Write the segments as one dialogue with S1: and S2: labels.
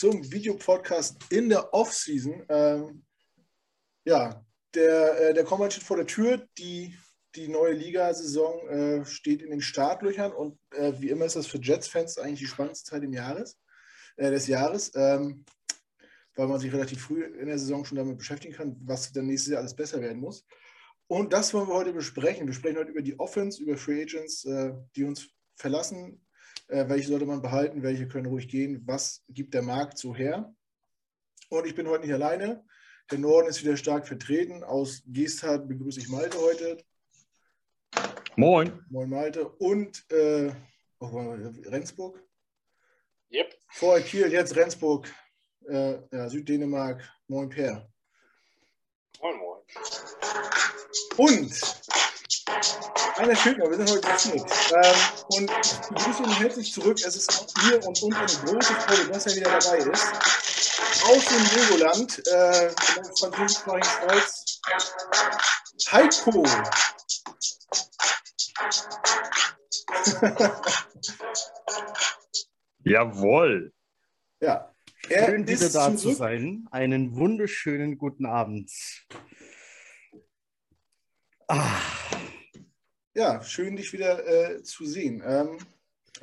S1: zum Videopodcast in der Off-Season. Ähm, ja, der, äh, der Combine steht vor der Tür. Die, die neue Liga-Saison äh, steht in den Startlöchern und äh, wie immer ist das für Jets-Fans eigentlich die spannendste Zeit im Jahres, äh, des Jahres, ähm, weil man sich relativ früh in der Saison schon damit beschäftigen kann, was dann nächstes Jahr alles besser werden muss. Und das wollen wir heute besprechen. Wir sprechen heute über die Offense, über Free Agents, äh, die uns verlassen. Äh, welche sollte man behalten, welche können ruhig gehen, was gibt der Markt so her. Und ich bin heute nicht alleine. Der Norden ist wieder stark vertreten. Aus Geesthardt begrüße ich Malte heute.
S2: Moin.
S1: Moin Malte. Und äh, oh, Rendsburg.
S3: Yep.
S1: Vorher Kiel, jetzt Rendsburg. Äh, ja, Süddänemark. Moin Per.
S3: Moin, moin.
S1: Und einer fehlt noch, wir sind heute viert. Ähm, und ich begrüße ihn herzlich zurück. Es ist auch mir und uns eine große Freude, dass er wieder dabei ist. Aus dem Legoland, äh, in der französischsprachigen Schweiz, Heiko.
S2: Jawohl.
S1: ja, er
S4: Schön wieder da
S1: zurück.
S4: zu sein. Einen wunderschönen guten Abend. Ah,
S1: Ja, schön, dich wieder äh, zu sehen. Ähm,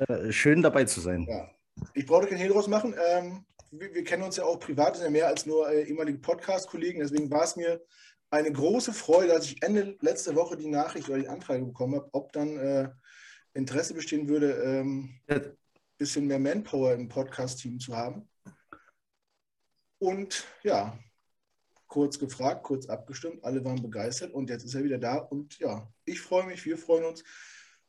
S4: äh, schön dabei zu sein.
S1: Ja. Ich brauche kein Hehl draus machen. Ähm, wir, wir kennen uns ja auch privat, sind ja mehr als nur äh, ehemalige Podcast-Kollegen. Deswegen war es mir eine große Freude, als ich Ende letzte Woche die Nachricht oder die Anfrage bekommen habe, ob dann äh, Interesse bestehen würde, ein
S4: Ja.
S1: bisschen mehr Manpower im Podcast-Team zu haben. Und ja, kurz gefragt, kurz abgestimmt, alle waren begeistert und jetzt ist er wieder da. Und ja, ich freue mich, wir freuen uns.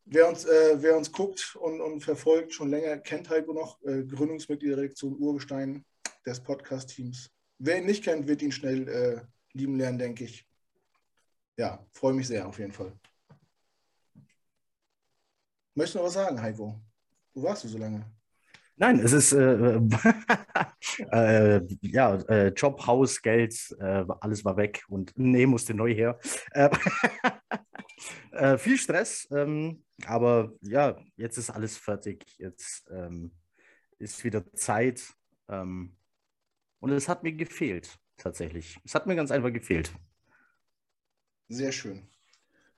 S1: Wer uns, äh, wer uns guckt und, und verfolgt, schon länger, kennt Heiko noch, äh, Gründungsmitglied der Redaktion Urgestein des Podcast-Teams. Wer ihn nicht kennt, wird ihn schnell äh, lieben lernen, denke ich. Ja, freue mich sehr auf jeden Fall. Möchtest du noch was sagen, Heiko? Wo warst du so lange?
S4: Nein, es ist äh, äh, ja äh, Job, Haus, Geld, äh, alles war weg und nee, musste neu her. Äh, äh, viel Stress, ähm, aber ja, jetzt ist alles fertig. Jetzt ähm, ist wieder Zeit ähm, und es hat mir gefehlt tatsächlich. Es hat mir ganz einfach gefehlt.
S1: Sehr schön.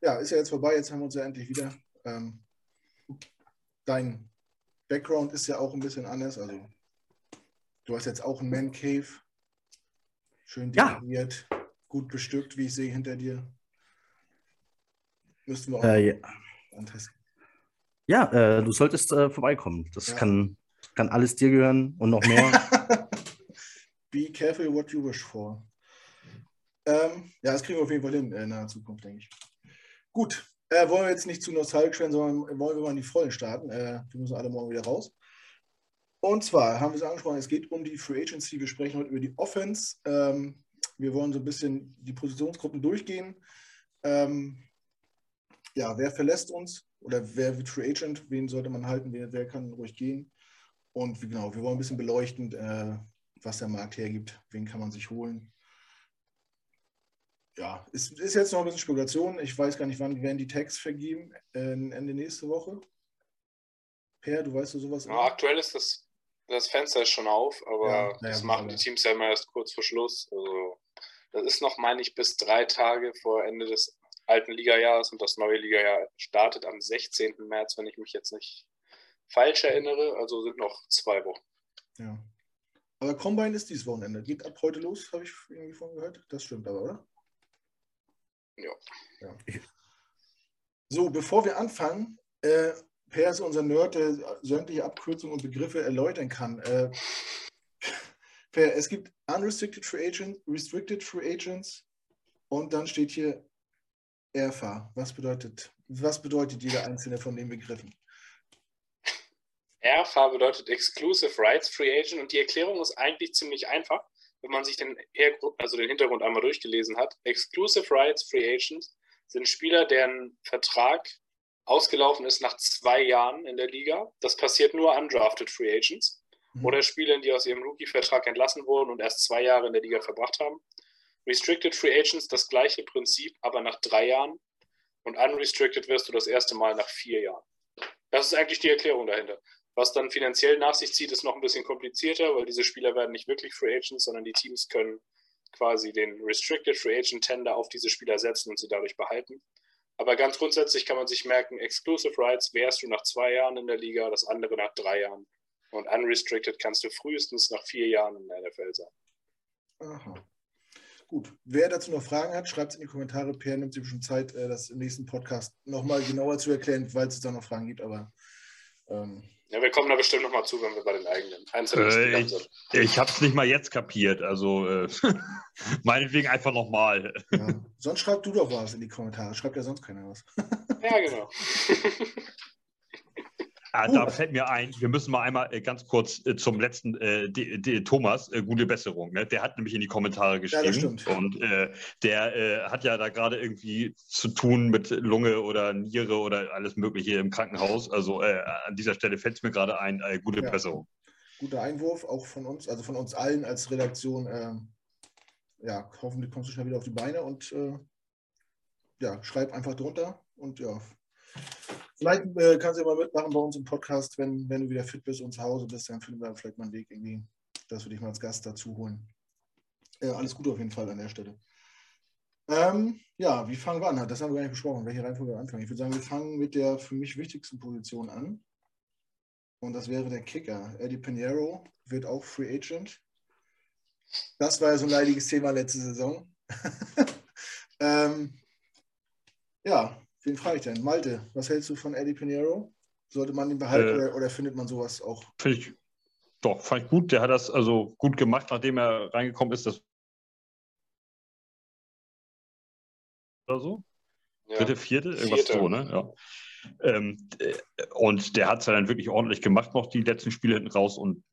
S1: Ja, ist ja jetzt vorbei, jetzt haben wir uns ja endlich wieder. Ähm, dein Background ist ja auch ein bisschen anders. Also, du hast jetzt auch ein Man Cave. Schön
S4: Ja.
S1: dekoriert, gut bestückt, wie ich sehe hinter dir. Müssten wir auch
S4: Äh, ja.
S1: antesten.
S4: Ja, äh, du solltest äh, vorbeikommen. Das
S1: Ja.
S4: kann, kann alles dir gehören und noch mehr.
S1: Be careful what you wish for. Ähm, ja, das kriegen wir auf jeden Fall hin äh, in naher Zukunft, denke ich. Gut, äh, wollen wir jetzt nicht zu nostalgisch werden, sondern wollen wir mal in die Vollen starten. Äh, wir müssen alle morgen wieder raus. Und zwar haben wir es angesprochen, es geht um die Free Agency. Wir sprechen heute über die Offense. Ähm, wir wollen so ein bisschen die Positionsgruppen durchgehen. Ähm, ja, wer verlässt uns oder wer wird Free Agent? Wen sollte man halten? Wer, wer kann ruhig gehen? Und wie, genau, wir wollen ein bisschen beleuchten, äh, was der Markt hergibt. Wen kann man sich holen? Ja, ist, ist jetzt noch ein bisschen Spekulation. Ich weiß gar nicht, wann werden die Tags vergeben. Äh, Ende nächste Woche. Per, du weißt du sowas?
S3: Ja, aktuell ist das, das Fenster ist schon auf, aber
S1: Ja,
S3: das machen die Teams ja immer erst kurz vor Schluss. Also, das ist noch, meine ich, bis drei Tage vor Ende des alten Ligajahres und das neue Ligajahr startet am 16. März, wenn ich mich jetzt nicht falsch erinnere. Also sind noch zwei Wochen.
S1: Ja. Aber Combine ist dieses Wochenende. Geht ab heute los, habe ich irgendwie von gehört. Das stimmt aber, oder?
S3: Ja.
S1: ja. So, bevor wir anfangen, äh, Per ist unser Nerd, der sämtliche Abkürzungen und Begriffe erläutern kann. Äh, per, es gibt Unrestricted Free Agents, Restricted Free Agents und dann steht hier RFA. Was bedeutet, was bedeutet jeder einzelne von den Begriffen?
S3: RFA bedeutet Exclusive Rights Free Agent und die Erklärung ist eigentlich ziemlich einfach, wenn man sich den, also den Hintergrund einmal durchgelesen hat. Exclusive Rights Free Agents sind Spieler, deren Vertrag ausgelaufen ist nach zwei Jahren in der Liga. Das passiert nur undrafted Free Agents
S1: Mhm.
S3: oder Spielern, die aus ihrem Rookie-Vertrag entlassen wurden und erst zwei Jahre in der Liga verbracht haben. Restricted Free Agents das gleiche Prinzip, aber nach drei Jahren. Und unrestricted wirst du das erste Mal nach vier Jahren. Das ist eigentlich die Erklärung dahinter. Was dann finanziell nach sich zieht, ist noch ein bisschen komplizierter, weil diese Spieler werden nicht wirklich Free Agents, sondern die Teams können quasi den Restricted Free Agent Tender auf diese Spieler setzen und sie dadurch behalten. Aber ganz grundsätzlich kann man sich merken, Exclusive Rights wärst du nach zwei Jahren in der Liga, das andere nach drei Jahren. Und Unrestricted kannst du frühestens nach vier Jahren in der NFL sein.
S1: Aha. Gut, wer dazu noch Fragen hat, schreibt es in die Kommentare. Per nimmt sich schon Zeit, äh, das im nächsten Podcast nochmal genauer zu erklären, weil es da noch Fragen gibt. Aber ähm,
S3: ja, wir kommen da bestimmt nochmal zu, wenn wir bei den eigenen einzelnen
S2: äh, ich, Ich habe es nicht mal jetzt kapiert. Also äh, meinetwegen einfach nochmal.
S1: Ja. Sonst schreib du doch was in die Kommentare. Schreibt ja sonst keiner was.
S3: ja, genau.
S2: Ah, da fällt mir ein, wir müssen mal einmal äh, ganz kurz äh, zum letzten, äh, die, die, Thomas, äh, gute Besserung. Ne? Der hat nämlich in die Kommentare geschrieben. Ja, und äh, der äh, hat ja da gerade irgendwie zu tun mit Lunge oder Niere oder alles Mögliche im Krankenhaus. Also an dieser Stelle fällt es mir gerade ein, gute ja. Besserung.
S1: Guter Einwurf, auch von uns, also von uns allen als Redaktion. Ähm, ja, hoffentlich kommst du schnell wieder auf die Beine und ja, schreib einfach drunter und ja, Vielleicht äh, kannst du ja mal mitmachen bei uns im Podcast, wenn, wenn du wieder fit bist und zu Hause bist, dann finden wir vielleicht mal einen Weg irgendwie, dass wir dich mal als Gast dazu holen. Äh, alles Gute auf jeden Fall an der Stelle. Ähm, ja, wie fangen wir an? Das haben wir gar nicht besprochen, welche Reihenfolge wir anfangen. Ich würde sagen, wir fangen mit der für mich wichtigsten Position an. Und das wäre der Kicker. Eddie Pinheiro wird auch Free Agent. Das war ja so ein leidiges Thema letzte Saison. ähm, ja, Wen frage ich denn? Malte, was hältst du von Eddie Pinheiro? Sollte man ihn behalten äh, oder, oder, findet man sowas auch?
S2: Finde ich, doch, fand ich gut. Der hat das also gut gemacht, nachdem er reingekommen ist. Das oder so? Ja. Dritte, vierte? Irgendwas vierte. so, ne? Ja. Ähm, äh, und der hat es ja dann wirklich ordentlich gemacht, noch die letzten Spiele hinten raus und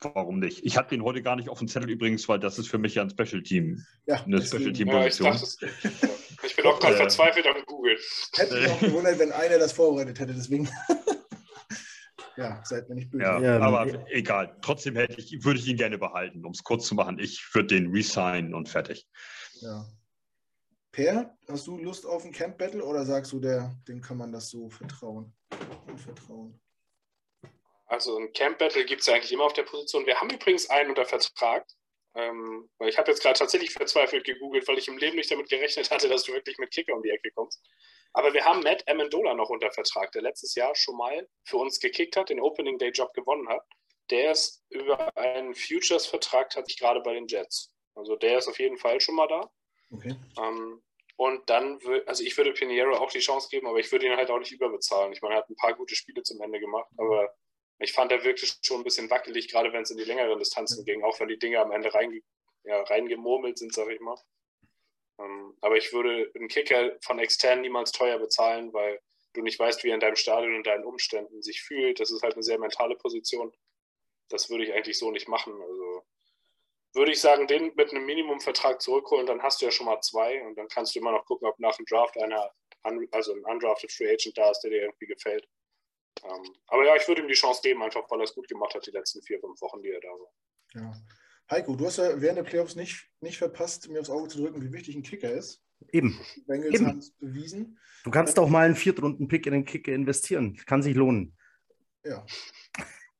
S2: warum nicht? Ich hatte den heute gar nicht auf dem Zettel übrigens, weil das ist für mich ja ein Special Team. Ja, eine Special Team Position. Ja,
S3: bin auch gerade verzweifelt am Google.
S1: Hätte mich auch gewundert, wenn einer das vorbereitet hätte, deswegen. ja, seid mir nicht böse.
S2: Ja, ja aber ja. egal. Trotzdem hätte ich, würde ich ihn gerne behalten, um es kurz zu machen. Ich würde den resignen und fertig.
S1: Ja. Per, hast du Lust auf ein Camp Battle oder sagst du, der, dem kann man das so vertrauen? vertrauen?
S3: Also ein Camp Battle gibt es ja eigentlich immer auf der Position. Wir haben übrigens einen unter Vertrag. Ähm, weil ich habe jetzt gerade tatsächlich verzweifelt gegoogelt, weil ich im Leben nicht damit gerechnet hatte, dass du wirklich mit Kicker um die Ecke kommst. Aber wir haben Matt Amendola noch unter Vertrag, der letztes Jahr schon mal für uns gekickt hat, den Opening Day Job gewonnen hat. Der ist über einen Futures-Vertrag tatsächlich gerade bei den Jets. Also der ist auf jeden Fall schon mal da. Okay. Ähm, und dann, also ich würde Pinheiro auch die Chance geben, aber ich würde ihn halt auch nicht überbezahlen. Ich meine, er hat ein paar gute Spiele zum Ende gemacht, aber ich fand, er wirklich schon ein bisschen wackelig, gerade wenn es in die längeren Distanzen ging, auch wenn die Dinge am Ende reinge ja, reingemurmelt sind, sage ich mal. Ähm, aber ich würde einen Kicker von extern niemals teuer bezahlen, weil du nicht weißt, wie er in deinem Stadion und deinen Umständen sich fühlt. Das ist halt eine sehr mentale Position. Das würde ich eigentlich so nicht machen. Also würde ich sagen, den mit einem Minimumvertrag zurückholen, dann hast du ja schon mal zwei und dann kannst du immer noch gucken, ob nach dem Draft einer, also ein undrafted Free Agent da ist, der dir irgendwie gefällt. Ähm, aber ja, ich würde ihm die Chance geben, einfach weil er es gut gemacht hat, die letzten vier, fünf Wochen, die er da war.
S1: Ja. Heiko, du hast ja während der Playoffs nicht, nicht verpasst, mir aufs Auge zu drücken, wie wichtig ein Kicker ist.
S4: Eben. Die Bengals Eben. haben es bewiesen. Du kannst auch mal einen Viertrunden-Pick in den Kicker investieren. Kann sich lohnen.
S1: Ja.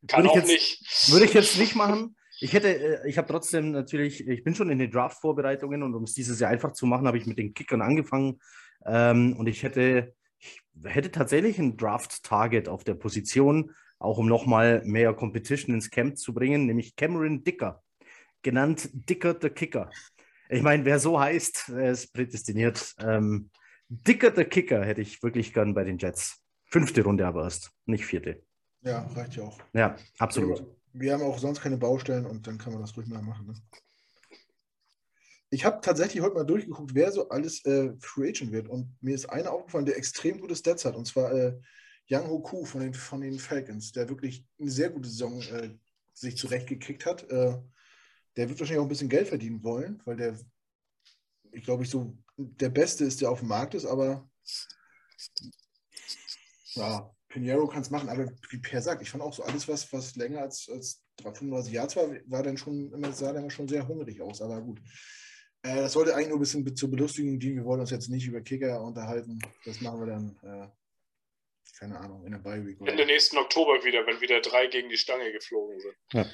S3: Kann würde
S4: auch jetzt,
S3: nicht.
S4: Würde ich jetzt nicht machen. Ich hätte, äh, ich habe trotzdem natürlich, ich bin schon in den Draft-Vorbereitungen und um es dieses Jahr einfach zu machen, habe ich mit den Kickern angefangen. Ähm, und ich hätte ich hätte tatsächlich ein Draft-Target auf der Position, auch um nochmal mehr Competition ins Camp zu bringen, nämlich Cameron Dicker, genannt Dicker the Kicker. Ich meine, wer so heißt, er ist prädestiniert. Ähm, Dicker the Kicker hätte ich wirklich gern bei den Jets. Fünfte Runde aber erst, nicht vierte.
S1: Ja, reicht ja auch.
S4: Ja, absolut.
S1: Wir haben auch sonst keine Baustellen und dann kann man das ruhig mal machen. Ne? Ich habe tatsächlich heute mal durchgeguckt, wer so alles äh, Free Agent wird. Und mir ist einer aufgefallen, der extrem gute Stats hat. Und zwar äh, Yang Hoku von den, von den Falcons, der wirklich eine sehr gute Saison äh, sich zurechtgekriegt hat. Äh, der wird wahrscheinlich auch ein bisschen Geld verdienen wollen, weil der, ich glaube, ich so der Beste ist, der auf dem Markt ist. Aber ja, Pinheiro kann es machen. Aber wie Per sagt, ich fand auch so alles, was, was länger als, als 35 Jahre war, war dann schon immer, sah dann schon sehr hungrig aus. Aber gut. Äh, das sollte eigentlich nur ein bisschen zur Belustigung dienen. Wir wollen uns jetzt nicht über Kicker unterhalten. Das machen wir dann äh, keine Ahnung, in der Bi-Week.
S3: Ende nächsten Oktober wieder, wenn wieder drei gegen die Stange geflogen sind. Ja.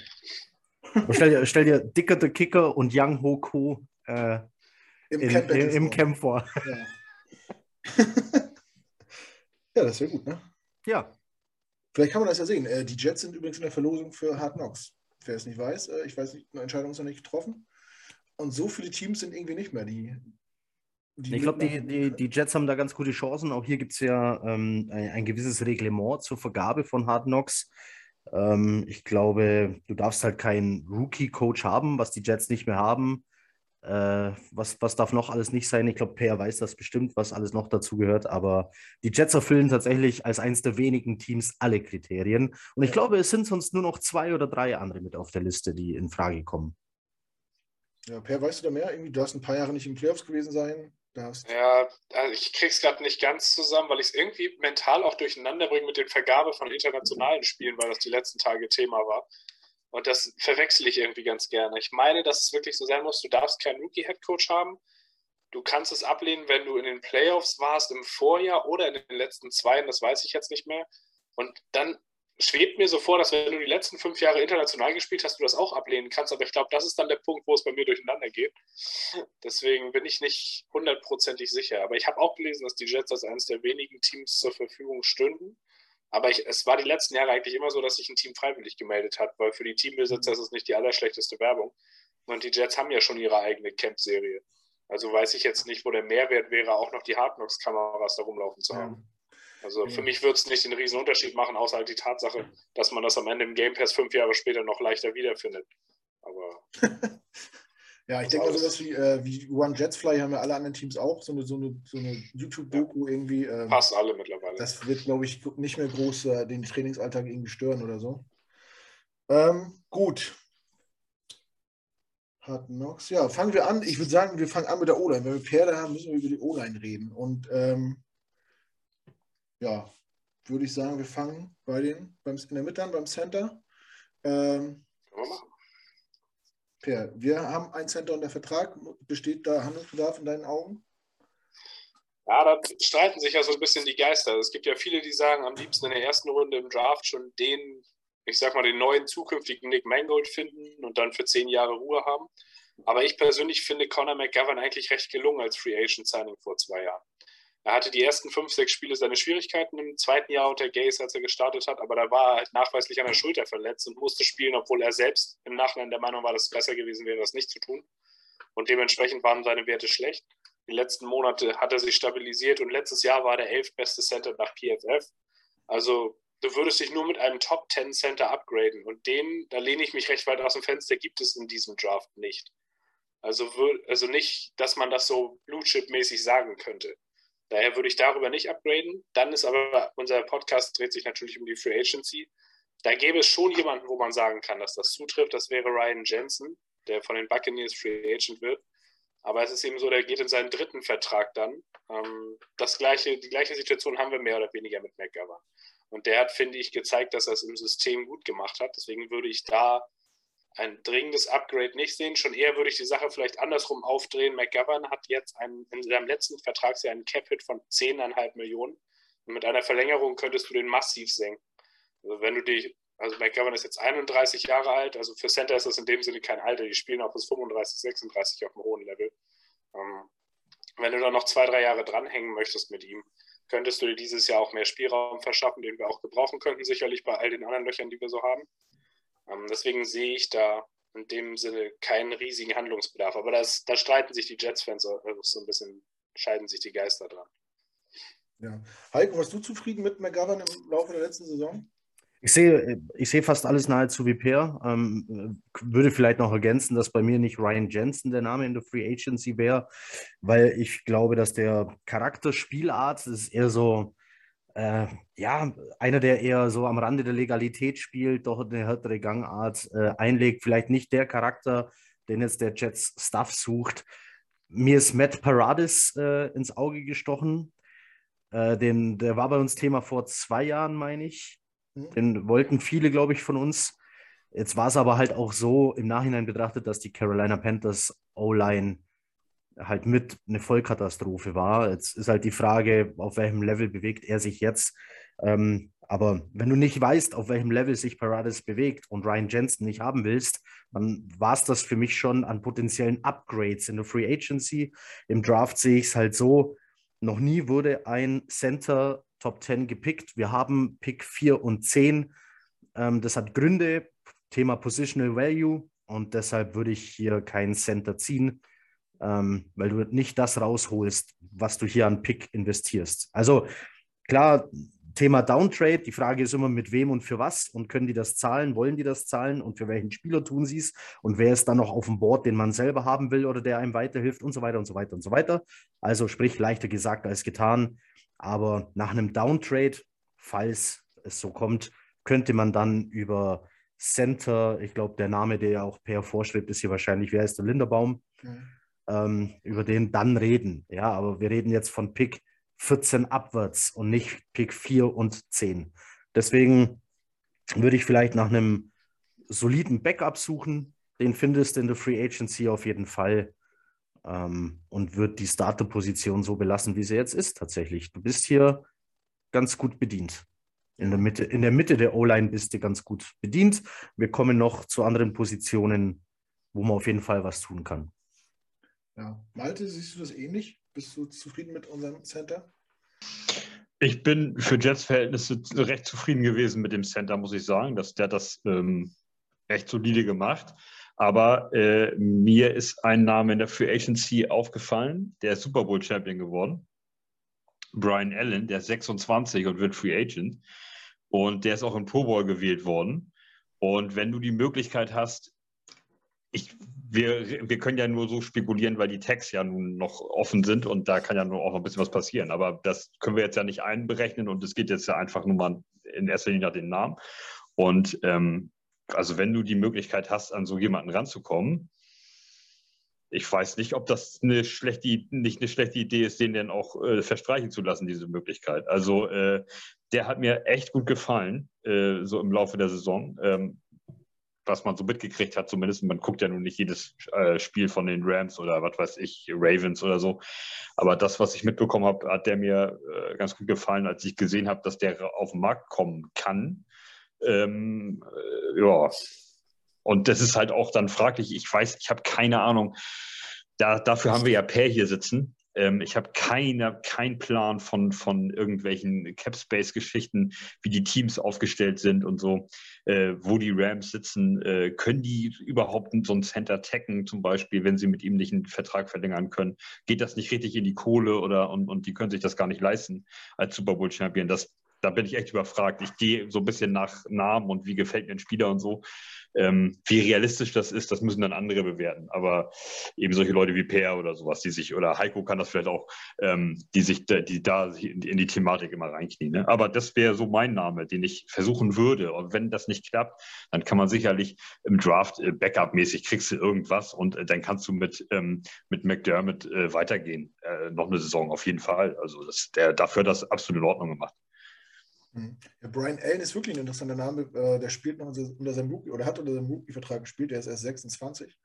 S4: stell, dir, stell dir Dicker the Kicker und Yang Ho Ko äh, Im, in, Camp, in, im Camp vor.
S1: Ja. ja, das wäre gut, ne?
S4: Ja.
S1: Vielleicht kann man das ja sehen. Äh, die Jets sind übrigens in der Verlosung für Hard Knocks. Wer es nicht weiß, äh, ich weiß nicht, eine Entscheidung ist noch nicht getroffen. Und so viele Teams sind irgendwie nicht mehr, die.
S4: die ich glaube, die, die, die Jets haben da ganz gute Chancen. Auch hier gibt es ja ähm, ein, ein, gewisses Reglement zur Vergabe von Hard Knocks. Ähm, ich glaube, du darfst halt keinen Rookie-Coach haben, was die Jets nicht mehr haben. Äh, was, was darf noch alles nicht sein? Ich glaube, Per weiß das bestimmt, was alles noch dazu gehört. Aber die Jets erfüllen tatsächlich als eines der wenigen Teams alle Kriterien. Und ich glaube, es sind sonst nur noch zwei oder drei andere mit auf der Liste, die in Frage kommen.
S1: Ja, Per, weißt du da mehr? Irgendwie, du hast ein paar Jahre nicht in Playoffs gewesen sein.
S3: Ja, also ich krieg's gerade nicht ganz zusammen, weil ich es irgendwie mental auch durcheinander bringe mit der Vergabe von internationalen Spielen, weil das die letzten Tage Thema war. Und das verwechsel ich irgendwie ganz gerne. Ich meine, dass es wirklich so sein muss, du darfst keinen Rookie-Headcoach haben. Du kannst es ablehnen, wenn du in den Playoffs warst im Vorjahr oder in den letzten zwei, das weiß ich jetzt nicht mehr. Und dann schwebt mir so vor, dass wenn du die letzten fünf Jahre international gespielt hast, du das auch ablehnen kannst. Aber ich glaube, das ist dann der Punkt, wo es bei mir durcheinander geht. Deswegen bin ich nicht hundertprozentig sicher. Aber ich habe auch gelesen, dass die Jets als eines der wenigen Teams zur Verfügung stünden. Aber ich, es war die letzten Jahre eigentlich immer so, dass sich ein Team freiwillig gemeldet hat, weil für die Teambesitzer ist es nicht die allerschlechteste Werbung. Und die Jets haben ja schon ihre eigene Camp-Serie. Also weiß ich jetzt nicht, wo der Mehrwert wäre, auch noch die Hardknocks-Kameras da rumlaufen zu haben. Also für mich würde es nicht den riesen Unterschied machen, außer halt die Tatsache, dass man das am Ende im Game Pass fünf Jahre später noch leichter wiederfindet. Aber.
S1: ja, ich denke mal, sowas wie, äh, wie One Jets Fly haben ja alle anderen Teams auch, so eine, so eine, so eine YouTube-Doku ja. irgendwie. Ähm,
S3: Fast alle mittlerweile.
S1: Das wird, glaube ich, nicht mehr groß äh, den Trainingsalltag irgendwie stören oder so. Ähm, gut. Hard Knocks. Ja, fangen wir an. Ich würde sagen, wir fangen an mit der O-Line. Wenn wir Pferde haben, müssen wir über die O-Line reden. Und ähm, ja, würde ich sagen, wir fangen bei den, beim, in der Mitte an, beim Center. Ähm, Per, wir haben ein Center unter Vertrag. Besteht da Handlungsbedarf in deinen Augen?
S3: Ja, da streiten sich ja so ein bisschen die Geister. Es gibt ja viele, die sagen, am liebsten in der ersten Runde im Draft schon den, ich sag mal, den neuen zukünftigen Nick Mangold finden und dann für zehn Jahre Ruhe haben. Aber ich persönlich finde Conor McGovern eigentlich recht gelungen als Free Agent Signing vor zwei Jahren. Er hatte die ersten fünf, sechs Spiele seine Schwierigkeiten im zweiten Jahr unter Gaze, als er gestartet hat, aber da war er halt nachweislich an der Schulter verletzt und musste spielen, obwohl er selbst im Nachhinein der Meinung war, dass es besser gewesen wäre, das nicht zu tun. Und dementsprechend waren seine Werte schlecht. Die letzten Monate hat er sich stabilisiert und letztes Jahr war der elfbeste Center nach PFF. Also du würdest dich nur mit einem Top 10 Center upgraden und den, da lehne ich mich recht weit aus dem Fenster, gibt es in diesem Draft nicht. Also, also nicht, dass man das so Blue Chip-mäßig sagen könnte. Daher würde ich darüber nicht upgraden. Dann ist aber, unser Podcast dreht sich natürlich um die Free Agency. Da gäbe es schon jemanden, wo man sagen kann, dass das zutrifft. Das wäre Ryan Jensen, der von den Buccaneers Free Agent wird. Aber es ist eben so, der geht in seinen dritten Vertrag dann. Ähm, das gleiche, die gleiche Situation haben wir mehr oder weniger mit McGovern. Und der hat, finde ich, gezeigt, dass er es im System gut gemacht hat. Deswegen würde ich da ein dringendes Upgrade nicht sehen. Schon eher würde ich die Sache vielleicht andersrum aufdrehen. McGovern hat jetzt einen, in seinem letzten Vertragsjahr einen Cap-Hit von 10,5 Millionen. Und mit einer Verlängerung könntest du den massiv senken. Also wenn du dich, also McGovern ist jetzt 31 Jahre alt, also für Center ist das in dem Sinne kein Alter. Die spielen auch bis 35, 36 auf einem hohen Level. Ähm, wenn du da noch zwei, drei Jahre dranhängen möchtest mit ihm, könntest du dir dieses Jahr auch mehr Spielraum verschaffen, den wir auch gebrauchen könnten, sicherlich bei all den anderen Löchern, die wir so haben. Ähm, deswegen sehe ich da in dem Sinne keinen riesigen Handlungsbedarf. Aber das, da streiten sich die Jets-Fans so ein bisschen, scheiden sich die Geister dran.
S1: Ja. Heiko, warst du zufrieden mit McGovern im Laufe der letzten Saison?
S4: Ich sehe, ich sehe fast alles nahezu wie Per. Ähm, würde vielleicht noch ergänzen, dass bei mir nicht Ryan Jensen der Name in der Free Agency wäre, weil ich glaube, dass der Charakterspielart ist eher so, äh, ja, einer, der eher so am Rande der Legalität spielt, doch eine härtere Gangart äh, einlegt, vielleicht nicht der Charakter, den jetzt der Jets Staff sucht. Mir ist Matt Paradis äh, ins Auge gestochen. Äh, den, der war bei uns Thema vor zwei Jahren, meine ich. Mhm. Den wollten viele, glaube ich, von uns. Jetzt war es aber halt auch so im Nachhinein betrachtet, dass die Carolina Panthers O-Line halt mit eine Vollkatastrophe war. Jetzt ist halt die Frage, auf welchem Level bewegt er sich jetzt. Ähm, aber wenn du nicht weißt, auf welchem Level sich Paradis bewegt und Ryan Jensen nicht haben willst, dann war es das für mich schon an potenziellen Upgrades in der Free Agency. Im Draft sehe ich es halt so, noch nie wurde ein Center Top 10 gepickt. Wir haben Pick 4 und 10. Ähm, das hat Gründe, Thema Positional Value und deshalb würde ich hier keinen Center ziehen, ähm, weil du nicht das rausholst, was du hier an Pick investierst. Also klar, Thema Downtrade, die Frage ist immer, mit wem und für was und können die das zahlen, wollen die das zahlen und für welchen Spieler tun sie es und wer ist dann noch auf dem Board, den man selber haben will oder der einem weiterhilft und so weiter und so weiter und so weiter. Also sprich, leichter gesagt als getan, aber nach einem Downtrade, falls es so kommt, könnte man dann über Center, ich glaube, der Name, der ja auch per vorschreibt, ist hier wahrscheinlich, wer ist der Linderbaum, mhm. Ähm, über den dann reden. Ja, aber wir reden jetzt von Pick 14 abwärts und nicht Pick 4 und 10. Deswegen würde ich vielleicht nach einem soliden Backup suchen. Den findest du in der Free Agency auf jeden Fall. Ähm, und würde die Starter-Position so belassen, wie sie jetzt ist, tatsächlich. Du bist hier ganz gut bedient. In der Mitte, in der Mitte der O-Line bist du ganz gut bedient. Wir kommen noch zu anderen Positionen, wo man auf jeden Fall was tun kann.
S1: Ja, Malte, siehst du das ähnlich? Bist du zufrieden mit unserem Center?
S2: Ich bin für Jets-Verhältnisse recht zufrieden gewesen mit dem Center, muss ich sagen. Dass der das ähm, echt solide gemacht. Aber äh, mir ist ein Name in der Free Agency aufgefallen, der ist Super Bowl Champion geworden. Brian Allen, der ist 26 und wird Free Agent. Und der ist auch im Pro Bowl gewählt worden. Und wenn du die Möglichkeit hast, ich, wir, wir können ja nur so spekulieren, weil die Tags ja nun noch offen sind und da kann ja nur auch noch ein bisschen was passieren. Aber das können wir jetzt ja nicht einberechnen und es geht jetzt ja einfach nur mal in erster Linie nach den Namen. Und ähm, also wenn du die Möglichkeit hast, an so jemanden ranzukommen, ich weiß nicht, ob das eine schlechte, nicht eine schlechte Idee ist, den dann auch äh, verstreichen zu lassen, diese Möglichkeit. Also äh, der hat mir echt gut gefallen, äh, so im Laufe der Saison. Ähm, was man so mitgekriegt hat, zumindest, man guckt ja nun nicht jedes äh, Spiel von den Rams oder was weiß ich, Ravens oder so. Aber das, was ich mitbekommen habe, hat der mir äh, ganz gut gefallen, als ich gesehen habe, dass der auf den Markt kommen kann. Ähm, äh, ja. Und das ist halt auch dann fraglich. Ich weiß, ich habe keine Ahnung. Da, dafür haben wir ja Per hier sitzen. Ähm, ich habe keine, keinen Plan von, von irgendwelchen Cap-Space-Geschichten, wie die Teams aufgestellt sind und so, äh, wo die Rams sitzen. Äh, können die überhaupt so ein Center tacken, zum Beispiel, wenn sie mit ihm nicht einen Vertrag verlängern können? Geht das nicht richtig in die Kohle oder und, und die können sich das gar nicht leisten als Super Bowl-Champion? Da bin ich echt überfragt. Ich gehe so ein bisschen nach Namen und wie gefällt mir ein Spieler und so. Ähm, wie realistisch das ist, das müssen dann andere bewerten. Aber eben solche Leute wie Per oder sowas, die sich, oder Heiko kann das vielleicht auch, ähm, die sich da, die da in die Thematik immer reinknien. Ne? Aber das wäre so mein Name, den ich versuchen würde. Und wenn das nicht klappt, dann kann man sicherlich im Draft äh, Backup-mäßig kriegst du irgendwas und äh, dann kannst du mit, ähm, mit McDermott äh, weitergehen. Äh, noch eine Saison auf jeden Fall. Also das, der, dafür hat das absolut in Ordnung gemacht.
S1: Hm. Ja, Brian Allen ist wirklich ein interessanter Name. Äh, der spielt noch unter seinem Rookie oder hat unter seinem Rookie-Vertrag gespielt. Der ist erst 26.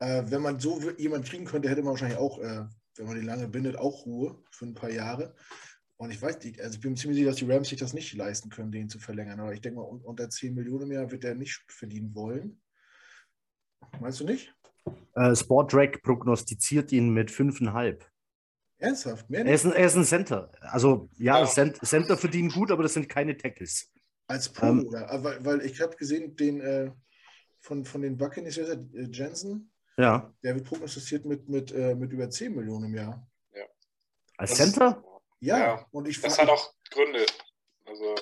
S1: Äh, wenn man so jemanden kriegen könnte, hätte man wahrscheinlich auch, äh, wenn man den lange bindet, auch Ruhe für ein paar Jahre. Und ich weiß nicht, also ich bin ziemlich sicher, dass die Rams sich das nicht leisten können, den zu verlängern. Aber ich denke mal, unter 10 Millionen im Jahr wird der nicht verdienen wollen. Meinst du nicht?
S4: Äh, prognostiziert ihn mit 5,5.
S1: Ernsthaft?
S4: Mehr er, ist ein, er ist ein Center. Also ja, ja. Center verdienen gut, aber das sind keine Tackles.
S1: Als Pro, ähm, oder? Weil, weil ich habe gesehen, den äh, von, von den Buccaneers, äh, Jensen,
S4: ja.
S1: der wird prognostiziert mit, mit, äh, mit über 10 Millionen im Jahr.
S4: Ja. Als das Center?
S1: ja, ja, und ich
S3: Das hat auch Gründe. Also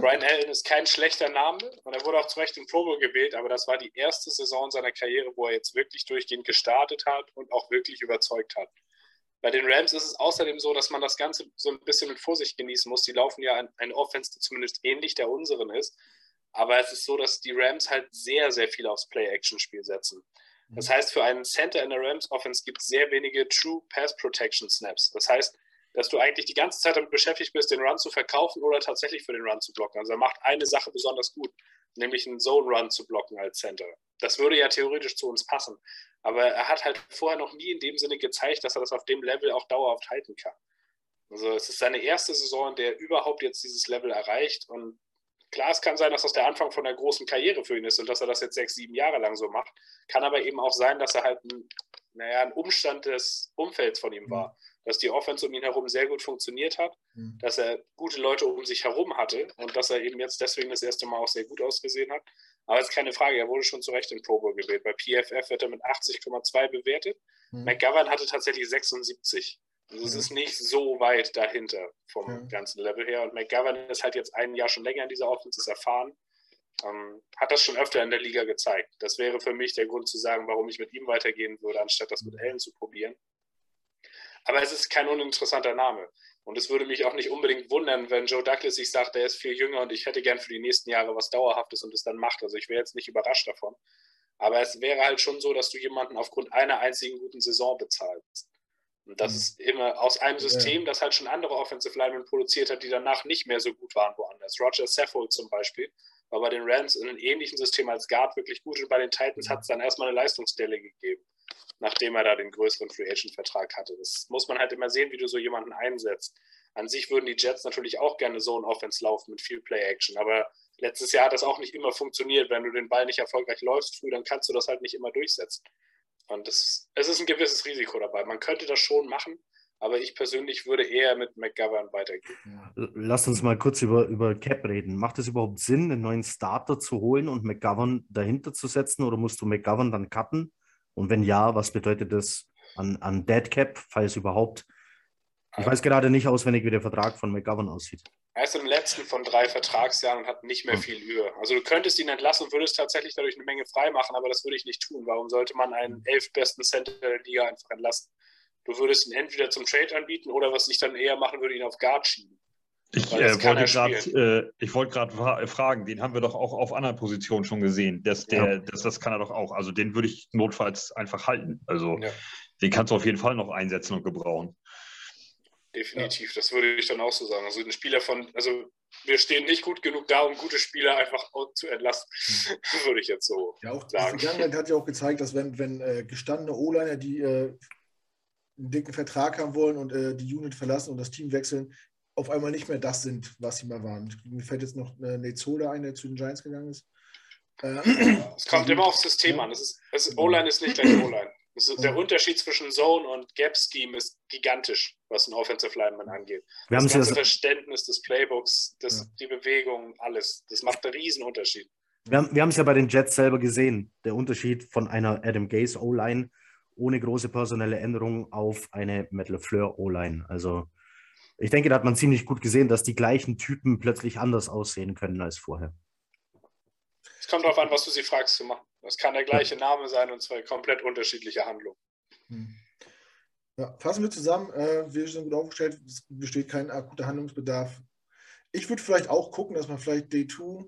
S3: Brian Allen ist kein schlechter Name und er wurde auch zu Recht im Pro Bowl gewählt, aber das war die erste Saison seiner Karriere, wo er jetzt wirklich durchgehend gestartet hat und auch wirklich überzeugt hat. Bei den Rams ist es außerdem so, dass man das Ganze so ein bisschen mit Vorsicht genießen muss. Die laufen ja eine Offense, die zumindest ähnlich der unseren ist. Aber es ist so, dass die Rams halt sehr, sehr viel aufs Play-Action-Spiel setzen. Das heißt, für einen Center in der Rams-Offense gibt es sehr wenige True Pass Protection Snaps. Das heißt, dass du eigentlich die ganze Zeit damit beschäftigt bist, den Run zu verkaufen oder tatsächlich für den Run zu blocken. Also er macht eine Sache besonders gut, nämlich einen Zone Run zu blocken als Center. Das würde ja theoretisch zu uns passen. Aber er hat halt vorher noch nie in dem Sinne gezeigt, dass er das auf dem Level auch dauerhaft halten kann. Also es ist seine erste Saison, in der er überhaupt jetzt dieses Level erreicht. Und klar, es kann sein, dass das der Anfang von einer großen Karriere für ihn ist und dass er das jetzt sechs, sieben Jahre lang so macht. Kann aber eben auch sein, dass er halt ein, naja, ein Umstand des Umfelds von ihm war. Dass die Offense um ihn herum sehr gut funktioniert hat, mhm. dass er gute Leute um sich herum hatte und dass er eben jetzt deswegen das erste Mal auch sehr gut ausgesehen hat. Aber es ist keine Frage, er wurde schon zu Recht in Pro Bowl gewählt. Bei PFF wird er mit 80,2 bewertet. Mhm. McGovern hatte tatsächlich 76. Also es ist nicht so weit dahinter vom ganzen Level her. Und McGovern ist halt jetzt ein Jahr schon länger in dieser Offense, ist erfahren. Ähm, hat das schon öfter in der Liga gezeigt. Das wäre für mich der Grund zu sagen, warum ich mit ihm weitergehen würde, anstatt das mit Allen zu probieren. Aber es ist kein uninteressanter Name. Und es würde mich auch nicht unbedingt wundern, wenn Joe Douglas sich sagt, er ist viel jünger und ich hätte gern für die nächsten Jahre was Dauerhaftes und es dann macht. Also ich wäre jetzt nicht überrascht davon. Aber es wäre halt schon so, dass du jemanden aufgrund einer einzigen guten Saison bezahlst. Und das mhm. ist immer aus einem System, das halt schon andere Offensive Linemen produziert hat, die danach nicht mehr so gut waren woanders. Roger Saffold zum Beispiel war bei den Rams in einem ähnlichen System als Guard wirklich gut und bei den Titans hat es dann erstmal eine Leistungsstelle gegeben, nachdem er da den größeren Free Agent Vertrag hatte. Das muss man halt immer sehen, wie du so jemanden einsetzt. An sich würden die Jets natürlich auch gerne so ein Offense laufen mit viel Play Action, aber letztes Jahr hat das auch nicht immer funktioniert. Wenn du den Ball nicht erfolgreich läufst früh, dann kannst du das halt nicht immer durchsetzen. Und es ist ein gewisses Risiko dabei. Man könnte das schon machen, aber ich persönlich würde eher mit McGovern weitergehen.
S4: Lass uns mal kurz über, über Cap reden. Macht es überhaupt Sinn, einen neuen Starter zu holen und McGovern dahinter zu setzen oder musst du McGovern dann cutten? Und wenn ja, was bedeutet das an, an Dead Cap, falls überhaupt? Ich weiß gerade nicht auswendig, wie der Vertrag von McGovern aussieht.
S3: Er ist im letzten von drei Vertragsjahren und hat nicht mehr hm. viel Höhe. Also du könntest ihn entlassen und würdest tatsächlich dadurch eine Menge freimachen, aber das würde ich nicht tun. Warum sollte man einen elf besten Center der Liga einfach entlassen? Du würdest ihn entweder zum Trade anbieten oder was ich dann eher machen würde, ihn auf Guard schieben.
S2: Ich äh, wollte gerade äh, wollt fragen, den haben wir doch auch auf anderen Positionen schon gesehen. Das, der, ja. das, das kann er doch auch. Also den würde ich notfalls einfach halten. Also ja. den kannst du auf jeden Fall noch einsetzen und gebrauchen.
S3: Definitiv, ja. das würde ich dann auch so sagen. Also ein Spieler von, also wir stehen nicht gut genug da, um gute Spieler einfach zu entlassen, würde ich jetzt so
S1: ja, auch
S3: sagen.
S1: Die Vergangenheit hat ja auch gezeigt, dass wenn, wenn äh, gestandene O-Liner, die äh, einen dicken Vertrag haben wollen und äh, die Unit verlassen und das Team wechseln, auf einmal nicht mehr das sind, was sie mal waren. Mir fällt jetzt noch äh, Nezola ein, der zu den Giants gegangen ist.
S3: Äh, es kommt immer aufs System an. Ist, O-Line ist nicht gleich O-Line. Also der Unterschied zwischen Zone und Gap Scheme ist gigantisch, was ein Offensive Lineman angeht. Wir das ganze Verständnis des Playbooks, das, ja. die Bewegung, alles. Das macht einen riesen Unterschied.
S4: Wir haben, wir haben es ja bei den Jets selber gesehen, der Unterschied von einer Adam Gaze O-Line ohne große personelle Änderung auf eine Matt LeFleur O-Line. Also ich denke, da hat man ziemlich gut gesehen, dass die gleichen Typen plötzlich anders aussehen können als vorher.
S3: Es kommt darauf an, was du sie fragst zu machen. Das kann der gleiche Name sein und zwei komplett unterschiedliche Handlungen. Hm.
S1: Ja, fassen wir zusammen. Äh, wir sind gut aufgestellt. Es besteht kein akuter Handlungsbedarf. Ich würde vielleicht auch gucken, dass man vielleicht Day 2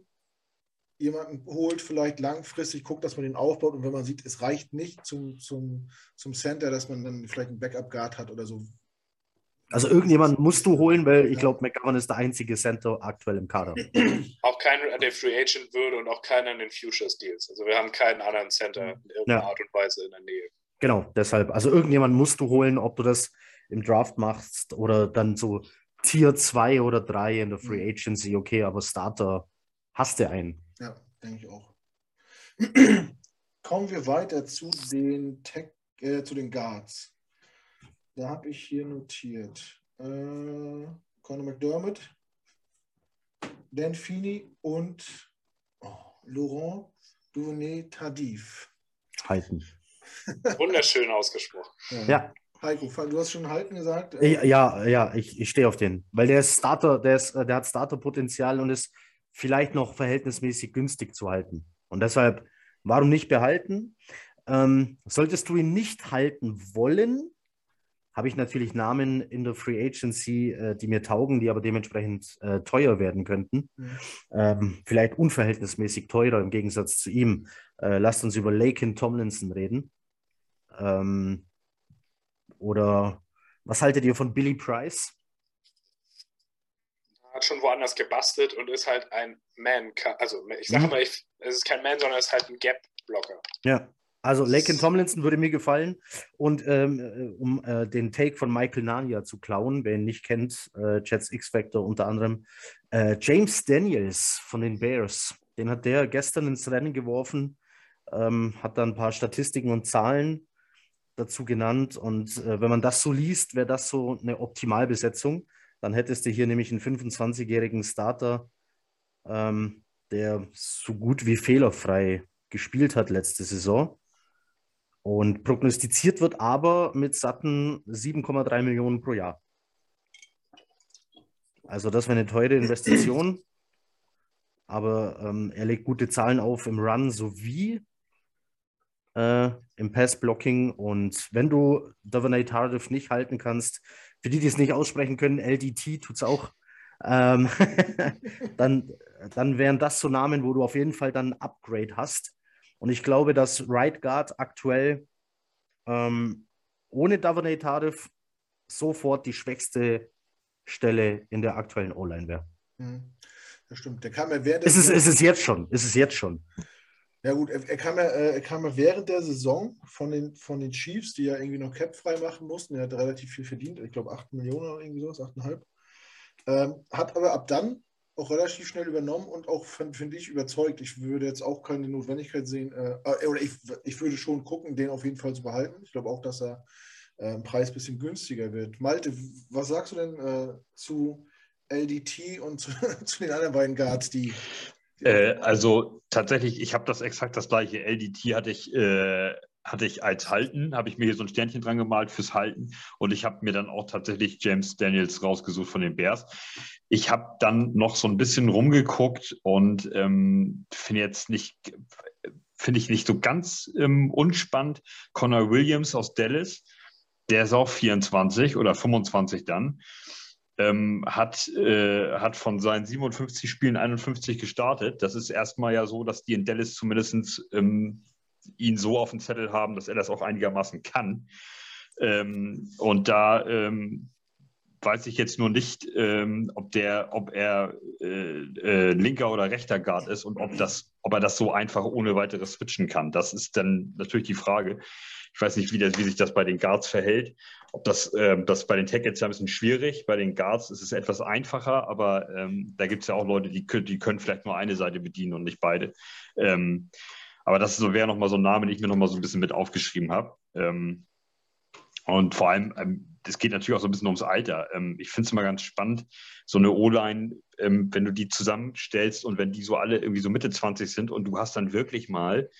S1: jemanden holt, vielleicht langfristig guckt, dass man den aufbaut und wenn man sieht, es reicht nicht zum, zum, zum Center, dass man dann vielleicht einen Backup-Guard hat oder so,
S4: also irgendjemand musst du holen, weil ich glaube, McGovern ist der einzige Center aktuell im Kader.
S3: Auch keiner der Free Agent würde und auch keiner in den Futures Deals. Also wir haben keinen anderen Center in irgendeiner ja. Art und Weise in der Nähe.
S4: Genau, deshalb. Also irgendjemand musst du holen, ob du das im Draft machst oder dann so Tier 2 oder 3 in der Free mhm. Agency, okay, aber Starter hast du einen.
S1: Ja, denke ich auch. Kommen wir weiter zu den, Tech, äh, zu den Guards. Da habe ich hier notiert. Äh, Conor McDermott, Dan Feeney und oh, Laurent Duvernay Tardif.
S4: Halten.
S3: Wunderschön ausgesprochen.
S4: Ja. ja.
S1: Heiko, du hast schon Halten gesagt.
S4: Äh, ja, ja, ich, ich stehe auf den. Weil der ist Starter, der, ist, der hat Starterpotenzial und ist vielleicht noch verhältnismäßig günstig zu halten. Und deshalb, warum nicht behalten? Ähm, solltest du ihn nicht halten wollen, habe ich natürlich Namen in der Free Agency, äh, die mir taugen, die aber dementsprechend äh, teuer werden könnten. Mhm. Ähm, vielleicht unverhältnismäßig teurer im Gegensatz zu ihm. Äh, lasst uns über Lakin Tomlinson reden. Ähm, oder was haltet ihr von Billy Price?
S3: Hat schon woanders gebastelt und ist halt ein Man. Also ich sage mhm. mal, ich, es ist kein Man, sondern es ist halt ein Gap-Blocker.
S4: Ja, Also Laken Tomlinson würde mir gefallen. Und ähm, äh, um äh, den Take von Michael Nania zu klauen, wer ihn nicht kennt, äh, Jets X-Factor unter anderem, äh, James Daniels von den Bears, den hat der gestern ins Rennen geworfen, ähm, hat da ein paar Statistiken und Zahlen dazu genannt. Und äh, wenn man das so liest, wäre das so eine Optimalbesetzung. Dann hättest du hier nämlich einen 25-jährigen Starter, ähm, der so gut wie fehlerfrei gespielt hat letzte Saison. Und prognostiziert wird aber mit satten 7,3 Millionen pro Jahr. Also das wäre eine teure Investition. Aber ähm, er legt gute Zahlen auf im Run sowie äh, im Pass-Blocking. Und wenn du Davonay Tardif nicht halten kannst, für die, die es nicht aussprechen können, LDT tut es auch, ähm, dann, dann wären das so Namen, wo du auf jeden Fall dann ein Upgrade hast. Und ich glaube, dass Right Guard aktuell ähm, ohne Davonay Tardif sofort die schwächste Stelle in der aktuellen O-Line wäre.
S1: Mhm. Das stimmt. Der kam ja während
S4: ist es, ist es jetzt schon. Ist es jetzt schon.
S1: Ja gut, er, er, kam ja, äh, er kam ja während der Saison von den, von den Chiefs, die ja irgendwie noch Cap frei machen mussten. Er hat relativ viel verdient, ich glaube 8 Millionen oder irgendwie sowas, 8,5. Ähm, hat aber ab dann auch relativ schnell übernommen und auch, finde ich, überzeugt. Ich würde jetzt auch keine Notwendigkeit sehen, äh, äh, oder ich, ich würde schon gucken, den auf jeden Fall zu behalten. Ich glaube auch, dass er äh, Preis ein bisschen günstiger wird. Malte, was sagst du denn äh, zu LDT und zu, zu, den anderen beiden Guards, die.
S2: Äh, also tatsächlich, ich habe das exakt das gleiche. LDT hatte ich äh, hatte ich als Halten, habe ich mir hier so ein Sternchen dran gemalt fürs Halten und ich habe mir dann auch tatsächlich James Daniels rausgesucht von den Bears. Ich habe dann noch so ein bisschen rumgeguckt und ähm, finde jetzt nicht, finde ich nicht so ganz ähm, unspannend. Connor Williams aus Dallas, der ist auch 24 oder 25 dann. Ähm, hat, äh, hat von seinen 57 Spielen 51 gestartet. Das ist erstmal ja so, dass die in Dallas zumindest ähm, ihn so auf dem Zettel haben, dass er das auch einigermaßen kann. Ähm, und da ähm, weiß ich jetzt nur nicht, ähm, ob, der, ob er äh, äh, linker oder rechter Guard ist und ob, das, ob er das so einfach ohne weiteres switchen kann. Das ist dann natürlich die Frage. Ich weiß nicht, wie, das, wie sich das bei den Guards verhält. Das, äh, das bei den Tackles ja ein bisschen schwierig, bei den Guards ist es etwas einfacher, aber ähm, da gibt es ja auch Leute, die, die können vielleicht nur eine Seite bedienen und nicht beide. Ähm, aber das so wäre nochmal so ein Name, den ich mir nochmal so ein bisschen mit aufgeschrieben habe. Ähm, und vor allem, ähm, das geht natürlich auch so ein bisschen ums Alter. Ähm, ich finde es immer ganz spannend, so eine O-Line, ähm, wenn du die zusammenstellst und wenn die so alle irgendwie so Mitte 20 sind und du hast dann wirklich mal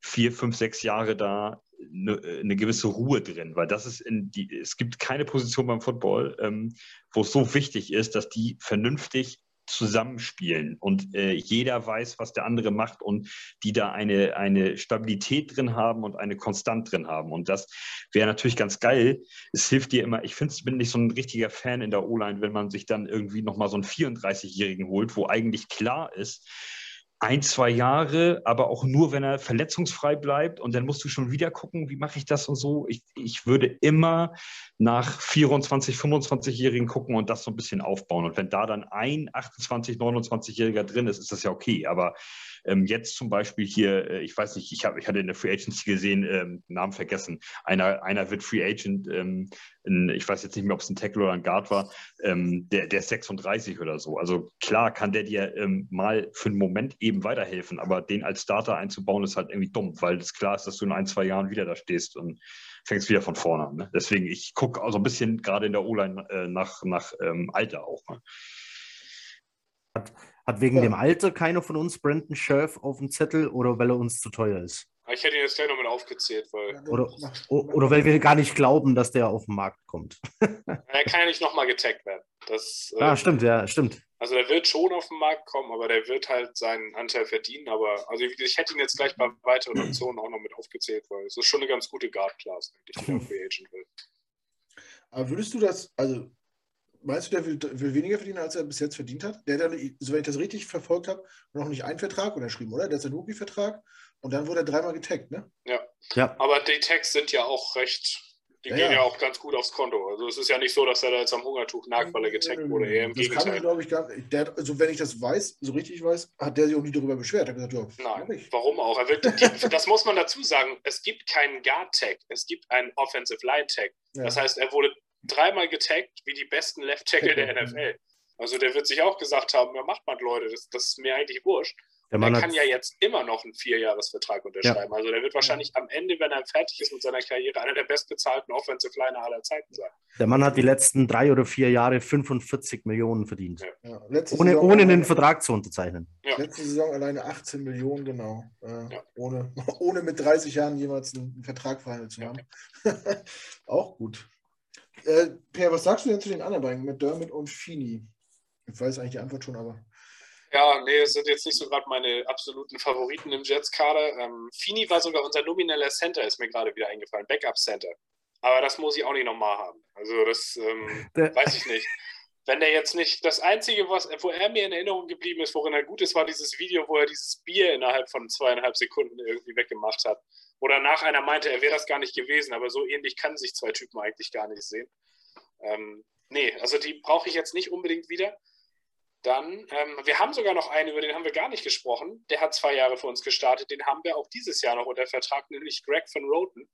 S2: vier, fünf, sechs Jahre da eine, eine gewisse Ruhe drin, weil das ist in die, es gibt keine Position beim Football, ähm, wo es so wichtig ist, dass die vernünftig zusammenspielen und äh, jeder weiß, was der andere macht und die da eine, eine Stabilität drin haben und eine Konstant drin haben. Und das wäre natürlich ganz geil. Es hilft dir immer, ich finde, ich bin nicht so ein richtiger Fan in der O-Line, wenn man sich dann irgendwie nochmal so einen 34-Jährigen holt, wo eigentlich klar ist, ein, zwei Jahre, aber auch nur, wenn er verletzungsfrei bleibt. Und dann musst du schon wieder gucken, wie mache ich das und so. Ich, ich würde immer nach 24, 25-Jährigen gucken und das so ein bisschen aufbauen. Und wenn da dann ein 28, 29-Jähriger drin ist, ist das ja okay. Aber ähm, jetzt zum Beispiel hier, äh, ich weiß nicht, ich, hab, ich hatte in der Free Agency gesehen, ähm, Namen vergessen, einer, einer wird Free Agent, ähm, in, ich weiß jetzt nicht mehr, ob es ein Tackle oder ein Guard war, ähm, der, der ist 36 oder so. Also klar kann der dir ähm, mal für einen Moment eben weiterhelfen, aber den als Starter einzubauen, ist halt irgendwie dumm, weil es klar ist, dass du in ein, zwei Jahren wieder da stehst und fängst wieder von vorne an. Ne? Deswegen, ich gucke auch so ein bisschen gerade in der O-Line äh, nach, nach ähm, Alter auch. Ne?
S4: Hat wegen ja. dem Alter keiner von uns Brandon Scherf auf dem Zettel oder weil er uns zu teuer ist?
S3: Ich hätte ihn jetzt gleich nochmal aufgezählt, weil.
S4: Oder, oder weil wir gar nicht glauben, dass der auf den Markt kommt.
S3: er kann ja nicht nochmal getaggt werden. Das,
S4: ja, äh, stimmt, ja, stimmt.
S3: Also der wird schon auf den Markt kommen, aber der wird halt seinen Anteil verdienen. Aber also ich, ich hätte ihn jetzt gleich bei weiteren Optionen auch noch mit aufgezählt, weil es ist schon eine ganz gute Guard-Class, die der Free Agent will.
S1: Aber würdest du das, also Meinst du, der will, will, weniger verdienen, als er bis jetzt verdient hat? Der hat dann, soweit ich das richtig verfolgt habe, noch nicht einen Vertrag unterschrieben, oder? Der hat seinen Rookie-Vertrag und dann wurde er dreimal getaggt, ne?
S3: Ja. ja. Aber die Tags sind ja auch recht die ja, gehen ja auch ganz gut aufs Konto. Also es ist ja nicht so, dass er da jetzt am Hungertuch nagt, weil er getaggt wurde. Eher
S1: im das Gegenteil. kann ich, glaube ich, gar nicht. Der, also wenn ich das weiß, so richtig weiß, hat der sich auch nie darüber beschwert. Er hat gesagt,
S3: ja, Nein, warum auch? Wird, die, das muss man dazu sagen. Es gibt keinen Guard-Tag, es gibt einen Offensive Line-Tag. Ja. Das heißt, er wurde dreimal getaggt wie die besten Left-Tackle der NFL. Also der wird sich auch gesagt haben, ja, macht man Leute, das, das ist mir eigentlich wurscht. Der, der kann ja jetzt immer noch einen Vierjahresvertrag unterschreiben. Ja. Also der wird wahrscheinlich am Ende, wenn er fertig ist mit seiner Karriere, einer der bestbezahlten Offensive Liner aller Zeiten sein.
S4: Der Mann hat die letzten drei oder vier Jahre 45 Millionen verdient. Ja. Ja, ohne, ohne einen Vertrag zu unterzeichnen.
S1: Letzte Saison alleine 18 Millionen, genau. Äh, ohne, ohne mit 30 Jahren jemals einen Vertrag verhandelt zu haben. Auch gut. Äh, per, was sagst du denn zu den anderen beiden, mit Dermot und Fini? Ich weiß eigentlich die Antwort schon, aber.
S3: Ja, nee, es sind jetzt nicht so gerade meine absoluten Favoriten im Jets-Kader. Ähm, Fini war sogar unser nomineller Center, ist mir gerade wieder eingefallen, Backup-Center. Aber das muss ich auch nicht nochmal haben. Also das ähm, weiß ich nicht. Wenn der jetzt nicht, das Einzige, was, wo er mir in Erinnerung geblieben ist, worin er gut ist, war dieses Video, wo er dieses Bier innerhalb von zweieinhalb Sekunden irgendwie weggemacht hat. Oder nach einer meinte, er wäre das gar nicht gewesen, aber so ähnlich kann sich zwei Typen eigentlich gar nicht sehen. Ähm, nee, also die brauche ich jetzt nicht unbedingt wieder. Dann, ähm, wir haben sogar noch einen, über den haben wir gar nicht gesprochen. Der hat zwei Jahre für uns gestartet. Den haben wir auch dieses Jahr noch unter Vertrag, nämlich Greg van Roten.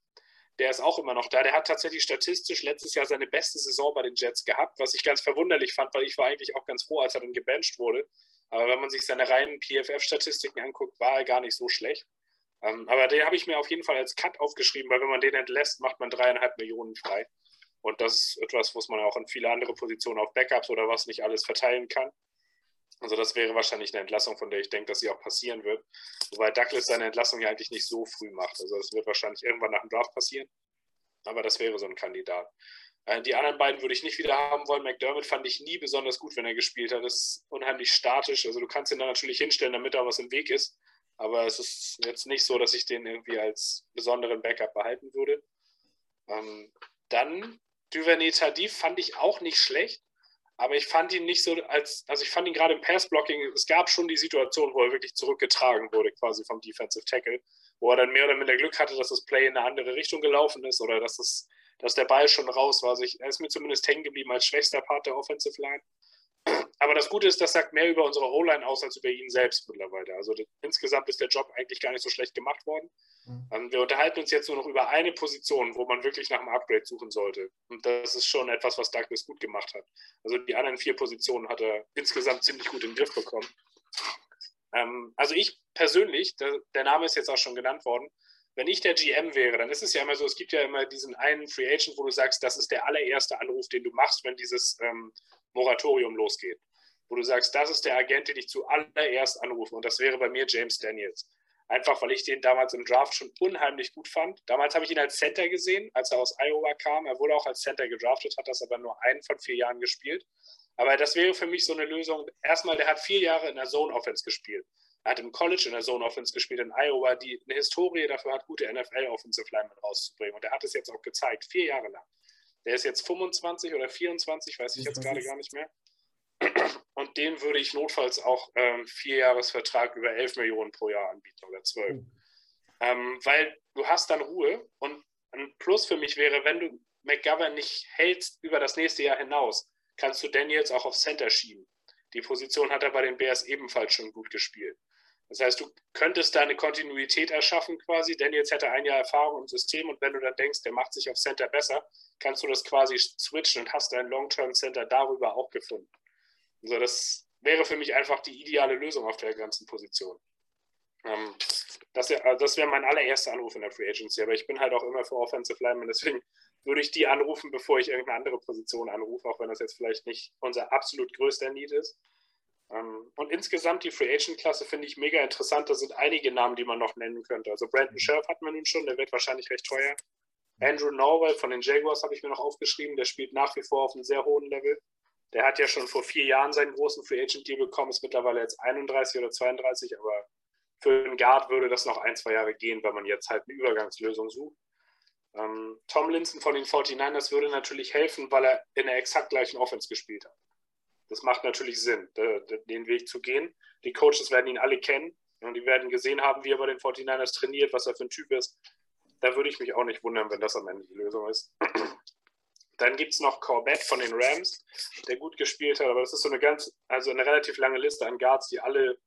S3: Der ist auch immer noch da. Der hat tatsächlich statistisch letztes Jahr seine beste Saison bei den Jets gehabt, was ich ganz verwunderlich fand, weil ich war eigentlich auch ganz froh, als er dann gebencht wurde. Aber wenn man sich seine reinen PFF-Statistiken anguckt, war er gar nicht so schlecht. Ähm, aber den habe ich mir auf jeden Fall als Cut aufgeschrieben, weil wenn man den entlässt, macht man dreieinhalb Millionen frei. Und das ist etwas, was man auch in viele andere Positionen auf Backups oder was nicht alles verteilen kann. Also das wäre wahrscheinlich eine Entlassung, von der ich denke, dass sie auch passieren wird. Wobei Douglas seine Entlassung ja eigentlich nicht so früh macht. Also das wird wahrscheinlich irgendwann nach dem Draft passieren. Aber das wäre so ein Kandidat. Äh, die anderen beiden würde ich nicht wieder haben wollen. McDermott fand ich nie besonders gut, wenn er gespielt hat. Das ist unheimlich statisch. Also du kannst ihn dann natürlich hinstellen, damit da was im Weg ist. Aber es ist jetzt nicht so, dass ich den irgendwie als besonderen Backup behalten würde. Ähm, dann Duvernay Tardif fand ich auch nicht schlecht. Aber ich fand ihn nicht so als, also ich fand ihn gerade im Passblocking, es gab schon die Situation, wo er wirklich zurückgetragen wurde, quasi vom Defensive Tackle, wo er dann mehr oder minder Glück hatte, dass das Play in eine andere Richtung gelaufen ist oder dass, das, dass der Ball schon raus war. Also ich, er ist mir zumindest hängen geblieben als schwächster Part der Offensive Line. Aber das Gute ist, das sagt mehr über unsere O-Line aus als über ihn selbst mittlerweile. Also das, insgesamt ist der Job eigentlich gar nicht so schlecht gemacht worden. Mhm. Ähm, wir unterhalten uns jetzt nur noch über eine Position, wo man wirklich nach einem Upgrade suchen sollte. Und das ist schon etwas, was Douglas gut gemacht hat. Also die anderen vier Positionen hat er insgesamt ziemlich gut in den Griff bekommen. Ähm, also ich persönlich, der, der Name ist jetzt auch schon genannt worden, wenn ich der GM wäre, dann ist es ja immer so, es gibt ja immer diesen einen Free Agent, wo du sagst, das ist der allererste Anruf, den du machst, wenn dieses ähm, Moratorium losgeht. Wo du sagst, das ist der Agent, den ich zuallererst anrufe. Und das wäre bei mir James Daniels. Einfach weil ich den damals im Draft schon unheimlich gut fand. Damals habe ich ihn als Center gesehen, als er aus Iowa kam. Er wurde auch als Center gedraftet, hat das aber nur einen von vier Jahren gespielt. Aber das wäre für mich so eine Lösung. Erstmal, der hat vier Jahre in der Zone Offense gespielt. Er hat im College in der Zone Offense gespielt in Iowa, die eine Historie dafür hat, gute NFL Offensive Linemen rauszubringen. Und er hat es jetzt auch gezeigt, vier Jahre lang. Der ist jetzt 25 oder 24, weiß ich jetzt gerade gar nicht mehr. Und den würde ich notfalls auch ähm, vier Jahresvertrag über 11 Millionen pro Jahr anbieten oder 12. Mhm. Ähm, weil du hast dann Ruhe und ein Plus für mich wäre, wenn du McGovern nicht hältst über das nächste Jahr hinaus, kannst du Daniels auch auf Center schieben. Die Position hat er bei den Bears ebenfalls schon gut gespielt. Das heißt, du könntest da eine Kontinuität erschaffen quasi. Daniels hätte ein Jahr Erfahrung im System und wenn du dann denkst, der macht sich auf Center besser, kannst du das quasi switchen und hast dein Long-Term-Center darüber auch gefunden. Also das wäre für mich einfach die ideale Lösung auf der ganzen Position. Ähm, das, also das wäre mein allererster Anruf in der Free Agency, aber ich bin halt auch immer für Offensive Linemen, deswegen würde ich die anrufen, bevor ich irgendeine andere Position anrufe, auch wenn das jetzt vielleicht nicht unser absolut größter Need ist. Ähm, und insgesamt die Free Agent Klasse finde ich mega interessant. Da sind einige Namen, die man noch nennen könnte. Also Brandon Scherf hat man nun schon, der wird wahrscheinlich recht teuer. Andrew Norwell von den Jaguars habe ich mir noch aufgeschrieben, der spielt nach wie vor auf einem sehr hohen Level. Der hat ja schon vor vier Jahren seinen großen Free Agent Deal bekommen, ist mittlerweile jetzt 31 oder 32, aber für einen Guard würde das noch ein, zwei Jahre gehen, weil man jetzt halt eine Übergangslösung sucht. Ähm, Tom Linson von den 49ers würde natürlich helfen, weil er in der exakt gleichen Offense gespielt hat. Das macht natürlich Sinn, den Weg zu gehen. Die Coaches werden ihn alle kennen und die werden gesehen haben, wie er bei den 49ers trainiert, was er für ein Typ ist. Da würde ich mich auch nicht wundern, wenn das am Ende die Lösung ist. Dann gibt es noch Corbett von den Rams, der gut gespielt hat, aber das ist so eine ganz, also eine relativ lange Liste an Guards, die alle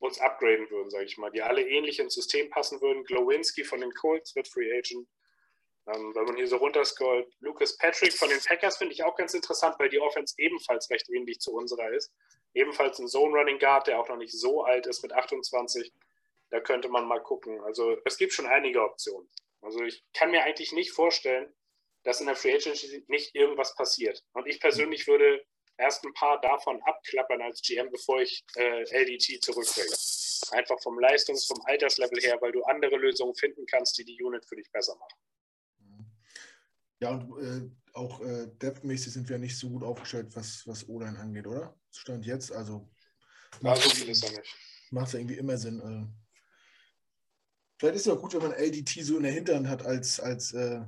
S3: uns upgraden würden, sage ich mal, die alle ähnlich ins System passen würden. Glowinski von den Colts wird Free Agent. Ähm, wenn man hier so runterscrollt, Lucas Patrick von den Packers finde ich auch ganz interessant, weil die Offense ebenfalls recht ähnlich zu unserer ist. Ebenfalls ein Zone Running Guard, der auch noch nicht so alt ist mit 28. Da könnte man mal gucken. Also es gibt schon einige Optionen. Also ich kann mir eigentlich nicht vorstellen, dass in der Free Agency nicht irgendwas passiert. Und ich persönlich würde erst ein paar davon abklappern als GM, bevor ich äh, LDT zurückbringe. Einfach vom Leistungs-, vom Alterslevel her, weil du andere Lösungen finden kannst, die die Unit für dich besser machen.
S1: Ja, und äh, auch äh, depthmäßig sind wir nicht so gut aufgestellt, was, was O-Line angeht, oder? Stand jetzt, also.
S3: Ja, so viel ist ja nicht.
S1: Macht es ja irgendwie immer Sinn. Äh, vielleicht ist es auch gut, wenn man LDT so in der Hinterhand hat, als, als, äh,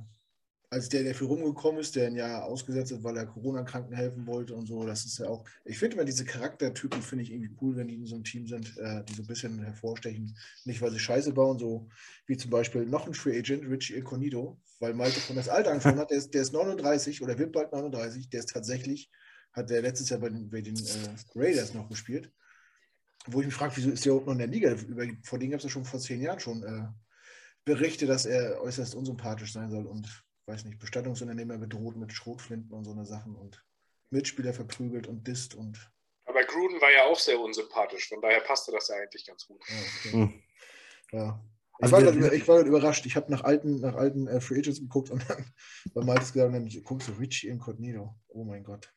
S1: als der, der für rumgekommen ist, der ein Jahr ausgesetzt hat, weil er Corona-Kranken helfen wollte und so. Das ist ja auch. Ich finde immer diese Charaktertypen, finde ich irgendwie cool, wenn die in so einem Team sind, äh, die so ein bisschen hervorstechen. Nicht, weil sie Scheiße bauen, so wie zum Beispiel noch ein Free Agent, Richie Incognito, weil Malte von das Alter angefangen hat, der ist, der ist 39 oder wird bald 39, der ist tatsächlich, hat der letztes Jahr bei den, bei den äh, Raiders noch gespielt. Wo ich mich frage, wieso ist der überhaupt noch in der Liga? Vor denen gab es ja schon vor zehn Jahren schon äh, Berichte, dass er äußerst unsympathisch sein soll und, weiß nicht, Bestattungsunternehmer bedroht mit Schrotflinten und so eine Sachen und Mitspieler verprügelt und disst und.
S3: Aber Gruden war ja auch sehr unsympathisch, von daher passte das ja eigentlich ganz gut. Ja, okay. hm.
S1: ja. Ich, also war grad, ich war überrascht. Ich habe nach alten, nach alten äh, Free Agents geguckt und dann bei Maltes gesagt, dann guckst du Richie Incognito. Oh mein Gott.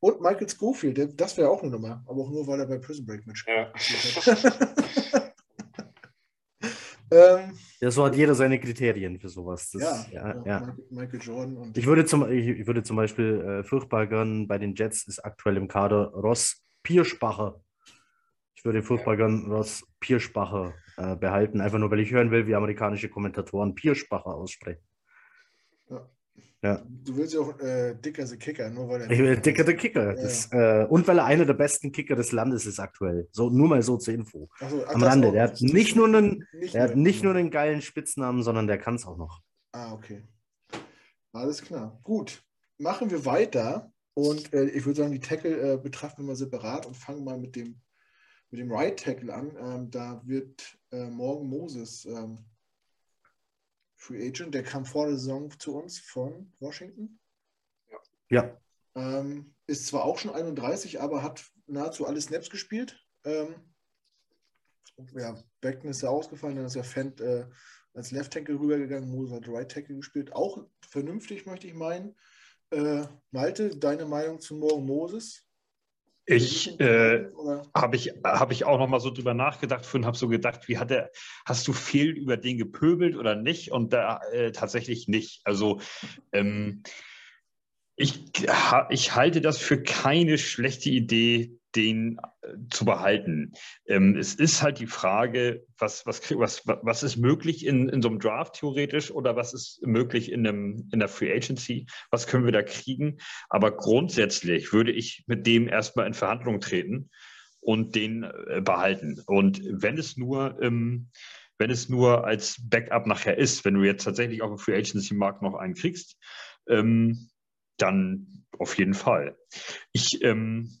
S1: Und Michael Schofield, das wäre auch eine Nummer, aber auch nur, weil er bei Prison Break mitspielt. Ja.
S4: ähm, ja, so hat jeder seine Kriterien für sowas.
S1: Das, ja, ja, ja, Michael Jordan. Und
S4: ich, würde zum, ich würde zum Beispiel äh, furchtbar gern bei den Jets ist aktuell im Kader Ross Pierspacher. Ich würde furchtbar gern Ross Pierspacher äh, behalten, einfach nur, weil ich hören will, wie amerikanische Kommentatoren Pierspacher aussprechen.
S1: Ja. Du willst ja auch äh, Dicker the Kicker, nur weil er.
S4: Ich will Dicker the Kicker. Ja. Das, äh, und weil er einer der besten Kicker des Landes ist aktuell. So, nur mal so zur Info. So, Am Rande. Der hat nicht nur einen, nicht der hat nicht nur einen geilen Spitznamen, sondern der kann es auch noch.
S1: Ah, okay. Alles klar. Gut. Machen wir weiter. Und äh, ich würde sagen, die Tackle äh, betrachten wir mal separat und fangen mal mit dem mit dem Right Tackle an. Ähm, da wird äh, Morgan Moses ähm, Free Agent. Der kam vor der Saison zu uns von Washington.
S4: Ja. ja.
S1: Ähm, ist zwar auch schon 31, aber hat nahezu alle Snaps gespielt. Ähm, ja, Beckton ist ja ausgefallen, dann ist ja Fendt äh, als Left Tackle rübergegangen, Moses hat Right Tackle gespielt. Auch vernünftig, möchte ich meinen. Äh, Malte, deine Meinung zu Morgan Moses?
S2: Ich äh, habe ich, hab ich auch noch mal so drüber nachgedacht und habe so gedacht, wie hat er, hast du viel über den gepöbelt oder nicht? Und da äh, tatsächlich nicht. Also ähm, ich, ich halte das für keine schlechte Idee, den äh, zu behalten. Ähm, es ist halt die Frage, was, was, was, was ist möglich in, in so einem Draft theoretisch oder was ist möglich in, einem, in der Free Agency? Was können wir da kriegen? Aber grundsätzlich würde ich mit dem erstmal in Verhandlungen treten und den äh, behalten. Und wenn es nur ähm, wenn es nur als Backup nachher ist, wenn du jetzt tatsächlich auf dem Free Agency Markt noch einen kriegst, ähm, dann auf jeden Fall. Ich ähm,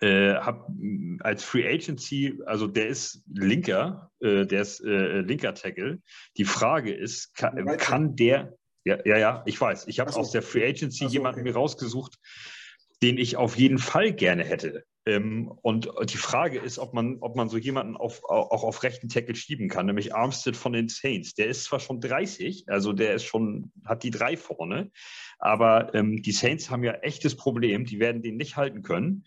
S2: äh, habe als Free Agency, also der ist linker, äh, der ist äh, linker Tackle. Die Frage ist, kann, kann der, ja, ja, ja, ich weiß, ich habe so. aus der Free Agency so, jemanden okay. mir rausgesucht, den ich auf jeden Fall gerne hätte. Ähm, und die Frage ist, ob man, ob man so jemanden auf, auch auf rechten Tackle schieben kann, nämlich Armstead von den Saints. Der ist zwar schon 30, also der ist schon, hat die drei vorne, aber ähm, die Saints haben ja echtes Problem, die werden den nicht halten können.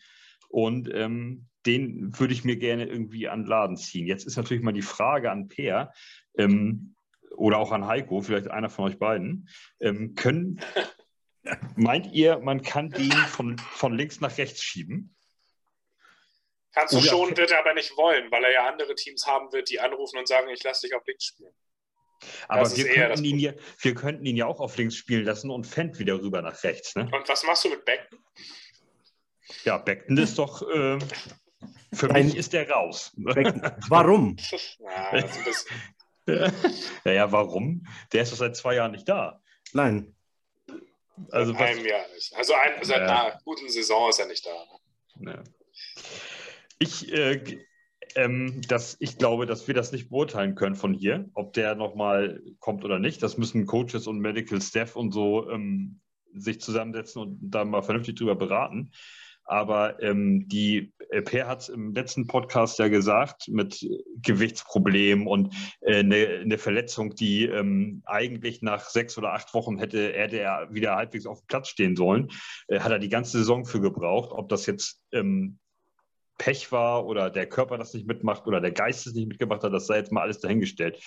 S2: Und ähm, den würde ich mir gerne irgendwie an den Laden ziehen. Jetzt ist natürlich mal die Frage an Peer ähm, oder auch an Heiko, vielleicht einer von euch beiden. Ähm, können, meint ihr, man kann den von, von links nach rechts schieben?
S3: Kannst du schon, wird er aber nicht wollen, weil er ja andere Teams haben wird, die anrufen und sagen, ich lasse dich auf links spielen.
S2: Aber wir könnten, ihn ja, wir könnten ihn ja auch auf links spielen lassen und Fendt wieder rüber nach rechts. Ne?
S3: Und was machst du mit Becken?
S2: Ja, Beckton ist doch, äh, für Ein, mich ist der raus.
S4: Beckton. Warum? ja,
S2: Ja. ja, warum? Der ist doch seit zwei Jahren nicht da.
S4: Nein.
S3: Also seit einem Jahr nicht. Also ein, seit ja. einer guten Saison ist er nicht da. Ne? Ja.
S2: Ich, äh, ähm, dass ich glaube, dass wir das nicht beurteilen können von hier, ob der nochmal kommt oder nicht. Das müssen Coaches und Medical Staff und so ähm, sich zusammensetzen und da mal vernünftig drüber beraten. Aber ähm, die äh, Per hat es im letzten Podcast ja gesagt, mit Gewichtsproblemen und äh, eine, ne Verletzung, die ähm, eigentlich nach sechs oder acht Wochen hätte er der wieder halbwegs auf dem Platz stehen sollen, äh, hat er die ganze Saison für gebraucht. Ob das jetzt ähm, Pech war oder der Körper das nicht mitmacht oder der Geist es nicht mitgemacht hat, das sei jetzt mal alles dahingestellt.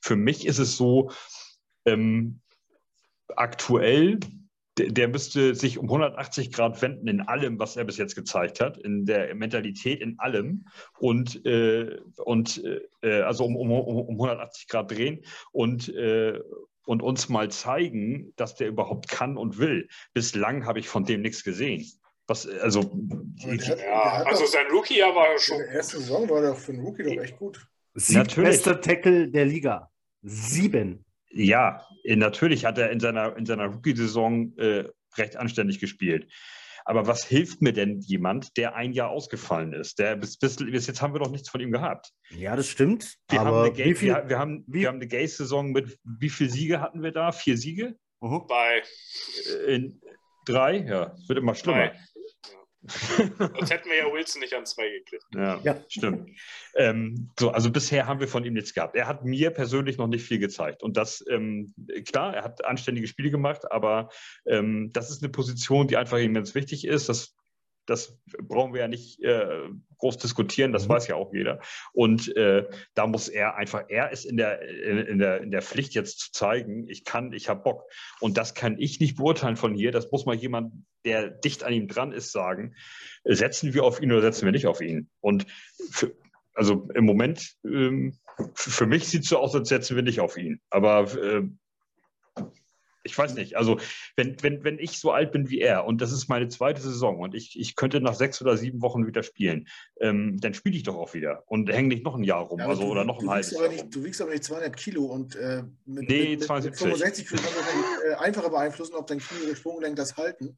S2: Für mich ist es so, ähm, aktuell der, der müsste sich um 180 Grad wenden in allem, was er bis jetzt gezeigt hat, in der Mentalität, in allem und, äh, und äh, also um, um, um 180 Grad drehen und, äh, und uns mal zeigen, dass der überhaupt kann und will. Bislang habe ich von dem nichts gesehen. Was, also,
S3: hat, ja, also sein Rookie-Jahr war schon. In
S1: der ersten Saison war der für einen Rookie doch echt gut.
S4: Bester Tackle der Liga. Sieben.
S2: Ja, natürlich hat er in seiner, in seiner Rookie-Saison äh, recht anständig gespielt. Aber was hilft mir denn jemand, der ein Jahr ausgefallen ist? Der, bis, bis, bis jetzt haben wir doch nichts von ihm gehabt.
S4: Ja, das stimmt.
S2: Wir, haben, eine viel, wir, wir, haben, wir haben eine Gay-Saison mit, wie viele Siege hatten wir da? Vier Siege?
S3: Uh -huh. Bei.
S2: In, drei? Ja, es wird immer schlimmer. Drei.
S3: Sonst hätten wir ja Wilson nicht an zwei gekriegt.
S2: Ja, ja. stimmt. Ähm, so, also bisher haben wir von ihm nichts gehabt. Er hat mir persönlich noch nicht viel gezeigt. Und das, ähm, klar, er hat anständige Spiele gemacht, aber ähm, das ist eine Position, die einfach immens wichtig ist. Das das brauchen wir ja nicht äh, groß diskutieren, das mhm. weiß ja auch jeder. Und äh, da muss er einfach, er ist in der, in, der, in der Pflicht jetzt zu zeigen, ich kann, ich habe Bock. Und das kann ich nicht beurteilen von hier. Das muss mal jemand, der dicht an ihm dran ist, sagen. Setzen wir auf ihn oder setzen wir nicht auf ihn? Und für, also im Moment, ähm, für mich sieht es so aus, als setzen wir nicht auf ihn. Aber äh, ich weiß nicht. Also, wenn, wenn, wenn ich so alt bin wie er und das ist meine zweite Saison und ich, ich könnte nach sechs oder sieben Wochen wieder spielen, ähm, dann spiele ich doch auch wieder und hänge nicht noch ein Jahr rum. Ja, also, du, oder noch ein halbes Jahr.
S1: Nicht, du wiegst aber nicht 200 Kilo und äh,
S2: mit, nee, mit, 72. mit
S1: 65 Kilo kannst du äh, einfacher beeinflussen, ob dein Knie oder Sprunggelenk das halten,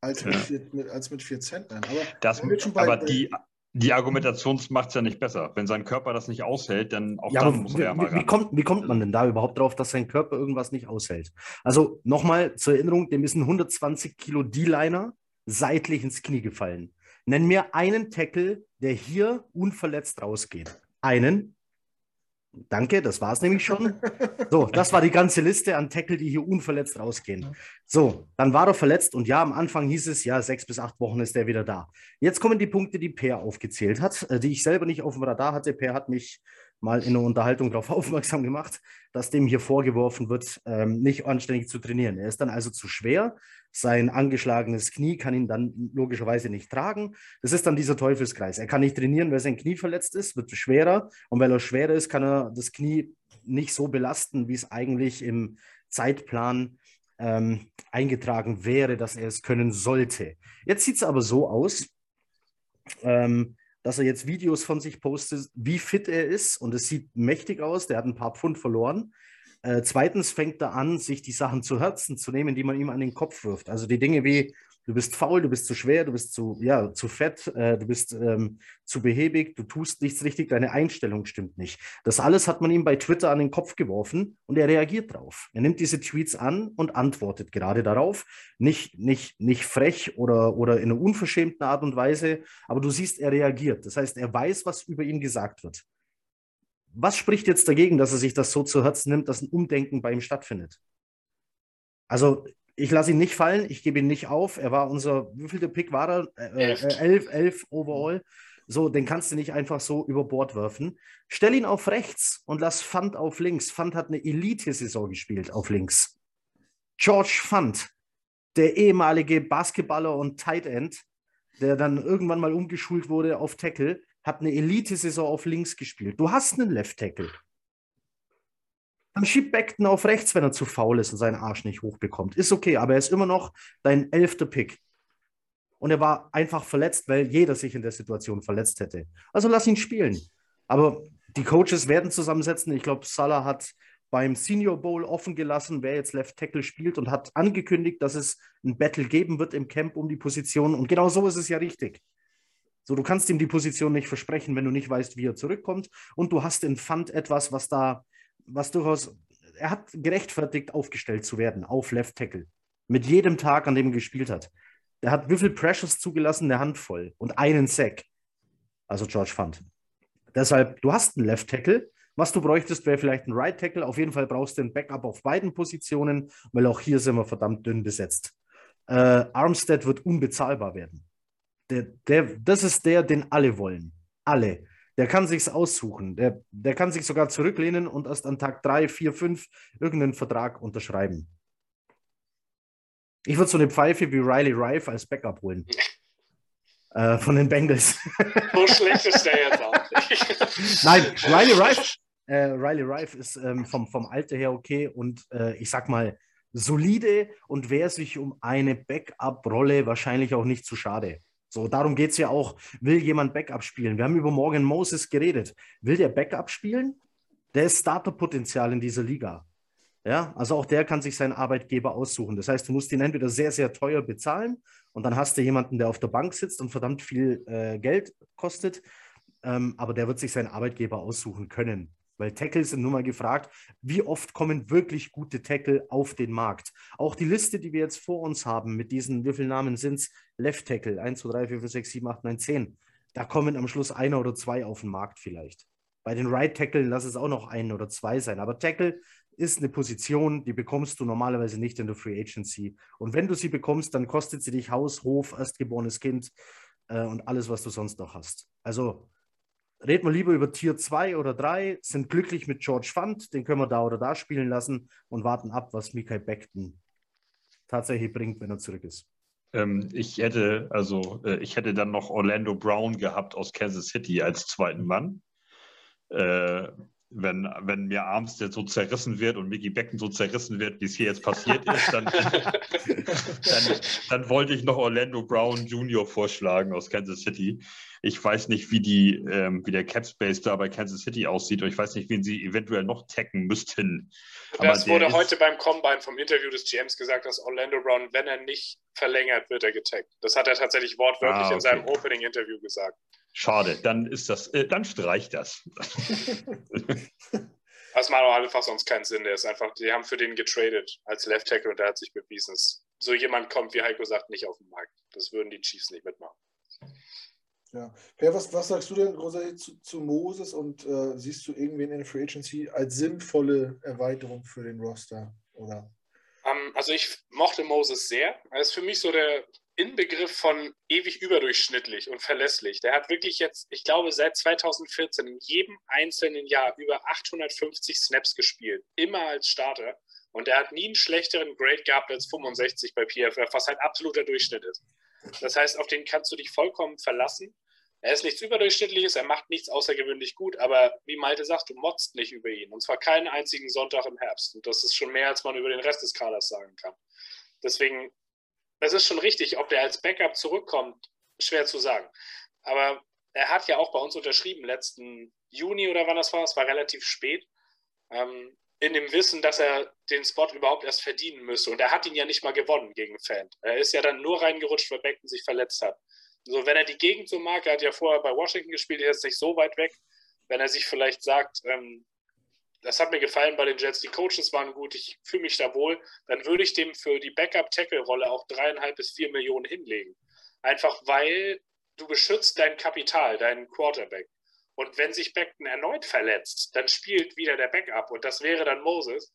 S1: als, ja. mit, vier, mit, als mit vier Zentnern.
S2: Aber, das, aber die, die Argumentation macht es ja nicht besser. Wenn sein Körper das nicht aushält, dann auch ja, dann muss er ja
S4: mal wie, wie, kommt, wie kommt man denn da überhaupt drauf, dass sein Körper irgendwas nicht aushält? Also nochmal zur Erinnerung, dem ist ein 120 Kilo D-Liner seitlich ins Knie gefallen. Nenn mir einen Tackle, der hier unverletzt rausgeht. Einen. Danke, das war es nämlich schon. So, das war die ganze Liste an Tackle, die hier unverletzt rausgehen. So, dann war er verletzt und ja, am Anfang hieß es, ja, sechs bis acht Wochen ist er wieder da. Jetzt kommen die Punkte, die Per aufgezählt hat, äh, die ich selber nicht auf dem Radar hatte. Per hat mich mal in einer Unterhaltung darauf aufmerksam gemacht, dass dem hier vorgeworfen wird, ähm, nicht anständig zu trainieren. Er ist dann also zu schwer. Sein angeschlagenes Knie kann ihn dann logischerweise nicht tragen. Das ist dann dieser Teufelskreis. Er kann nicht trainieren, weil sein Knie verletzt ist, wird schwerer. Und weil er schwerer ist, kann er das Knie nicht so belasten, wie es eigentlich im Zeitplan ähm, eingetragen wäre, dass er es können sollte. Jetzt sieht es aber so aus, ähm, dass er jetzt Videos von sich postet, wie fit er ist und es sieht mächtig aus. Der hat ein paar Pfund verloren. Äh, zweitens fängt er an, sich die Sachen zu Herzen zu nehmen, die man ihm an den Kopf wirft. Also die Dinge wie, du bist faul, du bist zu schwer, du bist zu, ja, zu fett, äh, du bist ähm, zu behäbig, du tust nichts richtig, deine Einstellung stimmt nicht. Das alles hat man ihm bei Twitter an den Kopf geworfen und er reagiert drauf. Er nimmt diese Tweets an und antwortet gerade darauf. Nicht, nicht, nicht frech oder, oder in einer unverschämten Art und Weise, aber du siehst, er reagiert. Das heißt, er weiß, was über ihn gesagt wird was spricht jetzt dagegen, dass er sich das so zu Herzen nimmt, dass ein Umdenken bei ihm stattfindet? Also, ich lasse ihn nicht fallen, ich gebe ihn nicht auf. Er war unser, wie viel der Pick war er? Äh, äh, elf, elf overall. So, den kannst du nicht einfach so über Bord werfen. Stell ihn auf rechts und lass Fund auf links. Fund hat eine Elite-Saison gespielt auf links. George Fund, der ehemalige Basketballer und Tight End, der dann irgendwann mal umgeschult wurde auf Tackle, hat eine Elite-Saison auf links gespielt. Du hast einen Left-Tackle. Dann schieb Beckton auf rechts, wenn er zu faul ist und seinen Arsch nicht hochbekommt. Ist okay, aber er ist immer noch dein elfter Pick. Und er war einfach verletzt, weil jeder sich in der Situation verletzt hätte. Also lass ihn spielen. Aber Die Coaches werden zusammensetzen. Ich glaube, Salah hat beim Senior Bowl offen gelassen, wer jetzt Left Tackle spielt und hat angekündigt, dass es ein Battle geben wird im Camp um die Position. Und genau so ist es ja richtig. So, du kannst ihm die Position nicht versprechen, wenn du nicht weißt, wie er zurückkommt. Und du hast in Fund etwas, was da, was durchaus, er hat gerechtfertigt, aufgestellt zu werden auf Left Tackle. Mit jedem Tag, an dem er gespielt hat. Der hat wie viel Pressures zugelassen? Eine Handvoll und einen Sack. Also George Fund. Deshalb, du hast einen Left Tackle. Was du bräuchtest, wäre vielleicht ein Right Tackle. Auf jeden Fall brauchst du ein Backup auf beiden Positionen, weil auch hier sind wir verdammt dünn besetzt. Äh, Armstead wird unbezahlbar werden. Der, der, das ist der, den alle wollen. Alle. Der kann sich's aussuchen. Der, der kann sich sogar zurücklehnen und erst an Tag 3, 4, 5 irgendeinen Vertrag unterschreiben. Ich würde so eine Pfeife wie Riley Rife als Backup holen. äh, von den Bengals.
S3: so schlecht ist der jetzt auch.
S4: Nein, Riley Rife, äh, Riley Rife ist ähm, vom, vom Alter her okay und äh, ich sag mal solide und wäre sich um eine Backup-Rolle wahrscheinlich auch nicht zu schade. So, darum geht es ja auch. Will jemand Backup spielen? Wir haben über Morgan Moses geredet. Will der Backup spielen? Der ist Starterpotenzial in dieser Liga. Ja, also auch der kann sich seinen Arbeitgeber aussuchen. Das heißt, du musst ihn entweder sehr, sehr teuer bezahlen und dann hast du jemanden, der auf der Bank sitzt und verdammt viel äh, Geld kostet, ähm, aber der wird sich seinen Arbeitgeber aussuchen können. Weil Tackle sind nun mal gefragt, wie oft kommen wirklich gute Tackle auf den Markt? Auch die Liste, die wir jetzt vor uns haben, mit diesen, wie viele Namen sind es? Left Tackle, 1, 2, 3, 4, 5, 6, 7, 8, 9, 10. Da kommen am Schluss einer oder zwei auf den Markt vielleicht. Bei den Right Tackle lass es auch noch ein oder zwei sein. Aber Tackle ist eine Position, die bekommst du normalerweise nicht in der Free Agency. Und wenn du sie bekommst, dann kostet sie dich Haus, Hof, erstgeborenes Kind äh, und alles, was du sonst noch hast. Also reden wir lieber über Tier 2 oder 3, sind glücklich mit George Fund, den können wir da oder da spielen lassen und warten ab, was Mikael Beckton tatsächlich bringt, wenn er zurück ist.
S2: Ähm, ich hätte, also äh, ich hätte dann noch Orlando Brown gehabt aus Kansas City als zweiten Mann. Äh, wenn, wenn mir Armstead so zerrissen wird und Mickey Becken so zerrissen wird, wie es hier jetzt passiert ist, dann, dann, dann, wollte ich noch Orlando Brown Jr. vorschlagen aus Kansas City. Ich weiß nicht, wie, die, ähm, wie der Cap Space da bei Kansas City aussieht und ich weiß nicht, wen sie eventuell noch tacken müssten.
S3: Das wurde ist... heute beim Combine vom Interview des GMs gesagt, dass Orlando Brown, wenn er nicht verlängert, wird er getaggt. Das hat er tatsächlich wortwörtlich ah, okay. in seinem Opening-Interview gesagt.
S2: Schade, dann ist das, äh, dann streicht das.
S3: das macht auch einfach sonst keinen Sinn. Der ist einfach, die haben für den getradet als Left Tackle und der hat sich bewiesen. So jemand kommt, wie Heiko sagt, nicht auf den Markt. Das würden die Chiefs nicht mitmachen.
S1: Ja. Per, was, was sagst du denn Rosalie, zu, zu Moses und äh, siehst du irgendwen in der Free Agency als sinnvolle Erweiterung für den Roster? Oder?
S3: Um, ähm, also ich mochte Moses sehr. Er ist für mich so der Inbegriff von ewig überdurchschnittlich und verlässlich. Der hat wirklich jetzt, ich glaube, seit 2014 in jedem einzelnen Jahr über 850 Snaps gespielt. Immer als Starter. Und er hat nie einen schlechteren Grade gehabt als 65 bei PFF, was halt absoluter Durchschnitt ist. Das heißt, auf den kannst du dich vollkommen verlassen. Er ist nichts Überdurchschnittliches, er macht nichts außergewöhnlich gut, aber wie Malte sagt, du motzt nicht über ihn. Und zwar keinen einzigen Sonntag im Herbst. Und das ist schon mehr, als man über den Rest des Kaders sagen kann. Deswegen, das ist schon richtig. Ob der als Backup zurückkommt, schwer zu sagen. Aber er hat ja auch bei uns unterschrieben, letzten Juni oder wann das war, es war relativ spät, ähm, in dem Wissen, dass er den Spot überhaupt erst verdienen müsste. Und er hat ihn ja nicht mal gewonnen gegen Fan. Er ist ja dann nur reingerutscht, weil Beckton sich verletzt hat. So, wenn er die Gegend so mag, er hat ja vorher bei Washington gespielt, er ist nicht so weit weg. Wenn er sich vielleicht sagt, ähm, das hat mir gefallen bei den Jets, die Coaches waren gut, ich fühle mich da wohl, dann würde ich dem für die Backup-Tackle-Rolle auch dreieinhalb bis vier Millionen hinlegen. Einfach weil du beschützt dein Kapital, deinen Quarterback. Und wenn sich Beckton erneut verletzt, dann spielt wieder der Backup und das wäre dann Moses.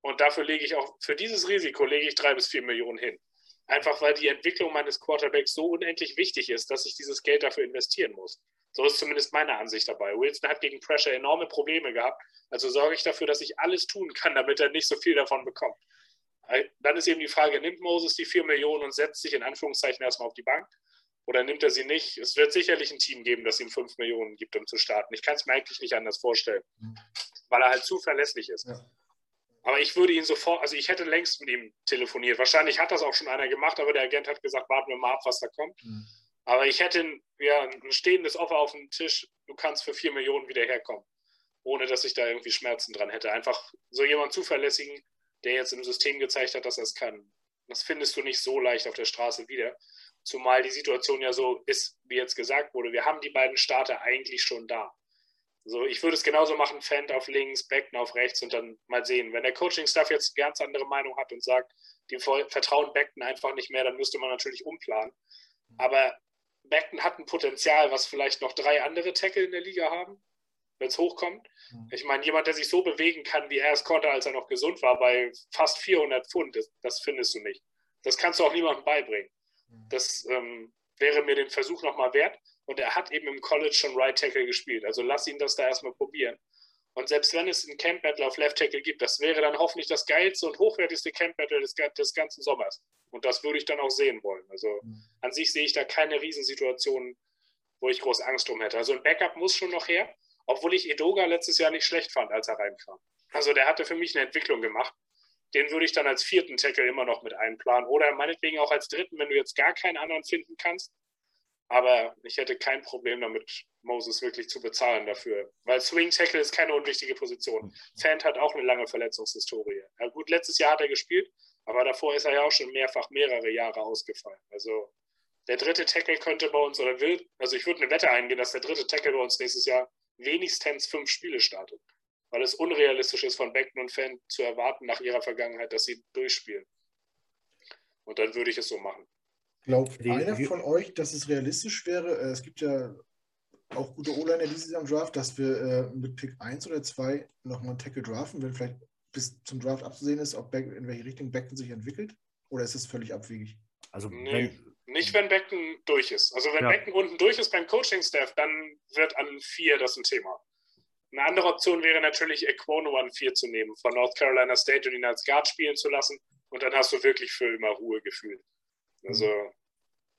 S3: Und dafür lege ich auch, für dieses Risiko lege ich drei bis vier Millionen hin. Einfach weil die Entwicklung meines Quarterbacks so unendlich wichtig ist, dass ich dieses Geld dafür investieren muss. So ist zumindest meine Ansicht dabei. Wilson hat gegen Pressure enorme Probleme gehabt. Also sorge ich dafür, dass ich alles tun kann, damit er nicht so viel davon bekommt. Dann ist eben die Frage, nimmt Moses die 4 Millionen und setzt sich in Anführungszeichen erstmal auf die Bank? Oder nimmt er sie nicht? Es wird sicherlich ein Team geben, das ihm 5 Millionen gibt, um zu starten. Ich kann es mir eigentlich nicht anders vorstellen, weil er halt zuverlässig ist. Ja. Aber ich würde ihn sofort, also ich hätte längst mit ihm telefoniert. Wahrscheinlich hat das auch schon einer gemacht, aber der Agent hat gesagt, warten wir mal ab, was da kommt. Mhm. Aber ich hätte ja, ein stehendes Offer auf dem Tisch, du kannst für vier Millionen wieder herkommen. ohne dass ich da irgendwie Schmerzen dran hätte. Einfach so jemand zuverlässigen, der jetzt im System gezeigt hat, dass er es kann. Das findest du nicht so leicht auf der Straße wieder. Zumal die Situation ja so ist, wie jetzt gesagt wurde. Wir haben die beiden Starter eigentlich schon da. So, ich würde es genauso machen, Fan auf links, Becken auf rechts und dann mal sehen. Wenn der Coaching-Staff jetzt eine ganz andere Meinung hat und sagt, die vertrauen Becken einfach nicht mehr, dann müsste man natürlich umplanen. Aber Becken hat ein Potenzial, was vielleicht noch drei andere Tackle in der Liga haben, wenn es hochkommt. Mhm. Ich meine, jemand, der sich so bewegen kann, wie er es konnte, als er noch gesund war, bei fast 400 Pfund, das, das findest du nicht. Das kannst du auch niemandem beibringen. Mhm. Das ähm, wäre mir den Versuch nochmal wert. Und er hat eben im College schon Right Tackle gespielt. Also lass ihn das da erstmal probieren. Und selbst wenn es ein Camp Battle auf Left Tackle gibt, das wäre dann hoffentlich das geilste und hochwertigste Camp Battle des, des ganzen Sommers. Und das würde ich dann auch sehen wollen. Also mhm. an sich sehe ich da keine Riesensituation, wo ich groß Angst drum hätte. Also ein Backup muss schon noch her, obwohl ich Edoga letztes Jahr nicht schlecht fand, als er reinkam. Also der hatte für mich eine Entwicklung gemacht. Den würde ich dann als vierten Tackle immer noch mit einplanen. Oder meinetwegen auch als dritten, wenn du jetzt gar keinen anderen finden kannst. Aber ich hätte kein Problem damit, Moses wirklich zu bezahlen dafür. Weil Swing Tackle ist keine unwichtige Position. Fant hat auch eine lange Verletzungshistorie. Ja, gut, letztes Jahr hat er gespielt, aber davor ist er ja auch schon mehrfach mehrere Jahre ausgefallen. Also der dritte Tackle könnte bei uns oder will, also ich würde eine Wette eingehen, dass der dritte Tackle bei uns nächstes Jahr wenigstens fünf Spiele startet. Weil es unrealistisch ist, von Beckton und Fan zu erwarten nach ihrer Vergangenheit, dass sie durchspielen. Und dann würde ich es so machen.
S1: Glaubt einer von euch, dass es realistisch wäre? Äh, es gibt ja auch gute O-Liner dieses Jahr im Draft, dass wir äh, mit Pick 1 oder 2 nochmal einen Tackle draften, wenn vielleicht bis zum Draft abzusehen ist, ob Beck, in welche Richtung Beckton sich entwickelt? Oder ist es völlig abwegig?
S3: Also, nee, wenn, nicht wenn Becken durch ist. Also, wenn ja. Becken unten durch ist beim Coaching-Staff, dann wird an 4 das ein Thema. Eine andere Option wäre natürlich, Equono an 4 zu nehmen von North Carolina State und ihn als Guard spielen zu lassen. Und dann hast du wirklich für immer Ruhe gefühlt. Also,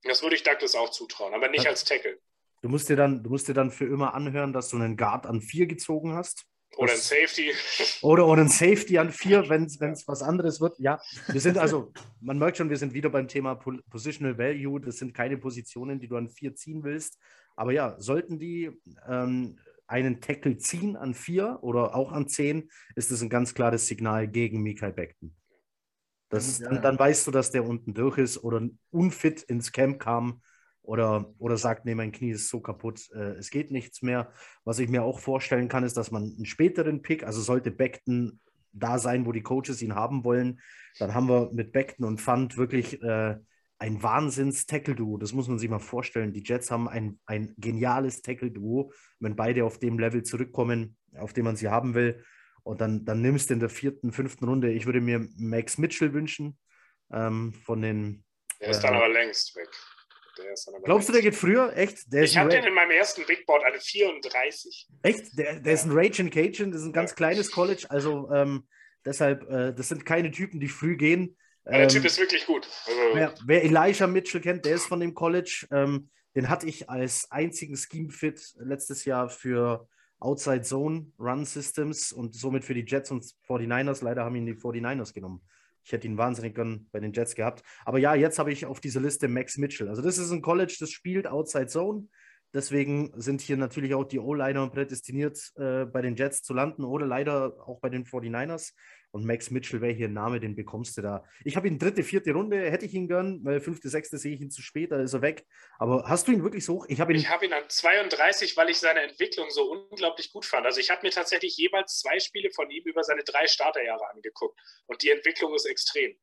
S3: das würde ich Douglas auch zutrauen, aber nicht als Tackle.
S4: Du musst, dir dann, du musst dir dann für immer anhören, dass du einen Guard an 4 gezogen hast.
S3: Oder ein Safety.
S4: Oder, oder ein Safety an 4, wenn es was anderes wird. Ja, wir sind also, man merkt schon, wir sind wieder beim Thema Positional Value. Das sind keine Positionen, die du an 4 ziehen willst. Aber ja, sollten die ähm, einen Tackle ziehen an 4 oder auch an 10, ist das ein ganz klares Signal gegen Mikael Beckton. Das, ja, dann, dann, weißt du, dass der unten durch ist oder unfit ins Camp kam oder, oder sagt, nee, mein Knie ist so kaputt, äh, es geht nichts mehr. Was ich mir auch vorstellen kann, ist, dass man einen späteren Pick, also sollte Beckton da sein, wo die Coaches ihn haben wollen, dann haben wir mit Beckton und Fund wirklich äh, ein Wahnsinns-Tackle-Duo. Das muss man sich mal vorstellen. Die Jets haben ein, ein geniales Tackle-Duo. Wenn beide auf dem Level zurückkommen, auf dem man sie haben will, und dann, dann nimmst du in der vierten, fünften Runde, ich würde mir Max Mitchell wünschen ähm, von den.
S3: Der ist äh, dann aber längst weg.
S4: Glaubst du, der geht früher? Echt? Der
S3: ich habe den in meinem ersten Big Board eine 34.
S4: Echt? Der, der ja. ist ein Rage in Cajun, das ist ein ganz ja. kleines College. Also ähm, deshalb, äh, das sind keine Typen, die früh gehen.
S3: Ja, der ähm, Typ ist wirklich gut.
S4: Also, wer, wer, Elijah Mitchell kennt, der ist von dem College. Ähm, den hatte ich als einzigen Scheme-Fit letztes Jahr für Outside Zone Run Systems und somit für die Jets und 49ers. Leider haben ihn die 49ers genommen. Ich hätte ihn wahnsinnig gern bei den Jets gehabt. Aber ja, jetzt habe ich auf dieser Liste Max Mitchell. Also, das ist ein College, das spielt Outside Zone. Deswegen sind hier natürlich auch die O-Liner prädestiniert, äh, bei den Jets zu landen oder leider auch bei den 49ers. Und Max Mitchell wäre hier ein Name, den bekommst du da. Ich habe ihn dritte, vierte Runde, hätte ich ihn gern, weil fünfte, sechste sehe ich ihn zu spät, da ist er weg. Aber hast du ihn wirklich so hoch?
S3: Ich habe ihn, hab ihn an 32, weil ich seine Entwicklung so unglaublich gut fand. Also ich habe mir tatsächlich jeweils zwei Spiele von ihm über seine drei Starterjahre angeguckt. Und die Entwicklung ist extrem.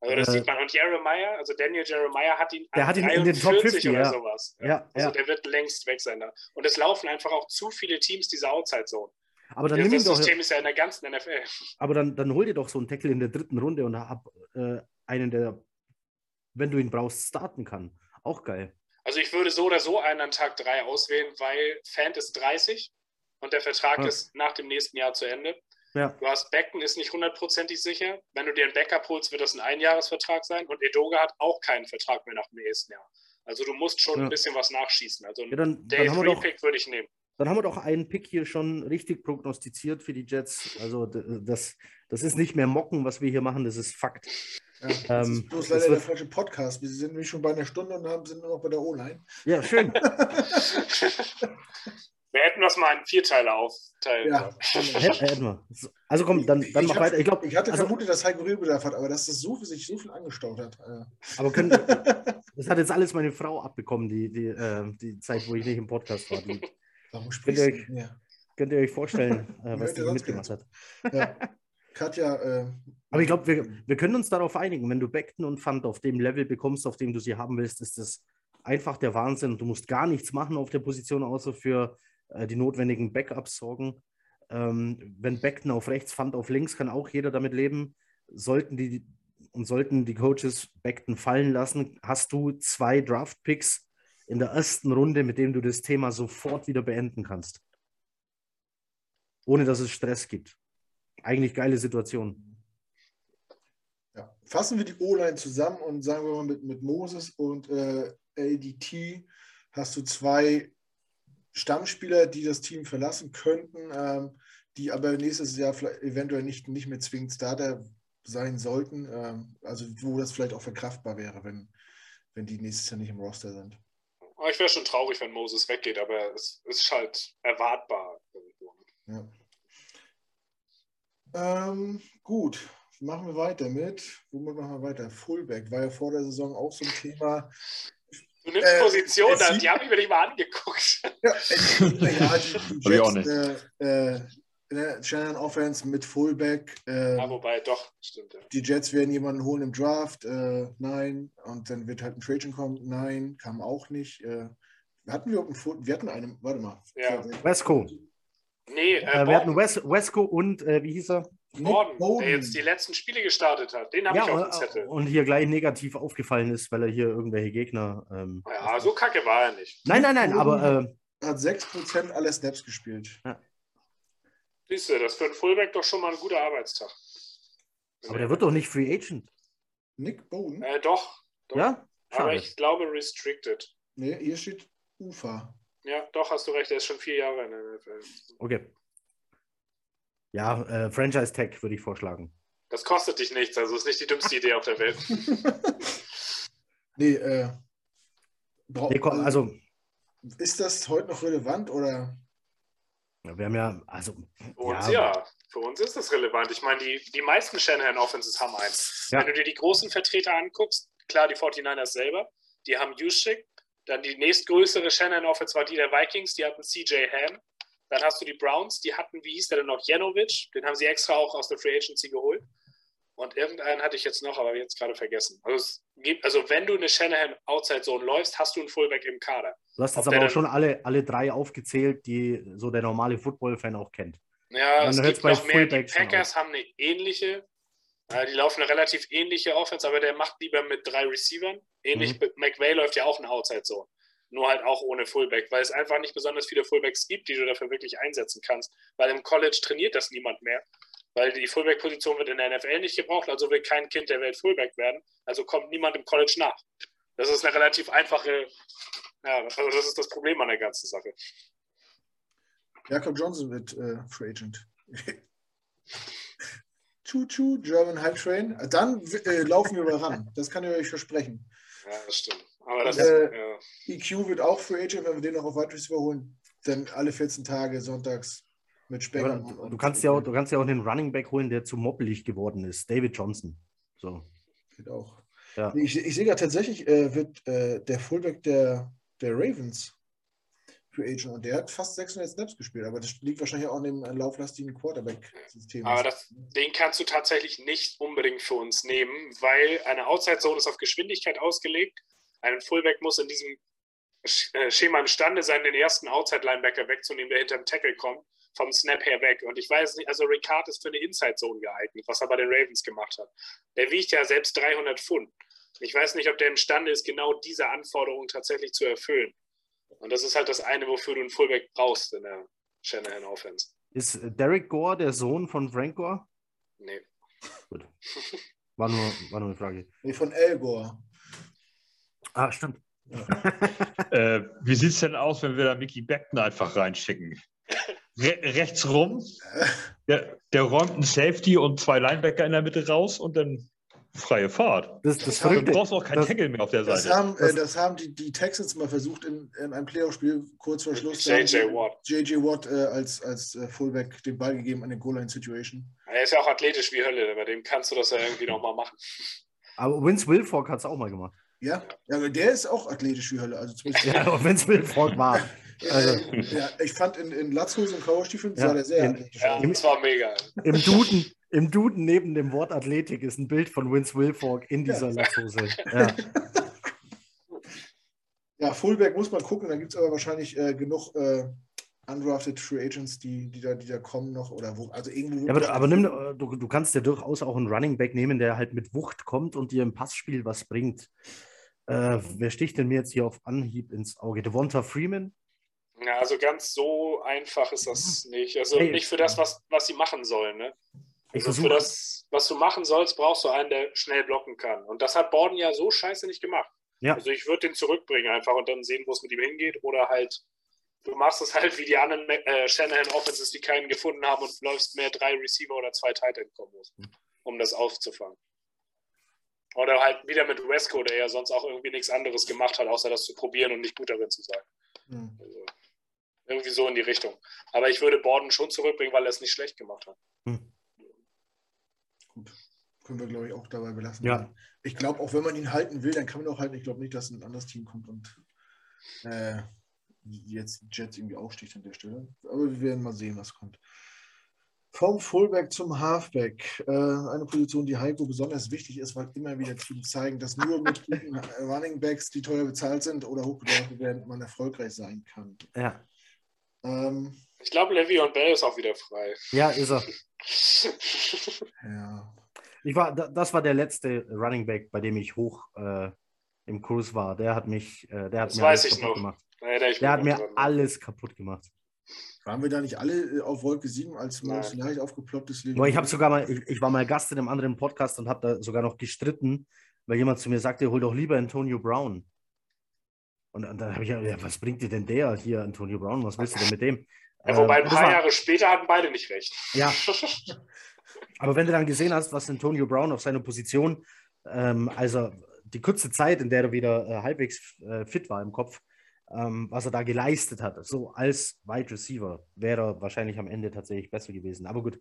S3: Also das äh, sieht man. Und Jeremiah, also Daniel Jeremiah hat ihn,
S4: der hat ihn in den Top 50
S3: oder
S4: ja.
S3: sowas. Ja, also ja. der wird längst weg sein da. Und es laufen einfach auch zu viele Teams diese Outside Zone.
S4: Aber dann nimm
S3: das
S4: doch,
S3: System ist ja in der ganzen NFL.
S4: Aber dann, dann hol dir doch so einen Tackle in der dritten Runde und hab äh, einen, der, wenn du ihn brauchst, starten kann. Auch geil.
S3: Also ich würde so oder so einen an Tag 3 auswählen, weil Fant ist 30 und der Vertrag ja. ist nach dem nächsten Jahr zu Ende. Ja. Du hast Becken, ist nicht hundertprozentig sicher. Wenn du dir einen Backup holst, wird das ein Einjahresvertrag sein. Und Edoga hat auch keinen Vertrag mehr nach dem nächsten Jahr. Also du musst schon ja. ein bisschen was nachschießen. Also
S4: ja, dann,
S3: Day 3 Pick würde ich nehmen.
S4: Dann haben wir doch einen Pick hier schon richtig prognostiziert für die Jets. Also das, das ist nicht mehr Mocken, was wir hier machen, das ist Fakt.
S1: Ja, das ähm, ist bloß leider der falsche Podcast. Wir sind nämlich schon bei einer Stunde und haben, sind nur noch bei der O-Line.
S4: Ja, schön.
S3: Wir hätten das mal in Vierteile aufteilen
S1: ja.
S4: Hätten wir. Also komm, dann, dann mach weiter.
S1: Ich, glaub, ich hatte also, vermutet, dass Heiko Rebedarf hat, aber dass das so, sich so viel angestaut hat. Äh.
S4: Aber können, das hat jetzt alles meine Frau abbekommen, die, die, äh, die Zeit, wo ich nicht im Podcast war. Die,
S1: Warum sprichst
S4: könnt ihr, euch, könnt ihr euch vorstellen, äh, was die mitgemacht hat?
S1: Ja. Katja. Äh,
S4: aber ich glaube, wir, wir können uns darauf einigen. Wenn du Beckton und Fund auf dem Level bekommst, auf dem du sie haben willst, ist das einfach der Wahnsinn. Du musst gar nichts machen auf der Position, außer für äh, die notwendigen Backups sorgen. Ähm, wenn Beckton auf rechts, Fand auf links, kann auch jeder damit leben. Sollten die und sollten die Coaches Beckton fallen lassen, hast du zwei Draft-Picks in der ersten Runde, mit denen du das Thema sofort wieder beenden kannst. Ohne dass es Stress gibt. Eigentlich geile Situation.
S1: Ja. Fassen wir die O-Line zusammen und sagen wir mal mit, mit Moses und äh, LDT hast du zwei Stammspieler, die das Team verlassen könnten, ähm, die aber nächstes Jahr eventuell nicht, nicht mehr zwingend Starter sein sollten. Ähm, also wo das vielleicht auch verkraftbar wäre, wenn, wenn die nächstes Jahr nicht im Roster sind.
S3: Ich wäre schon traurig, wenn Moses weggeht, aber es ist halt erwartbar.
S1: Ja. Ähm, gut, machen wir weiter mit. Womit machen wir weiter? Fullback war ja vor der Saison auch so ein Thema.
S3: Du nimmst äh, Position an, die habe ich mir nicht mal angeguckt. Ja,
S1: ja die, die Jets, äh, äh, ne, Shannon Offense mit Fullback.
S3: Äh, ja, wobei, doch, stimmt. Ja.
S1: Die Jets werden jemanden holen im Draft, äh, nein. Und dann wird halt ein Trajan kommen, nein, kam auch nicht. Äh, hatten wir einen Full, wir hatten einen, warte mal.
S4: Ja. Wesco.
S3: Nee,
S4: äh, wir hatten Wes, Wesco und, wie hieß er?
S3: Gordon, Gordon, der jetzt die letzten Spiele gestartet hat. Den habe ja, ich auf dem Zettel.
S4: Und hier gleich negativ aufgefallen ist, weil er hier irgendwelche Gegner. Ähm,
S3: ja, so kacke war er nicht.
S4: Nein, nein, nein, aber.
S1: Äh, hat 6% aller Snaps gespielt. Ja.
S3: Siehst du, das für einen Fullback doch schon mal ein guter Arbeitstag.
S4: Aber der wird doch nicht Free Agent.
S1: Nick Bowden?
S3: Äh, doch, doch.
S4: Ja?
S3: Schade. Aber ich glaube Restricted.
S1: Nee, hier steht UFA.
S3: Ja, doch, hast du recht, der ist schon vier Jahre in der NFL.
S4: Okay. Ja, äh, Franchise Tag würde ich vorschlagen.
S3: Das kostet dich nichts, also ist nicht die dümmste Idee auf der Welt.
S1: nee, äh.
S4: Nee, also.
S1: Ist das heute noch relevant oder?
S4: Wir haben ja, also.
S3: Für uns ja. ja. Für uns ist das relevant. Ich meine, die, die meisten Shanahan Offenses haben eins. Ja. Wenn du dir die großen Vertreter anguckst, klar, die 49ers selber, die haben Juszczyk. Dann die nächstgrößere Shanahan Offense war die der Vikings, die hatten CJ Ham. Dann hast du die Browns, die hatten, wie hieß der denn noch, Janovic, den haben sie extra auch aus der Free Agency geholt. Und irgendeinen hatte ich jetzt noch, aber jetzt gerade vergessen. Also, gibt, also, wenn du eine Shanahan Outside Zone läufst, hast du einen Fullback im Kader.
S4: Du hast jetzt aber auch schon alle, alle drei aufgezählt, die so der normale Football-Fan auch kennt.
S3: Ja, es gibt noch mehr. Die Packers haben eine ähnliche, äh, die laufen eine relativ ähnliche Offense, aber der macht lieber mit drei Receivern. Ähnlich, mhm. McVay läuft ja auch eine Outside Zone nur halt auch ohne Fullback, weil es einfach nicht besonders viele Fullbacks gibt, die du dafür wirklich einsetzen kannst, weil im College trainiert das niemand mehr, weil die Fullback-Position wird in der NFL nicht gebraucht, also will kein Kind der Welt Fullback werden, also kommt niemand im College nach. Das ist eine relativ einfache, ja, also das ist das Problem an der ganzen Sache.
S1: Jakob Johnson wird äh, Free Agent. Choo-choo, German Hype Train. Dann äh, laufen wir mal ran. Das kann ich euch versprechen.
S3: Ja, das stimmt. Aber das,
S1: äh, ja. EQ wird auch Free Agent, wenn wir den noch auf Wide Receiver holen. Dann alle 14 Tage sonntags mit Speck.
S4: Du, du, kannst ja auch, du kannst ja auch den Running Back holen, der zu moppelig geworden ist. David Johnson. So.
S1: Geht auch. Ja. Ich, ich sehe ja tatsächlich, äh, wird äh, der Fullback der, der Ravens Free Agent und der hat fast 600 Snaps gespielt, aber das liegt wahrscheinlich auch an dem lauflastigen Quarterback-System.
S3: Aber das, den kannst du tatsächlich nicht unbedingt für uns nehmen, weil eine Outside Zone ist auf Geschwindigkeit ausgelegt ein Fullback muss in diesem äh, Schema imstande sein, den ersten Outside-Linebacker wegzunehmen, der hinter dem Tackle kommt, vom Snap her weg. Und ich weiß nicht, also Ricard ist für eine Inside-Zone geeignet, was er bei den Ravens gemacht hat. Der wiegt ja selbst 300 Pfund. Ich weiß nicht, ob der imstande ist, genau diese Anforderungen tatsächlich zu erfüllen. Und das ist halt das eine, wofür du einen Fullback brauchst in der Shanahan Offense.
S4: Ist Derek Gore der Sohn von Frank Gore?
S3: Nee.
S4: Gut. War nur, war nur eine Frage.
S1: Nee, von El Gore.
S4: Ah, stimmt.
S2: Ja. äh, wie sieht es denn aus, wenn wir da Mickey Beckton einfach reinschicken? Re rechts rum, der, der, räumt einen Safety und zwei Linebacker in der Mitte raus und dann freie Fahrt.
S4: Das, das
S2: du brauchst auch kein Tackle mehr auf der
S1: das
S2: Seite.
S1: Haben, äh, das haben die, die Texans mal versucht in, in einem Playoff-Spiel kurz vor Schluss.
S3: JJ Watt.
S1: JJ Watt äh, als, als äh, Fullback den Ball gegeben an den Goal-Line-Situation.
S3: Er ist ja auch athletisch wie Hölle, bei dem kannst du das ja irgendwie nochmal machen.
S4: Aber Vince Wilfork hat es auch mal gemacht.
S1: Ja, ja, aber der ist auch athletisch wie Hölle. Also zumindest
S4: ja, aber Vince Wilfork war.
S1: Also. ja, ich fand in, in Latzhosen und Kauerstiefeln ja, sah der sehr in,
S3: ja, aus. das war mega.
S4: Im Duden, Im Duden neben dem Wort Athletik ist ein Bild von Vince Wilfork in dieser ja. Latzhose. Ja.
S1: ja, Fullback muss man gucken, da gibt es aber wahrscheinlich äh, genug äh, undrafted Free Agents, die, die, da, die da kommen noch oder wo, also irgendwo.
S4: Ja, aber, aber nimm, äh, du, du kannst ja durchaus auch einen Running Back nehmen, der halt mit Wucht kommt und dir im Passspiel was bringt. Äh, wer sticht denn mir jetzt hier auf Anhieb ins Auge? Devonta Freeman?
S3: Ja, also ganz so einfach ist das mhm. nicht. Also hey. nicht für das, was, was sie machen sollen. Ne? Also für das, was du machen sollst, brauchst du einen, der schnell blocken kann. Und das hat Borden ja so scheiße nicht gemacht. Ja. Also ich würde den zurückbringen einfach und dann sehen, wo es mit ihm hingeht. Oder halt, du machst es halt wie die anderen äh, Shanahan Offenses, die keinen gefunden haben und läufst mehr drei Receiver oder zwei Tight End Kombos, um das aufzufangen. Oder halt wieder mit Wesco, der ja sonst auch irgendwie nichts anderes gemacht hat, außer das zu probieren und nicht gut darin zu sein. Mhm. Also, irgendwie so in die Richtung. Aber ich würde Borden schon zurückbringen, weil er es nicht schlecht gemacht hat. Mhm.
S1: Gut. Können wir, glaube ich, auch dabei belassen.
S4: Ja.
S1: Ich glaube, auch wenn man ihn halten will, dann kann man auch halten. Ich glaube nicht, dass ein anderes Team kommt und äh, jetzt Jets irgendwie aufsticht an der Stelle. Aber wir werden mal sehen, was kommt. Vom Fullback zum Halfback. Äh, eine Position, die Heiko besonders wichtig ist, weil immer wieder Teams zeigen, dass nur mit guten Running Backs, die teuer bezahlt sind oder hochbewertet werden, man erfolgreich sein kann.
S4: Ja.
S1: Ähm,
S3: ich glaube, Levy und Bell ist auch wieder frei.
S4: Ja, ist er.
S1: ja.
S4: Ich war, das war der letzte Running Back, bei dem ich hoch äh, im Kurs war. Der hat mich, äh, der hat
S3: das
S4: mir
S3: alles kaputt noch. gemacht.
S4: Nee, der, der hat mir dran. alles kaputt gemacht.
S1: Waren wir da nicht alle äh, auf Wolke 7, als Most Night aufgeploppt ist?
S4: Ich habe sogar mal, ich, ich, war mal Gast in einem anderen Podcast und habe da sogar noch gestritten, weil jemand zu mir sagte, hol doch lieber Antonio Brown. Und, und dann habe ich ja, was bringt dir denn der hier, Antonio Brown? Was willst du denn mit dem?
S3: Ja, wobei ein ähm, paar war, Jahre später hatten beide nicht recht.
S4: Ja. Aber wenn du dann gesehen hast, was Antonio Brown auf seiner Position, ähm, also die kurze Zeit, in der er wieder äh, halbwegs äh, fit war im Kopf, ähm, was er da geleistet hat. So als Wide Receiver wäre er wahrscheinlich am Ende tatsächlich besser gewesen. Aber gut.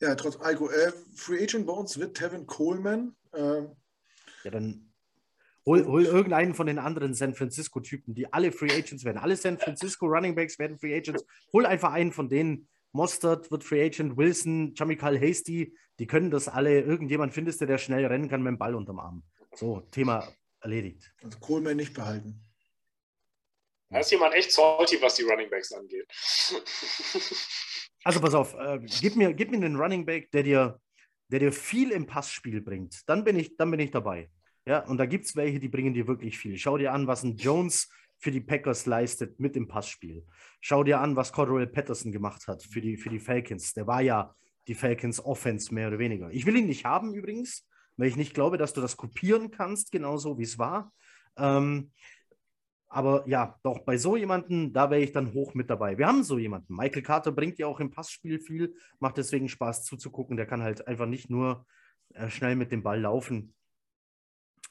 S1: Ja, trotz Alko. Äh, Free Agent bei uns wird Tevin Coleman. Äh,
S4: ja, dann hol, hol irgendeinen von den anderen San Francisco-Typen, die alle Free Agents werden. Alle San Francisco Running Backs werden Free Agents. Hol einfach einen von denen. Mostert wird Free Agent, Wilson, Jamikal Hasty, die können das alle. Irgendjemand findest du, der schnell rennen kann mit dem Ball unterm Arm. So, Thema erledigt.
S1: Also Coleman nicht behalten.
S3: Da ist jemand echt salty, was die Running Backs angeht.
S4: Also pass auf, äh, gib, mir, gib mir einen Running Back, der dir, der dir viel im Passspiel bringt. Dann bin ich, dann bin ich dabei. Ja, und da gibt es welche, die bringen dir wirklich viel. Schau dir an, was ein Jones für die Packers leistet mit dem Passspiel. Schau dir an, was Cordell Patterson gemacht hat für die, für die Falcons. Der war ja die Falcons Offense mehr oder weniger. Ich will ihn nicht haben übrigens, weil ich nicht glaube, dass du das kopieren kannst, genauso wie es war. Ähm, aber ja, doch bei so jemanden, da wäre ich dann hoch mit dabei. Wir haben so jemanden. Michael Carter bringt ja auch im Passspiel viel, macht deswegen Spaß zuzugucken. Der kann halt einfach nicht nur äh, schnell mit dem Ball laufen.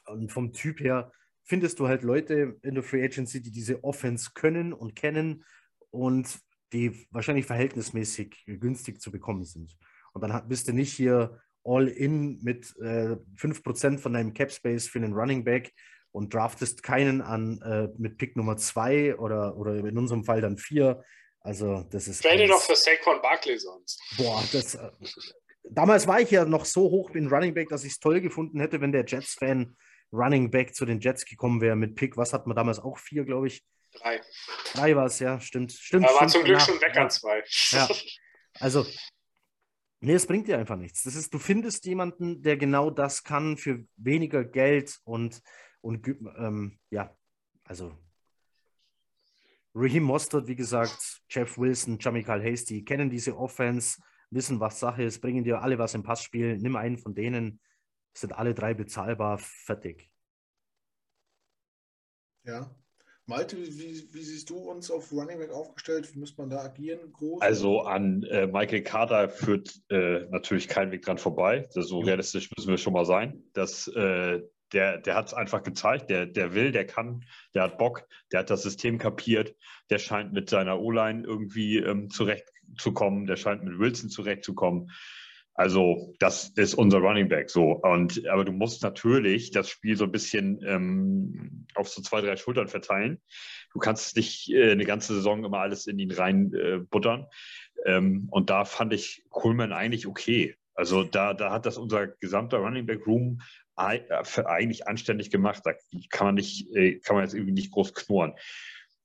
S4: Und vom Typ her findest du halt Leute in der Free Agency, die diese Offense können und kennen und die wahrscheinlich verhältnismäßig günstig zu bekommen sind. Und dann bist du nicht hier all in mit äh, 5% von deinem Cap Space für einen Running Back und draftest keinen an äh, mit Pick Nummer zwei oder, oder in unserem Fall dann vier. Also das ist.
S3: Trade doch für Saquon Barkley sonst.
S4: Boah, das. Äh, damals war ich ja noch so hoch in Running Back, dass ich es toll gefunden hätte, wenn der Jets-Fan Running Back zu den Jets gekommen wäre mit Pick. Was hat man damals auch vier, glaube ich?
S3: Drei.
S4: Drei war es, ja, stimmt. stimmt
S3: Aber
S4: war
S3: zum Glück schon weg an zwei.
S4: Ja. Also, nee, es bringt dir einfach nichts. Das ist, du findest jemanden, der genau das kann für weniger Geld und und ähm, ja, also Raheem Mostert, wie gesagt, Jeff Wilson, Jamikal Hasty, kennen diese Offense, wissen, was Sache ist, bringen dir alle was im Passspiel, nimm einen von denen, sind alle drei bezahlbar, fertig.
S1: Ja. Malte, wie, wie, siehst du uns auf Running Back aufgestellt? Wie muss man da agieren?
S2: Groß? Also an äh, Michael Carter führt äh, natürlich kein Weg dran vorbei. So realistisch müssen wir schon mal sein. Das, äh, der der hat es einfach gezeigt. Der, der will, der kann, der hat Bock, der hat das System kapiert. Der scheint mit seiner O-Line irgendwie ähm, zurechtzukommen. Der scheint mit Wilson zurechtzukommen. Also, das ist unser Running Back so. Und, aber du musst natürlich das Spiel so ein bisschen ähm, auf so zwei, drei Schultern verteilen. Du kannst nicht äh, eine ganze Saison immer alles in ihn rein äh, buttern. Ähm, und da fand ich Coleman eigentlich okay. Also da, da hat das unser gesamter Running Back Room äh, eigentlich anständig gemacht. Da kann man nicht, äh, kann man jetzt irgendwie nicht groß knurren.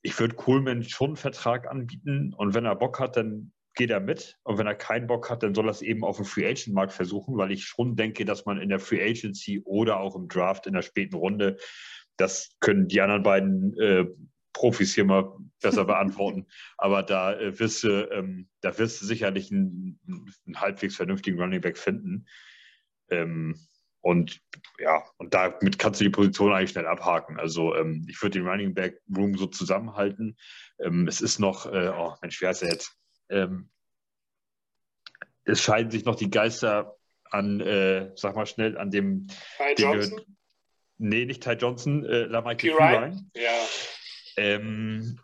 S2: Ich würde Coleman schon einen Vertrag anbieten und wenn er Bock hat, dann geht er mit. Und wenn er keinen Bock hat, dann soll er es eben auf dem Free Agent Markt versuchen, weil ich schon denke, dass man in der Free Agency oder auch im Draft in der späten Runde, das können die anderen beiden äh, Profis hier mal besser beantworten. Aber da äh, wirst du, ähm, da wirst du sicherlich einen, einen, halbwegs vernünftigen Running Back finden. Ähm, und ja, und damit kannst du die Position eigentlich schnell abhaken. Also ähm, ich würde den Running Back Room so zusammenhalten. Ähm, es ist noch, äh, oh Mensch, wie heißt er jetzt? Ähm, es scheiden sich noch die Geister an, äh, sag mal schnell, an dem.
S3: Ty Johnson?
S2: Nee, nicht Ty Johnson, äh, Lamike Ryan.
S3: Ja.
S2: Ähm,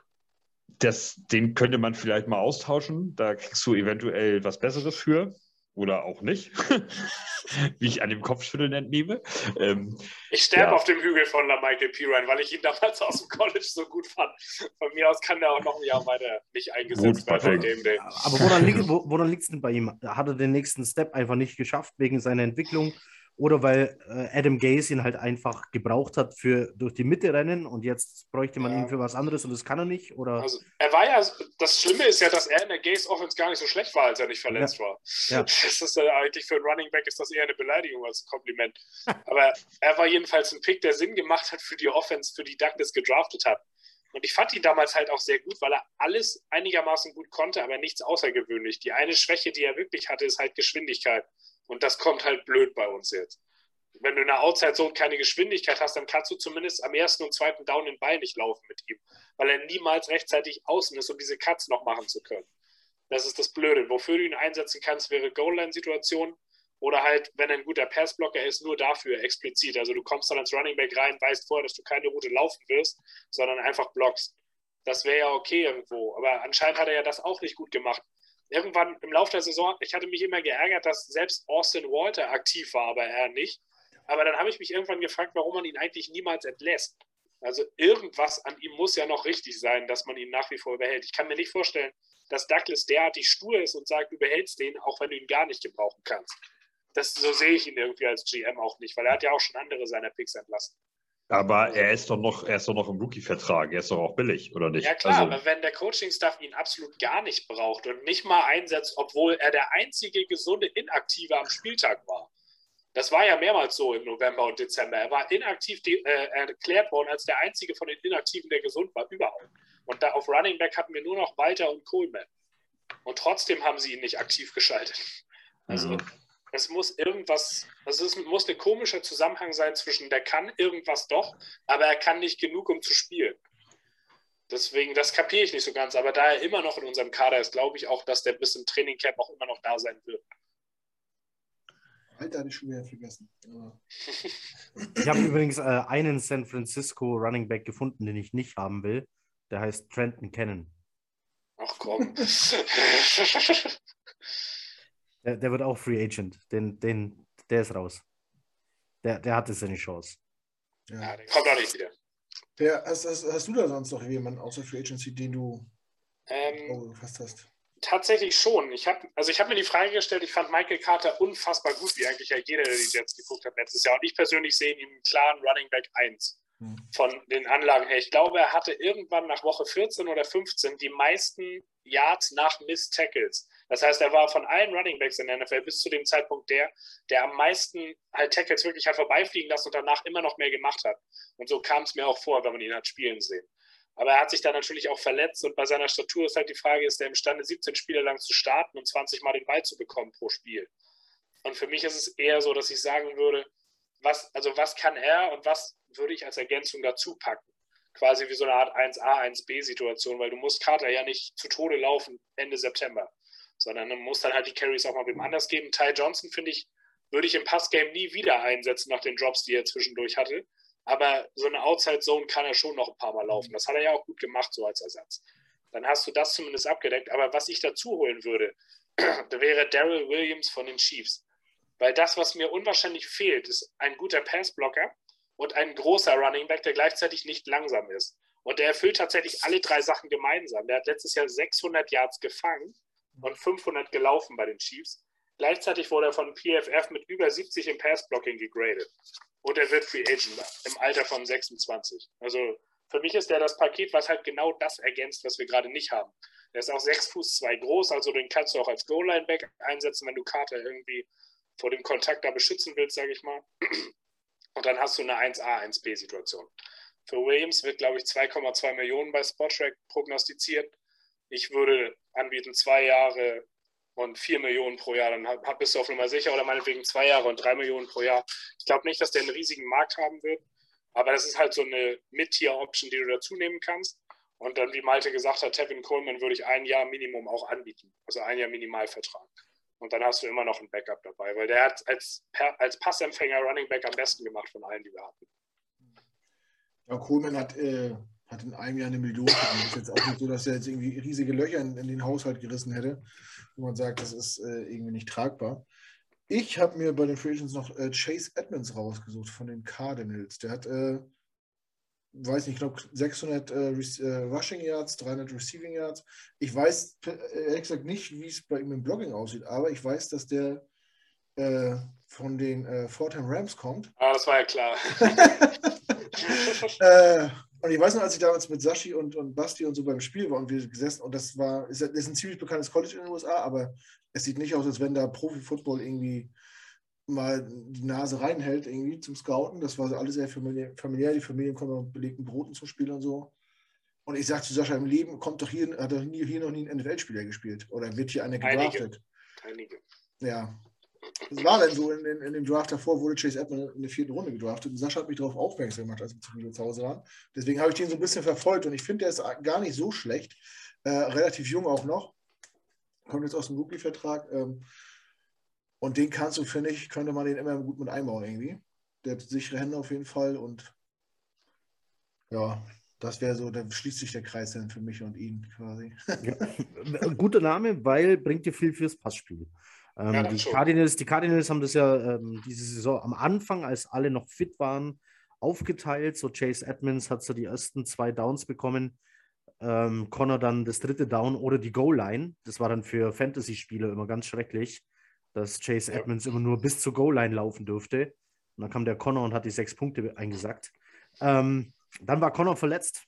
S2: das, den könnte man vielleicht mal austauschen. Da kriegst du eventuell was Besseres für oder auch nicht, wie ich an dem Kopfschütteln entnehme. Ähm,
S3: ich sterbe ja. auf dem Hügel von La Michael Pirine, weil ich ihn damals aus dem College so gut fand. Von mir aus kann der auch noch ein Jahr weiter nicht eingesetzt werden.
S4: Aber woran liegt es denn bei ihm? Hat er den nächsten Step einfach nicht geschafft wegen seiner Entwicklung? Oder weil äh, Adam Gaze ihn halt einfach gebraucht hat für durch die Mitte rennen und jetzt bräuchte man ja. ihn für was anderes und das kann er nicht? Oder?
S3: Also, er war ja, das Schlimme ist ja, dass er in der Gaze Offense gar nicht so schlecht war, als er nicht verletzt ja. war. Ja. Das ist äh, eigentlich für einen Running Back ist das eher eine Beleidigung als ein Kompliment. Aber er war jedenfalls ein Pick, der Sinn gemacht hat für die Offense, für die Douglas gedraftet hat. Und ich fand ihn damals halt auch sehr gut, weil er alles einigermaßen gut konnte, aber nichts außergewöhnlich. Die eine Schwäche, die er wirklich hatte, ist halt Geschwindigkeit. Und das kommt halt blöd bei uns jetzt. Wenn du in der Outside Zone keine Geschwindigkeit hast, dann kannst du zumindest am ersten und zweiten Down den Ball nicht laufen mit ihm, weil er niemals rechtzeitig außen ist, um diese Cuts noch machen zu können. Das ist das Blöde. Wofür du ihn einsetzen kannst, wäre Goal-Line-Situation oder halt, wenn er ein guter Passblocker ist, nur dafür explizit. Also du kommst dann als Running Back rein, weißt vorher, dass du keine Route laufen wirst, sondern einfach blockst. Das wäre ja okay irgendwo. Aber anscheinend hat er ja das auch nicht gut gemacht irgendwann im Laufe der Saison, ich hatte mich immer geärgert, dass selbst Austin Walter aktiv war, aber er nicht. Aber dann habe ich mich irgendwann gefragt, warum man ihn eigentlich niemals entlässt. Also irgendwas an ihm muss ja noch richtig sein, dass man ihn nach wie vor überhält. Ich kann mir nicht vorstellen, dass Douglas derartig stur ist und sagt, du behältst den, auch wenn du ihn gar nicht gebrauchen kannst. Das, so sehe ich ihn irgendwie als GM auch nicht, weil er hat ja auch schon andere seiner Picks entlassen.
S2: Aber er ist doch noch, er ist doch noch im Rookie-Vertrag, er ist doch auch billig, oder nicht?
S3: Ja klar, also, aber wenn der Coaching-Staff ihn absolut gar nicht braucht und nicht mal einsetzt, obwohl er der einzige gesunde Inaktive am Spieltag war. Das war ja mehrmals so im November und Dezember. Er war inaktiv äh, erklärt worden als der einzige von den Inaktiven, der gesund war, überhaupt. Und da auf Running Back hatten wir nur noch Walter und Coleman. Und trotzdem haben sie ihn nicht aktiv geschaltet. Also mhm es muss irgendwas, es muss ein komischer Zusammenhang sein zwischen, der kann irgendwas doch, aber er kann nicht genug, um zu spielen. Deswegen, das kapiere ich nicht so ganz. Aber da er immer noch in unserem Kader ist, glaube ich auch, dass der bis im Trainingcamp auch immer noch da sein wird.
S1: Alter, hatte ich schon wieder vergessen.
S4: ich habe übrigens äh, einen San Francisco Running Back gefunden, den ich nicht haben will. Der heißt Trenton Cannon.
S3: Ach komm.
S4: Der, der, wird auch Free Agent. Den, den, der ist raus. Der, der hatte seine Chance.
S3: Ja, ja der kommt auch nicht wieder.
S1: Der, hast, hast, hast, du da sonst noch jemanden außer Free Agency, den du
S3: ähm, gefasst hast? Tatsächlich schon. Ich habe also hab mir die Frage gestellt, ich fand Michael Carter unfassbar gut, wie eigentlich ja jeder, der die Jets geguckt hat letztes Jahr. Und ich persönlich sehe ihn im klaren Running Back 1 hm. von den Anlagen her. Ich glaube, er hatte irgendwann nach Woche 14 oder 15 die meisten Yards nach Miss Tackles. Das heißt, er war von allen Running Backs in der NFL bis zu dem Zeitpunkt der, der am meisten halt Tackles wirklich hat vorbeifliegen lassen und danach immer noch mehr gemacht hat. Und so kam es mir auch vor, wenn man ihn hat spielen sehen. Aber er hat sich dann natürlich auch verletzt und bei seiner Statur ist halt die Frage, ist er imstande, 17 Spiele lang zu starten und 20 Mal den Ball zu bekommen pro Spiel? Und für mich ist es eher so, dass ich sagen würde, was, also was kann er und was würde ich als Ergänzung dazu packen? quasi wie so eine Art 1A, 1B-Situation, weil du musst Carter ja nicht zu Tode laufen Ende September, sondern du musst dann halt die Carries auch mal wem anders geben. Ty Johnson, finde ich, würde ich im Passgame nie wieder einsetzen nach den Drops, die er zwischendurch hatte. Aber so eine Outside Zone kann er schon noch ein paar Mal laufen. Das hat er ja auch gut gemacht, so als Ersatz. Dann hast du das zumindest abgedeckt. Aber was ich dazu holen würde, da wäre Daryl Williams von den Chiefs. Weil das, was mir unwahrscheinlich fehlt, ist ein guter Passblocker und ein großer Running Back, der gleichzeitig nicht langsam ist. Und der erfüllt tatsächlich alle drei Sachen gemeinsam. Der hat letztes Jahr 600 Yards gefangen und 500 gelaufen bei den Chiefs. Gleichzeitig wurde er von PFF mit über 70 im Passblocking gegradet. Und er wird Free Agent im Alter von 26. Also für mich ist der das Paket, was halt genau das ergänzt, was wir gerade nicht haben. Der ist auch 6 Fuß 2 groß, also den kannst du auch als Goal-Line-Back einsetzen, wenn du Carter irgendwie vor dem Kontakt da beschützen willst, sage ich mal. Und dann hast du eine 1A, 1B-Situation. Für Williams wird, glaube ich, 2,2 Millionen bei Spottrack prognostiziert. Ich würde anbieten zwei Jahre und 4 Millionen pro Jahr. Dann bist du auf Nummer sicher oder meinetwegen zwei Jahre und 3 Millionen pro Jahr. Ich glaube nicht, dass der einen riesigen Markt haben wird. Aber das ist halt so eine Mid-Tier-Option, die du dazu nehmen kannst. Und dann, wie Malte gesagt hat, Tevin Coleman würde ich ein Jahr Minimum auch anbieten. Also ein Jahr Minimalvertrag. Und dann hast du immer noch ein Backup dabei, weil der hat als, als Passempfänger Running Back am besten gemacht von allen, die wir hatten.
S1: Ja, Coleman hat, äh, hat in einem Jahr eine Million. Das ist jetzt auch nicht so, dass er jetzt irgendwie riesige Löcher in, in den Haushalt gerissen hätte, wo man sagt, das ist äh, irgendwie nicht tragbar. Ich habe mir bei den Free Agents noch äh, Chase Edmonds rausgesucht von den Cardinals. Der hat, äh, weiß nicht, ich glaube 600 äh, äh, Rushing Yards, 300 Receiving Yards. Ich weiß äh, ehrlich gesagt nicht, wie es bei ihm im Blogging aussieht, aber ich weiß, dass der äh, von den äh, Fortham Rams kommt.
S3: Ah, das war ja klar.
S1: und ich weiß noch, als ich damals mit Sashi und, und Basti und so beim Spiel war und wir gesessen, und das war, ist, ist ein ziemlich bekanntes College in den USA, aber es sieht nicht aus, als wenn da Profi-Football irgendwie mal die Nase reinhält, irgendwie zum Scouten. Das war alles sehr familiär. Die Familien kommen mit belegten Broten zum Spiel und so. Und ich sage zu Sascha, im Leben kommt doch hier, hat er hier noch nie ein NFL-Spieler gespielt. Oder wird hier einer gedraftet? Einige. Einige. Ja. Das war dann so, in, in, in, dem Draft davor wurde Chase Edmonds in der vierten Runde gedraftet. Und Sascha hat mich darauf aufmerksam gemacht, als wir zu, Hause waren. Deswegen habe ich den so ein bisschen verfolgt. Und ich finde, der ist gar nicht so schlecht. Äh, relativ jung auch noch kommt jetzt aus dem Rookie-Vertrag. Ähm, und den kannst du, finde ich, könnte man den immer gut mit einbauen irgendwie. Der hat sichere Hände auf jeden Fall und ja, das wäre so, da schließt sich der Kreis dann für mich und ihn quasi.
S4: Ja, guter Name, weil bringt dir viel fürs Passspiel. Ähm, ja, die, Cardinals, die Cardinals haben das ja ähm, diese Saison am Anfang, als alle noch fit waren, aufgeteilt. So Chase Edmonds hat so die ersten zwei Downs bekommen ähm, Connor dann das dritte Down oder die Goal-Line. Das war dann für Fantasy-Spieler immer ganz schrecklich, dass Chase ja. Edmonds immer nur bis zur Goal-Line laufen durfte. Und dann kam der Connor und hat die sechs Punkte eingesackt. Ähm, dann war Connor verletzt.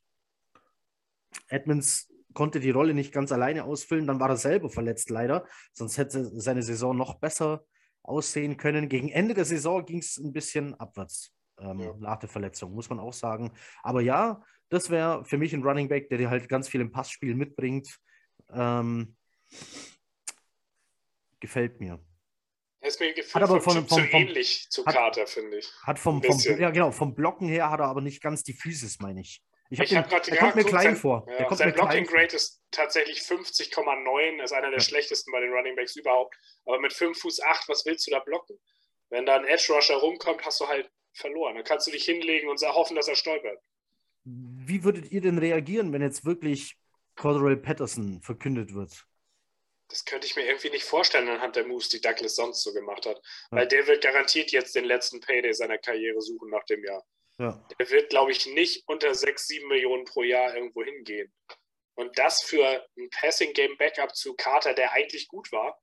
S4: Edmonds konnte die Rolle nicht ganz alleine ausfüllen. Dann war er selber verletzt, leider. Sonst hätte seine Saison noch besser aussehen können. Gegen Ende der Saison ging es ein bisschen abwärts ähm, ja. nach der Verletzung, muss man auch sagen. Aber ja, das wäre für mich ein Running Back, der dir halt ganz viel im Passspiel mitbringt. Ähm, gefällt mir.
S3: ist mir gefühlt hat aber vom, vom, vom, so ähnlich zu Carter, finde ich.
S4: Hat vom, vom, ja, genau, vom Blocken her hat er aber nicht ganz die Physis, meine ich. Ich, habe gerade kommt mir klein sein, vor.
S3: Ja, sein Blocking Grade ist tatsächlich 50,9, ist einer der ja. schlechtesten bei den Running Backs überhaupt. Aber mit 5 Fuß 8, was willst du da blocken? Wenn da ein Edge Rusher rumkommt, hast du halt verloren. Dann kannst du dich hinlegen und hoffen, dass er stolpert.
S4: Wie würdet ihr denn reagieren, wenn jetzt wirklich Cordell Patterson verkündet wird?
S3: Das könnte ich mir irgendwie nicht vorstellen anhand der Moves, die Douglas sonst so gemacht hat. Ja. Weil der wird garantiert jetzt den letzten Payday seiner Karriere suchen nach dem Jahr. Ja. Der wird, glaube ich, nicht unter 6, 7 Millionen pro Jahr irgendwo hingehen. Und das für ein Passing-Game-Backup zu Carter, der eigentlich gut war.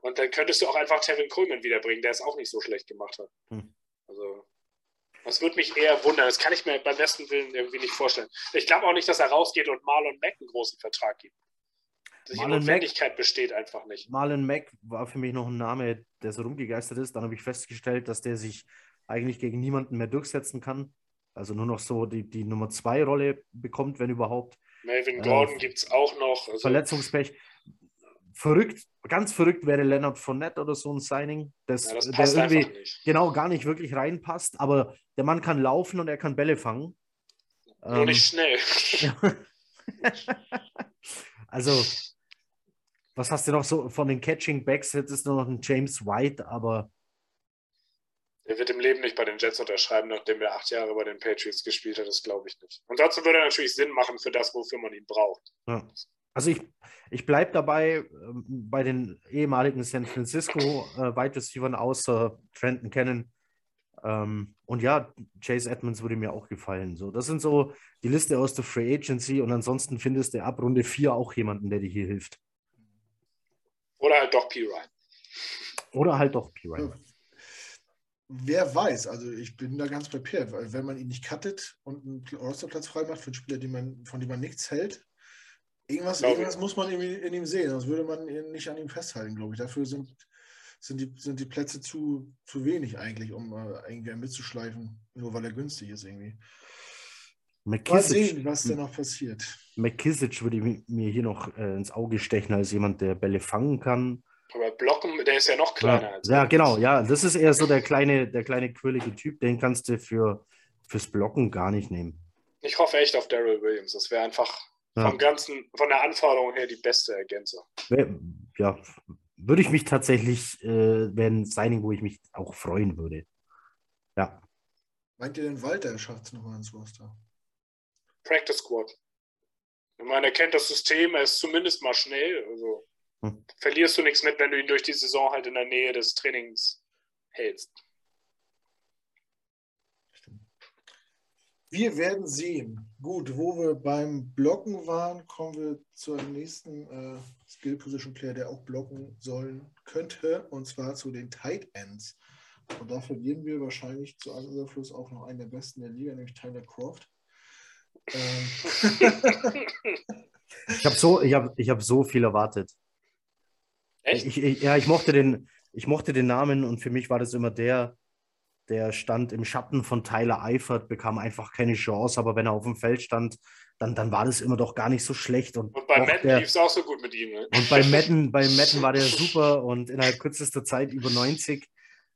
S3: Und dann könntest du auch einfach Tevin Coleman wiederbringen, der es auch nicht so schlecht gemacht hat. Hm. Also das würde mich eher wundern. Das kann ich mir beim besten Willen irgendwie nicht vorstellen. Ich glaube auch nicht, dass er rausgeht und Marlon Mack einen großen Vertrag gibt. Die Marlon Notwendigkeit Mack, besteht einfach nicht.
S4: Marlon Mack war für mich noch ein Name, der so rumgegeistert ist. Dann habe ich festgestellt, dass der sich eigentlich gegen niemanden mehr durchsetzen kann. Also nur noch so die, die Nummer zwei Rolle bekommt, wenn überhaupt.
S3: Melvin Gordon äh, gibt es auch noch.
S4: Also Verletzungspech verrückt, ganz verrückt wäre Leonard Fournette oder so ein Signing, das, ja, das der irgendwie genau gar nicht wirklich reinpasst, aber der Mann kann laufen und er kann Bälle fangen.
S3: Nur ähm, nicht schnell.
S4: also, was hast du noch so von den Catching Backs? Jetzt ist nur noch ein James White, aber.
S3: Er wird im Leben nicht bei den Jets unterschreiben, nachdem er acht Jahre bei den Patriots gespielt hat. Das glaube ich nicht. Und dazu würde er natürlich Sinn machen für das, wofür man ihn braucht.
S4: Ja. Also ich, ich bleibe dabei äh, bei den ehemaligen San Francisco äh, Wide Receivers außer Trenton Cannon. Ähm, und ja, Chase Edmonds würde mir auch gefallen. So, das sind so die Liste aus der Free Agency und ansonsten findest du ab Runde 4 auch jemanden, der dir hier hilft.
S3: Oder halt doch P. Ryan.
S4: Oder halt doch P. Ryan.
S1: Wer weiß, also ich bin da ganz Pierre, weil wenn man ihn nicht cuttet und einen Rosterplatz frei macht für einen Spieler, man, von dem man nichts hält, irgendwas, irgendwas muss man in, ihm sehen, sonst würde man nicht an ihm festhalten, glaube ich. Dafür sind, sind, die, sind die Plätze zu, zu wenig eigentlich, um äh, irgendwie mitzuschleifen, nur weil er günstig ist irgendwie. McKissick, Mal sehen, was da noch passiert.
S4: McKissick würde mir hier noch äh, ins Auge stechen als jemand, der Bälle fangen kann.
S3: Aber Blocken, der ist ja noch kleiner.
S4: Ja, als ja genau, ja. Das ist eher so der kleine, der kleine quirlige Typ, den kannst du für, fürs Blocken gar nicht nehmen.
S3: Ich hoffe echt auf Daryl Williams. Das wäre einfach ja. vom ganzen, von der Anforderung her die beste Ergänzung.
S4: Ja, würde ich mich tatsächlich, äh, ein Signing, wo ich mich auch freuen würde. Ja.
S1: Meint ihr denn Walter schafft es nochmal ins Roster?
S3: Practice Squad. Ich meine, er kennt das System, er ist zumindest mal schnell. Also hm. verlierst du nichts mit, wenn du ihn durch die Saison halt in der Nähe des Trainings hältst.
S1: Wir werden sehen. Gut, wo wir beim Blocken waren, kommen wir zum nächsten äh, Skill Position Player, der auch blocken sollen könnte, und zwar zu den Tight Ends. Und da verlieren wir wahrscheinlich zu allem Überfluss auch noch einen der besten der Liga, nämlich Tyler Croft. Ähm.
S4: ich habe so, ich hab, ich hab so viel erwartet. Echt? Ich, ich, ja, ich mochte, den, ich mochte den Namen und für mich war das immer der, der stand im Schatten von Tyler Eifert, bekam einfach keine Chance, aber wenn er auf dem Feld stand, dann, dann war das immer doch gar nicht so schlecht. Und,
S3: und bei Madden lief es auch so gut mit ihm. Ne?
S4: Und bei Madden, bei Madden war der super und innerhalb kürzester Zeit über 90.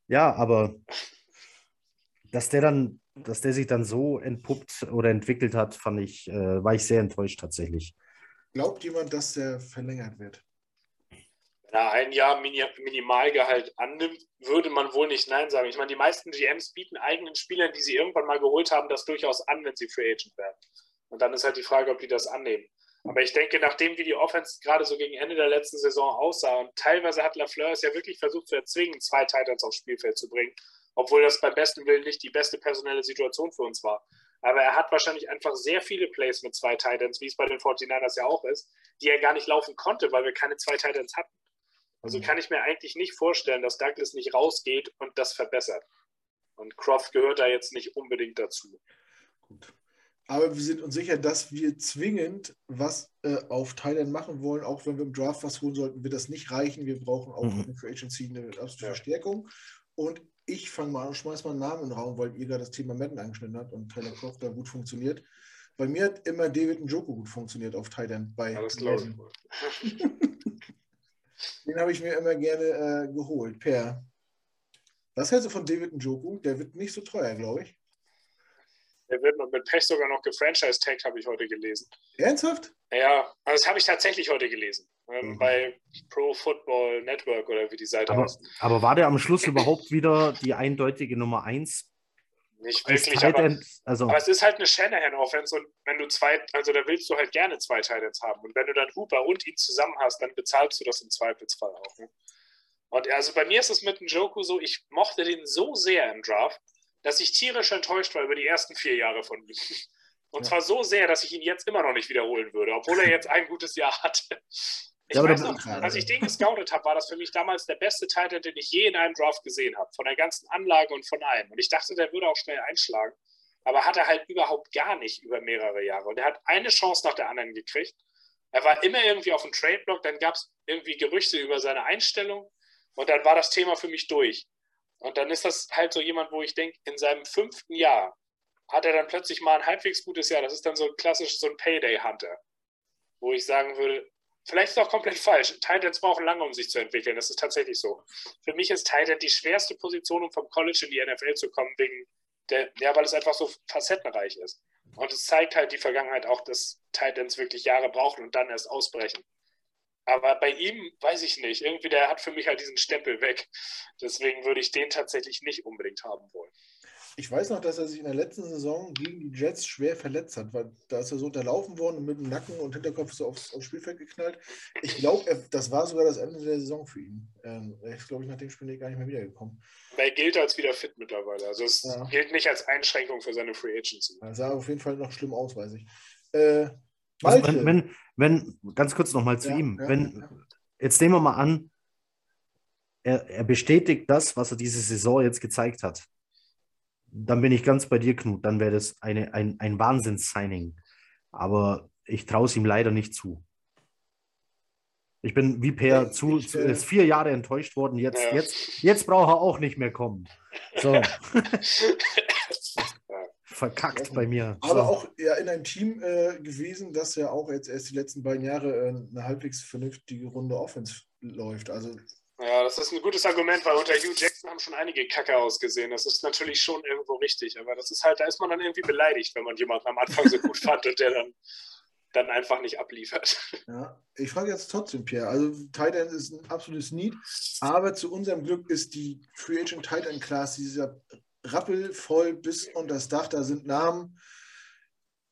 S4: Ja, aber dass der dann, dass der sich dann so entpuppt oder entwickelt hat, fand ich, äh, war ich sehr enttäuscht tatsächlich.
S1: Glaubt jemand, dass der verlängert wird?
S3: Er ein Jahr Minimalgehalt annimmt, würde man wohl nicht Nein sagen. Ich meine, die meisten GMs bieten eigenen Spielern, die sie irgendwann mal geholt haben, das durchaus an, wenn sie Free Agent werden. Und dann ist halt die Frage, ob die das annehmen. Aber ich denke, nachdem wie die Offense gerade so gegen Ende der letzten Saison aussah und teilweise hat Lafleur es ja wirklich versucht zu erzwingen, zwei Titans aufs Spielfeld zu bringen, obwohl das beim besten Willen nicht die beste personelle Situation für uns war. Aber er hat wahrscheinlich einfach sehr viele Plays mit zwei Titans, wie es bei den 49ers ja auch ist, die er gar nicht laufen konnte, weil wir keine zwei Titans hatten. Also kann ich mir eigentlich nicht vorstellen, dass Douglas nicht rausgeht und das verbessert. Und Croft gehört da jetzt nicht unbedingt dazu.
S1: Gut. Aber wir sind uns sicher, dass wir zwingend was äh, auf Thailand machen wollen, auch wenn wir im Draft was holen sollten, wird das nicht reichen. Wir brauchen auch mhm. für Agency eine absolute ja. Verstärkung. Und ich fange mal an, schmeiß mal einen Namen in den Raum, weil ihr gerade das Thema Madden angeschnitten habt und Tyler Croft da gut funktioniert. Bei mir hat immer David Njoko gut funktioniert auf Thailand. Bei glaube ich. Den habe ich mir immer gerne äh, geholt. Per. Was hältst du von David Njoku? Der wird nicht so teuer, glaube ich.
S3: Der wird mit Pech sogar noch gefranchise-tagged, habe ich heute gelesen.
S1: Ernsthaft?
S3: Ja, also das habe ich tatsächlich heute gelesen. Ähm, mhm. Bei Pro Football Network oder wie die Seite
S4: aber,
S3: heißt.
S4: Aber war der am Schluss überhaupt wieder die eindeutige Nummer 1
S3: nicht wirklich, aber, also. aber, es ist halt eine Shanahan-Offense und wenn du zwei, also da willst du halt gerne zwei Titans haben und wenn du dann Hooper und ihn zusammen hast, dann bezahlst du das im Zweifelsfall auch. Ne? Und also bei mir ist es mit dem Joku so, ich mochte den so sehr im Draft, dass ich tierisch enttäuscht war über die ersten vier Jahre von ihm. Und ja. zwar so sehr, dass ich ihn jetzt immer noch nicht wiederholen würde, obwohl er jetzt ein gutes Jahr hatte. Ich ja, weiß noch, als ich den gescoutet habe, war das für mich damals der beste Titan, den ich je in einem Draft gesehen habe. Von der ganzen Anlage und von allem. Und ich dachte, der würde auch schnell einschlagen. Aber hat er halt überhaupt gar nicht über mehrere Jahre. Und er hat eine Chance nach der anderen gekriegt. Er war immer irgendwie auf dem Trade-Block. Dann gab es irgendwie Gerüchte über seine Einstellung. Und dann war das Thema für mich durch. Und dann ist das halt so jemand, wo ich denke, in seinem fünften Jahr hat er dann plötzlich mal ein halbwegs gutes Jahr. Das ist dann so ein klassisch, so ein Payday-Hunter. Wo ich sagen würde, Vielleicht ist auch komplett falsch. Titans brauchen lange, um sich zu entwickeln. Das ist tatsächlich so. Für mich ist Titan die schwerste Position, um vom College in die NFL zu kommen, wegen der, ja, weil es einfach so facettenreich ist. Und es zeigt halt die Vergangenheit auch, dass Titans wirklich Jahre brauchen und dann erst ausbrechen. Aber bei ihm weiß ich nicht. Irgendwie, der hat für mich halt diesen Stempel weg. Deswegen würde ich den tatsächlich nicht unbedingt haben wollen.
S1: Ich weiß noch, dass er sich in der letzten Saison gegen die Jets schwer verletzt hat, weil da ist er so unterlaufen worden und mit dem Nacken und Hinterkopf so aufs, aufs Spielfeld geknallt. Ich glaube, das war sogar das Ende der Saison für ihn. Ähm, er ist, glaube ich, nach dem Spiel gar nicht mehr wiedergekommen.
S3: Er gilt als wieder fit mittlerweile. Also es ja. gilt nicht als Einschränkung für seine Free Agency.
S1: Er sah auf jeden Fall noch schlimm aus, weiß ich. Äh,
S4: also wenn, wenn, wenn, ganz kurz nochmal zu ja, ihm, ja, wenn, jetzt nehmen wir mal an, er, er bestätigt das, was er diese Saison jetzt gezeigt hat dann bin ich ganz bei dir, Knut. Dann wäre das eine, ein, ein Wahnsinns-Signing. Aber ich traue es ihm leider nicht zu. Ich bin wie Per zu, zu ist vier Jahre enttäuscht worden. Jetzt, ja. jetzt, jetzt braucht er auch nicht mehr kommen. So. Verkackt bei mir.
S1: Aber so. auch ja, in einem Team äh, gewesen, das ja auch jetzt erst die letzten beiden Jahre äh, eine halbwegs vernünftige Runde Offense läuft. Also
S3: ja, das ist ein gutes Argument, weil unter Hugh Jackson haben schon einige Kacke ausgesehen. Das ist natürlich schon irgendwo richtig, aber das ist halt, da ist man dann irgendwie beleidigt, wenn man jemanden am Anfang so gut fand und der dann, dann einfach nicht abliefert.
S1: Ja, ich frage jetzt trotzdem, Pierre. Also, Titan ist ein absolutes Need, aber zu unserem Glück ist die Free Agent Titan Class dieser rappelvoll bis unter das Dach. Da sind Namen,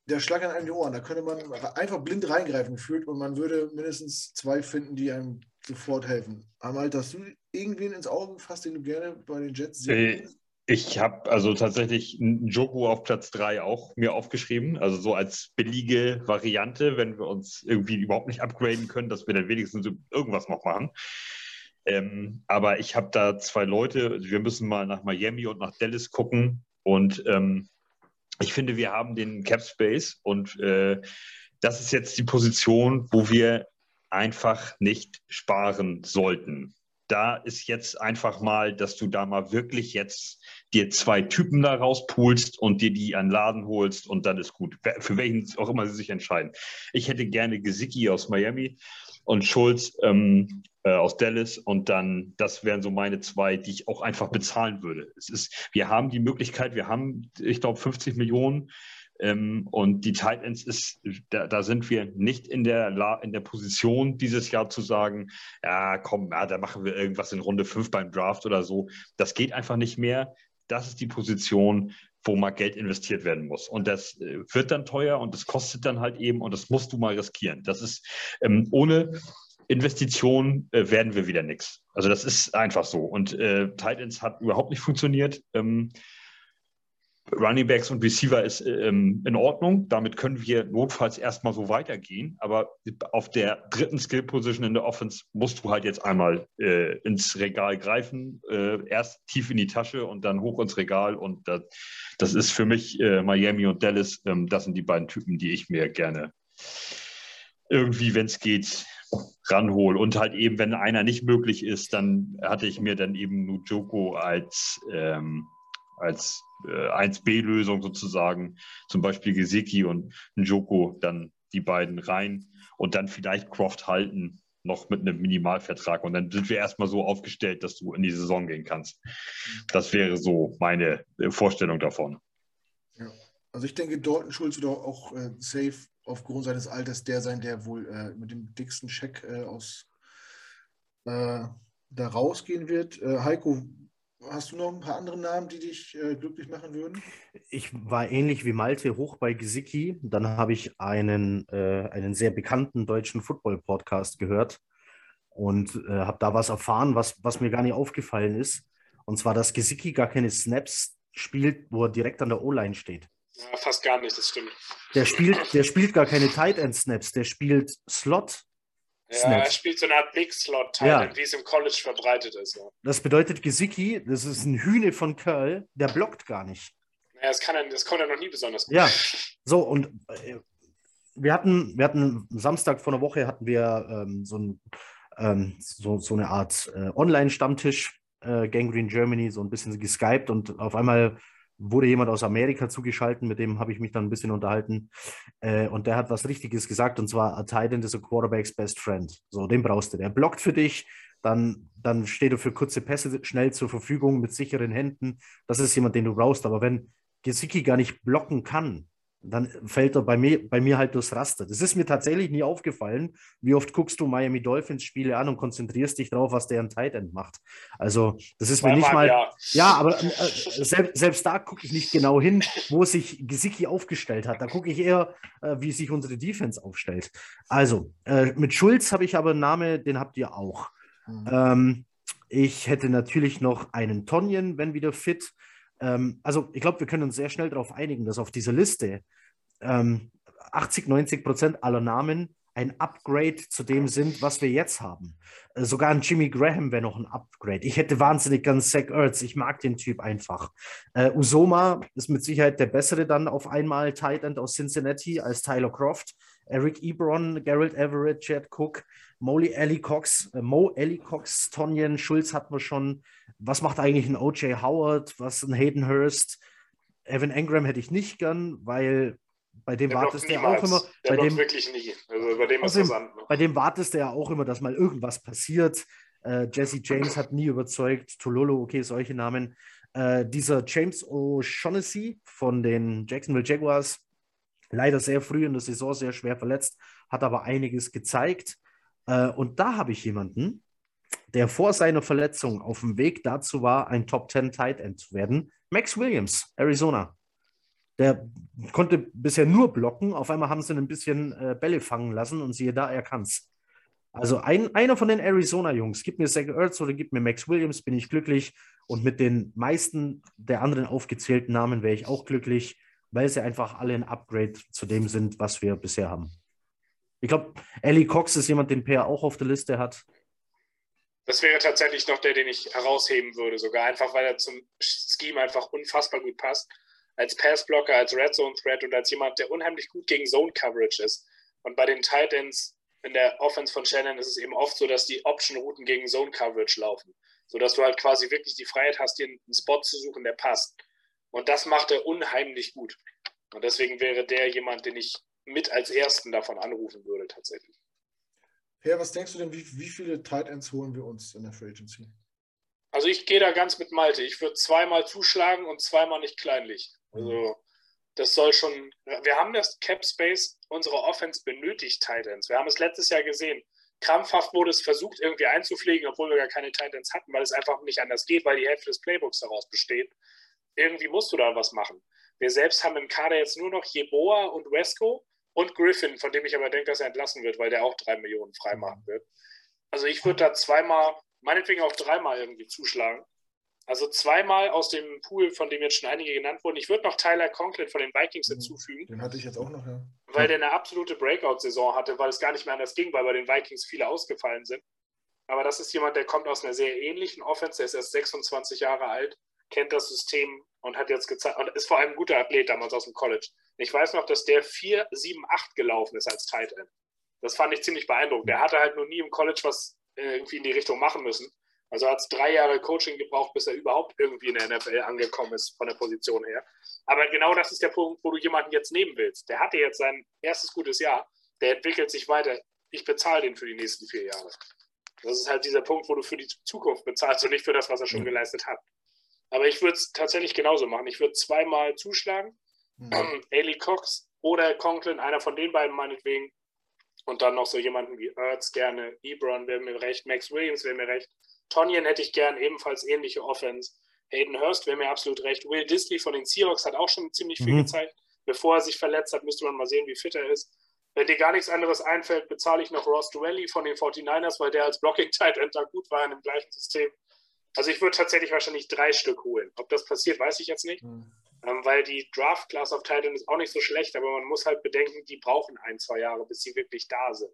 S1: der Schlag an einem die Ohren. Da könnte man einfach blind reingreifen gefühlt und man würde mindestens zwei finden, die einem sofort helfen. Amal, hast du irgendwen ins Auge gefasst, den du gerne bei den Jets
S2: sehen äh, Ich habe also tatsächlich einen Joko auf Platz 3 auch mir aufgeschrieben. Also so als billige Variante, wenn wir uns irgendwie überhaupt nicht upgraden können, dass wir dann wenigstens irgendwas noch machen. Ähm, aber ich habe da zwei Leute, also wir müssen mal nach Miami und nach Dallas gucken. Und ähm, ich finde, wir haben den Cap Space und äh, das ist jetzt die Position, wo wir einfach nicht sparen sollten. Da ist jetzt einfach mal, dass du da mal wirklich jetzt dir zwei Typen da rauspulst und dir die an Laden holst und dann ist gut. Für welchen auch immer sie sich entscheiden. Ich hätte gerne Gesicki aus Miami und Schulz ähm, äh, aus Dallas und dann, das wären so meine zwei, die ich auch einfach bezahlen würde. Es ist, wir haben die Möglichkeit, wir haben, ich glaube, 50 Millionen ähm, und die Titans ist, da, da, sind wir nicht in der, La in der Position dieses Jahr zu sagen, ja, komm, ja, da machen wir irgendwas in Runde 5 beim Draft oder so. Das geht einfach nicht mehr. Das ist die Position, wo mal Geld investiert werden muss. Und das äh, wird dann teuer und das kostet dann halt eben und das musst du mal riskieren. Das ist ähm, ohne Investition äh, werden wir wieder nichts. Also das ist einfach so. Und äh, Titans hat überhaupt nicht funktioniert. Ähm, Running Backs und Receiver ist ähm, in Ordnung. Damit können wir notfalls erstmal so weitergehen. Aber auf der dritten Skill Position in der Offense musst du halt jetzt einmal äh, ins Regal greifen. Äh, erst tief in die Tasche und dann hoch ins Regal. Und das, das ist für mich äh, Miami und Dallas. Ähm, das sind die beiden Typen, die ich mir gerne irgendwie, wenn es geht, ranhole. Und halt eben, wenn einer nicht möglich ist, dann hatte ich mir dann eben Nujoko als ähm, als äh, 1B-Lösung sozusagen, zum Beispiel Gesicki und Njoko, dann die beiden rein und dann vielleicht Croft halten, noch mit einem Minimalvertrag. Und dann sind wir erstmal so aufgestellt, dass du in die Saison gehen kannst. Das wäre so meine äh, Vorstellung davon.
S1: Ja. Also ich denke, Dalton Schulz wird auch äh, safe aufgrund seines Alters der sein, der wohl äh, mit dem dicksten Check äh, aus äh, da rausgehen wird. Äh, Heiko, Hast du noch ein paar andere Namen, die dich äh, glücklich machen würden?
S4: Ich war ähnlich wie Malte hoch bei Gesicki. Dann habe ich einen, äh, einen sehr bekannten deutschen Football-Podcast gehört und äh, habe da was erfahren, was, was mir gar nicht aufgefallen ist. Und zwar, dass Gesicki gar keine Snaps spielt, wo er direkt an der O-Line steht.
S3: Ja, fast gar nicht, das stimmt.
S4: Der spielt, der spielt gar keine Tight End Snaps, der spielt Slot
S3: ja, er spielt so eine Art Big Slot Teil, ja. wie es im College verbreitet ist. Ja.
S4: Das bedeutet, Gesicki, das ist ein Hühne von Curl, der blockt gar nicht.
S3: Ja, das, kann er, das konnte er noch nie besonders
S4: gut. Ja, so und äh, wir hatten, wir hatten Samstag vor einer Woche hatten wir ähm, so, ein, ähm, so, so, eine Art äh, Online-Stammtisch, äh, Gangrene Germany, so ein bisschen geskypt und auf einmal wurde jemand aus Amerika zugeschaltet, mit dem habe ich mich dann ein bisschen unterhalten. Äh, und der hat was Richtiges gesagt, und zwar: A tight end is a quarterback's best friend. So, den brauchst du. Der blockt für dich, dann, dann steht er für kurze Pässe schnell zur Verfügung mit sicheren Händen. Das ist jemand, den du brauchst. Aber wenn Gesicki gar nicht blocken kann, dann fällt er bei mir, bei mir halt durchs Raster. Das ist mir tatsächlich nie aufgefallen. Wie oft guckst du Miami Dolphins Spiele an und konzentrierst dich drauf, was der an Tight End macht? Also, das ist mir nicht mal. Ja, ja aber äh, selbst, selbst da gucke ich nicht genau hin, wo sich Gesicki aufgestellt hat. Da gucke ich eher, äh, wie sich unsere Defense aufstellt. Also, äh, mit Schulz habe ich aber einen Namen, den habt ihr auch. Mhm. Ähm, ich hätte natürlich noch einen Tonjen, wenn wieder fit. Ähm, also ich glaube, wir können uns sehr schnell darauf einigen, dass auf dieser Liste ähm, 80, 90 Prozent aller Namen ein Upgrade zu dem sind, was wir jetzt haben. Äh, sogar ein Jimmy Graham wäre noch ein Upgrade. Ich hätte wahnsinnig gern Zach Ertz. Ich mag den Typ einfach. Äh, Usoma ist mit Sicherheit der bessere dann auf einmal Tight End aus Cincinnati als Tyler Croft. Eric Ebron, Gerald Everett, Chad Cook, Molly Ellie Cox, äh, Mo Ellie Cox, Tonjen Schulz hatten wir schon. Was macht eigentlich ein O.J. Howard? Was ein Hayden Hurst? Evan Engram hätte ich nicht gern, weil bei dem der wartest du ja auch immer. Der bei dem,
S3: wirklich nie. Also bei dem ist dem,
S4: ne? Bei dem wartest du ja auch immer, dass mal irgendwas passiert. Äh, Jesse James hat nie überzeugt. Tololo, okay, solche Namen. Äh, dieser James O'Shaughnessy von den Jacksonville Jaguars, leider sehr früh in der Saison sehr schwer verletzt, hat aber einiges gezeigt. Äh, und da habe ich jemanden, der vor seiner Verletzung auf dem Weg dazu war, ein Top 10 Tight End zu werden. Max Williams, Arizona. Der konnte bisher nur blocken. Auf einmal haben sie ihn ein bisschen äh, Bälle fangen lassen und siehe da, er kann es. Also ein, einer von den Arizona-Jungs, gib mir Zach Ertz oder gib mir Max Williams, bin ich glücklich. Und mit den meisten der anderen aufgezählten Namen wäre ich auch glücklich, weil sie einfach alle ein Upgrade zu dem sind, was wir bisher haben. Ich glaube, Ellie Cox ist jemand, den Per auch auf der Liste hat.
S3: Das wäre tatsächlich noch der, den ich herausheben würde, sogar einfach, weil er zum Scheme einfach unfassbar gut passt. Als Passblocker, als Red Zone Threat und als jemand, der unheimlich gut gegen Zone Coverage ist. Und bei den Titans in der Offense von Shannon ist es eben oft so, dass die Option-Routen gegen Zone Coverage laufen. Sodass du halt quasi wirklich die Freiheit hast, dir einen Spot zu suchen, der passt. Und das macht er unheimlich gut. Und deswegen wäre der jemand, den ich mit als ersten davon anrufen würde, tatsächlich.
S1: Per, was denkst du denn, wie, wie viele Tight Ends holen wir uns in der Free Agency?
S3: Also ich gehe da ganz mit Malte. Ich würde zweimal zuschlagen und zweimal nicht kleinlich. Also das soll schon. Wir haben das Cap Space unserer Offense benötigt, Tight Ends. Wir haben es letztes Jahr gesehen. Krampfhaft wurde es versucht, irgendwie einzupflegen, obwohl wir gar keine Tight Ends hatten, weil es einfach nicht anders geht, weil die Hälfte des Playbooks daraus besteht. Irgendwie musst du da was machen. Wir selbst haben im Kader jetzt nur noch Jeboa und Wesco und Griffin, von dem ich aber denke, dass er entlassen wird, weil der auch drei Millionen freimachen wird. Also ich würde da zweimal, meinetwegen auch dreimal irgendwie zuschlagen. Also zweimal aus dem Pool, von dem jetzt schon einige genannt wurden. Ich würde noch Tyler Conklin von den Vikings mhm. hinzufügen.
S1: Den hatte ich jetzt auch noch, ja.
S3: Weil der eine absolute Breakout-Saison hatte, weil es gar nicht mehr anders ging, weil bei den Vikings viele ausgefallen sind. Aber das ist jemand, der kommt aus einer sehr ähnlichen Offense, der ist erst 26 Jahre alt, kennt das System und hat jetzt gezeigt, und ist vor allem ein guter Athlet damals aus dem College. Ich weiß noch, dass der 4, 7, 8 gelaufen ist als Tight End. Das fand ich ziemlich beeindruckend. Der hatte halt noch nie im College was äh, irgendwie in die Richtung machen müssen. Also hat es drei Jahre Coaching gebraucht, bis er überhaupt irgendwie in der NFL angekommen ist von der Position her. Aber genau das ist der Punkt, wo du jemanden jetzt nehmen willst. Der hatte jetzt sein erstes gutes Jahr, der entwickelt sich weiter. Ich bezahle den für die nächsten vier Jahre. Das ist halt dieser Punkt, wo du für die Zukunft bezahlst und nicht für das, was er schon geleistet hat. Aber ich würde es tatsächlich genauso machen. Ich würde zweimal zuschlagen Mhm. Ailey Cox oder Conklin, einer von den beiden meinetwegen. Und dann noch so jemanden wie Ertz gerne, Ebron wäre mir recht, Max Williams wäre mir recht. Tonyan hätte ich gern, ebenfalls ähnliche Offense. Hayden Hurst wäre mir absolut recht. Will Disley von den Seahawks hat auch schon ziemlich viel mhm. gezeigt. Bevor er sich verletzt hat, müsste man mal sehen, wie fit er ist. Wenn dir gar nichts anderes einfällt, bezahle ich noch Ross Dwelly von den 49ers, weil der als Blocking-Tight End da gut war in dem gleichen System. Also ich würde tatsächlich wahrscheinlich drei Stück holen. Ob das passiert, weiß ich jetzt nicht. Mhm ähm, weil die Draft Class of Titan ist auch nicht so schlecht, aber man muss halt bedenken, die brauchen ein, zwei Jahre, bis sie wirklich da sind.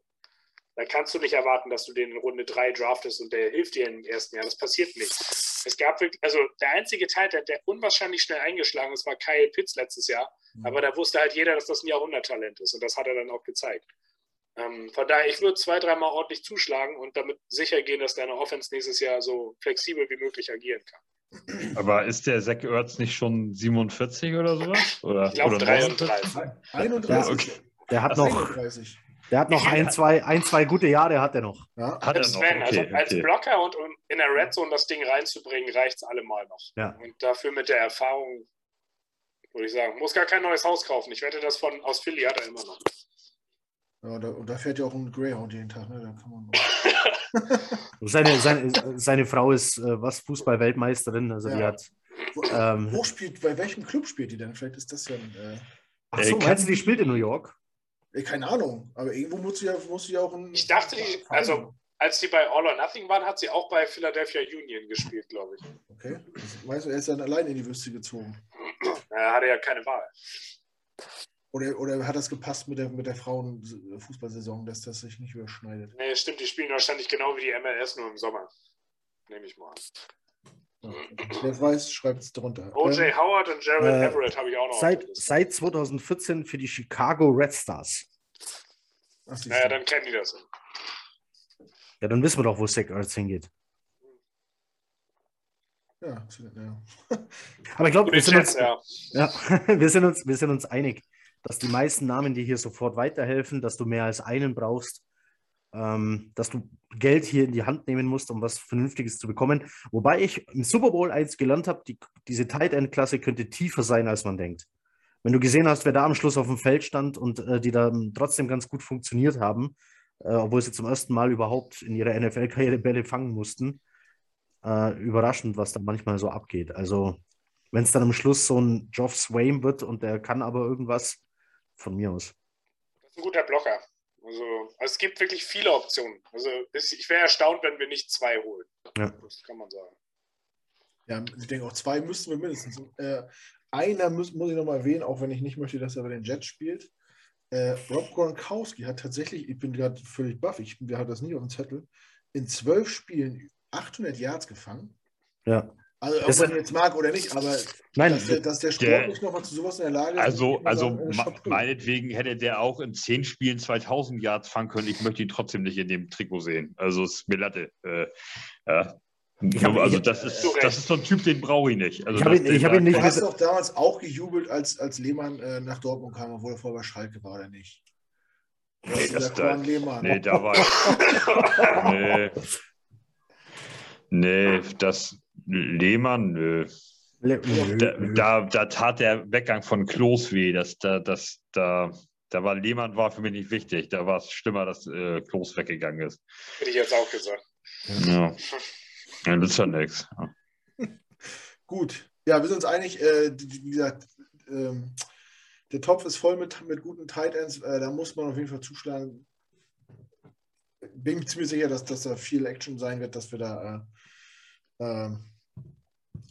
S3: Da kannst du nicht erwarten, dass du den in Runde 3 draftest und der hilft dir im ersten Jahr. Das passiert nicht. Es gab wirklich, also der einzige Titan, der unwahrscheinlich schnell eingeschlagen ist, war Kyle Pitts letztes Jahr. Mhm. Aber da wusste halt jeder, dass das ein Jahrhunderttalent ist und das hat er dann auch gezeigt. Ähm, von daher, ich würde zwei, dreimal ordentlich zuschlagen und damit sicher gehen, dass deine Offense nächstes Jahr so flexibel wie möglich agieren kann.
S2: Aber ist der Zack Ertz nicht schon 47 oder sowas? Oder,
S3: ich glaube 33.
S1: 31. Ja, okay.
S4: Der hat noch, der hat noch ein, zwei, ein, zwei gute Jahre hat er noch.
S3: Ja. Hat er noch. Okay, also okay. als Blocker und um in der Red Zone das Ding reinzubringen, reicht es allemal noch. Ja. Und dafür mit der Erfahrung würde ich sagen. Muss gar kein neues Haus kaufen. Ich wette, das von aus Philly hat er immer noch.
S1: Ja, da, und da fährt ja auch ein Greyhound jeden Tag, ne? Da kann man
S4: seine, seine, seine Frau ist äh, was Fußball-Weltmeisterin, also ja. die hat.
S1: Wo, ähm, wo, spielt, bei welchem Club spielt die denn? Vielleicht ist das ja ein. Äh,
S4: Ach so, meinst du, die spielt in New York?
S1: Keine Ahnung, aber irgendwo muss sie ja, muss sie auch ein.
S3: Ich dachte, die, also als sie bei All or Nothing waren, hat sie auch bei Philadelphia Union gespielt, glaube ich.
S1: Okay. Weißt du, er ist dann allein in die Wüste gezogen.
S3: Er hatte ja keine Wahl.
S1: Oder, oder hat das gepasst mit der, mit der Frauenfußballsaison, dass das sich nicht überschneidet?
S3: Nee, stimmt, die spielen wahrscheinlich genau wie die MLS nur im Sommer. Nehme ich mal
S1: an. Wer weiß, schreibt es drunter.
S3: O.J. Ähm, Howard und Jared äh, Everett habe ich auch noch.
S4: Seit, seit 2014 für die Chicago Red Stars.
S3: Ach, naja, dann kennen die das.
S4: Ja, dann wissen wir doch, wo Zach Ertz hingeht.
S1: Ja, ja.
S4: Aber ich glaube, wir, sind uns, ja. ja, wir, sind uns, wir sind uns einig dass die meisten Namen dir hier sofort weiterhelfen, dass du mehr als einen brauchst, ähm, dass du Geld hier in die Hand nehmen musst, um was Vernünftiges zu bekommen. Wobei ich im Super Bowl eins gelernt habe, die, diese Tight End Klasse könnte tiefer sein, als man denkt. Wenn du gesehen hast, wer da am Schluss auf dem Feld stand und äh, die da trotzdem ganz gut funktioniert haben, äh, obwohl sie zum ersten Mal überhaupt in ihrer NFL-Karriere Bälle fangen mussten, äh, überraschend, was da manchmal so abgeht. Also wenn es dann am Schluss so ein Geoff Swain wird und der kann aber irgendwas, von mir aus.
S3: Das ist ein guter Blocker. Also, also es gibt wirklich viele Optionen. Also ich wäre erstaunt, wenn wir nicht zwei holen. Ja. Das kann man sagen.
S1: Ja, ich denke auch zwei müssten wir mindestens. Äh, einer muss, muss ich noch mal erwähnen, auch wenn ich nicht möchte, dass er bei den Jets spielt. Äh, Rob Gronkowski hat tatsächlich, ich bin gerade völlig baff, ich, wir hatten das nie auf dem Zettel, in zwölf Spielen 800 Yards gefangen.
S4: Ja.
S1: Also, ob das man jetzt mag oder nicht, aber
S4: Nein,
S1: dass, der, dass der Sport der, nicht nochmal zu sowas in der Lage ist.
S2: Also, also sagen, meinetwegen hätte der auch in zehn Spielen 2000 Yards fangen können. Ich möchte ihn trotzdem nicht in dem Trikot sehen. Also, es ist mir Latte. Äh, ja. Hab, also, das ist, das ist so ein Typ, den brauche ich nicht. Also,
S4: ich habe ihn, ich hab ihn nicht.
S1: Du hast doch damals auch gejubelt, als, als Lehmann äh, nach Dortmund kam, obwohl er vorher bei Schalke war, oder nicht?
S2: Nee, das da, nee, da war ich. nee, nee, das, Lehmann, nö. Da, da, da, tat der Weggang von Klos weh. Das, da, das, da, da war Lehmann war für mich nicht wichtig. Da war es schlimmer, dass äh, Klos weggegangen ist.
S3: Hätte ich jetzt auch gesagt.
S2: Ja, ja das ist ja nichts.
S1: Gut. Ja, wir sind uns einig, äh, wie gesagt, äh, der Topf ist voll mit, mit guten Tight Ends. Äh, da muss man auf jeden Fall zuschlagen. Bin ich ziemlich sicher, dass, dass da viel Action sein wird, dass wir da äh, ähm,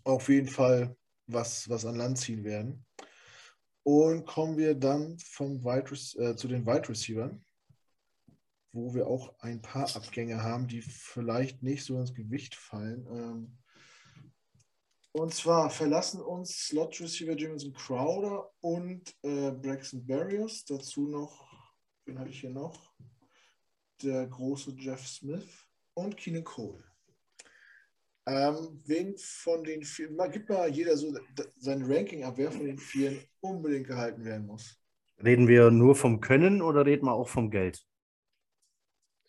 S1: auf jeden Fall was, was an Land ziehen werden. Und kommen wir dann vom Wide, äh, zu den Wide Receivers, wo wir auch ein paar Abgänge haben, die vielleicht nicht so ins Gewicht fallen. Ähm, und zwar verlassen uns Slot Receiver Jameson Crowder und äh, Braxton Barrios. Dazu noch, wen hatte ich hier noch? Der große Jeff Smith und Keenan Cole. Ähm, wen von den vier, mal, gibt mal jeder so sein Ranking ab, wer von den vier unbedingt gehalten werden muss.
S4: Reden wir nur vom Können oder reden wir auch vom Geld?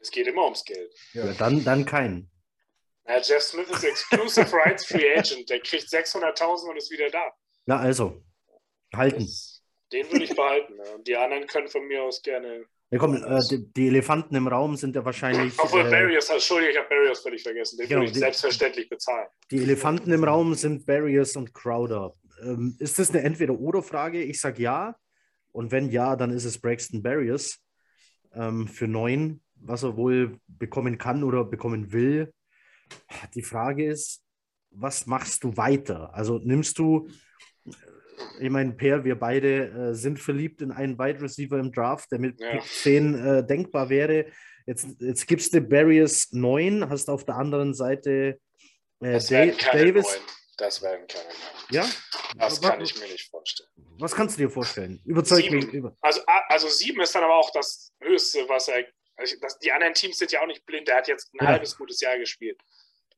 S3: Es geht immer ums Geld.
S4: Ja, ja dann, dann keinen.
S3: Na, Jeff Smith ist Exclusive Rights Free Agent. Der kriegt 600.000 und ist wieder da.
S4: Na also, halten. Das,
S3: den würde ich behalten. Ja. Und die anderen können von mir aus gerne
S4: ja, komm, äh, die, die, Elefanten im Raum sind ja wahrscheinlich.
S3: Obwohl äh, Barriers, Entschuldigung, ich habe Barriers völlig vergessen. Den genau, würde ich die, selbstverständlich bezahlen.
S4: Die Elefanten im Raum sind Barriers und Crowder. Ähm, ist das eine Entweder-Oder-Frage? Ich sage ja. Und wenn ja, dann ist es Braxton Barriers ähm, für neun, was er wohl bekommen kann oder bekommen will. Die Frage ist, was machst du weiter? Also nimmst du ich meine, Per, wir beide äh, sind verliebt in einen Wide Receiver im Draft, der mit ja. Pick 10 äh, denkbar wäre. Jetzt, jetzt gibst du Barriers 9, hast auf der anderen Seite
S3: äh, das Davis. Neuen. Das werden keine neuen.
S4: Ja?
S3: Das kann ich mir nicht vorstellen.
S4: Was kannst du dir vorstellen? Überzeug mich. Über.
S3: Also, also sieben ist dann aber auch das Höchste, was er. Also das, die anderen Teams sind ja auch nicht blind. Der hat jetzt ein ja. halbes gutes Jahr gespielt.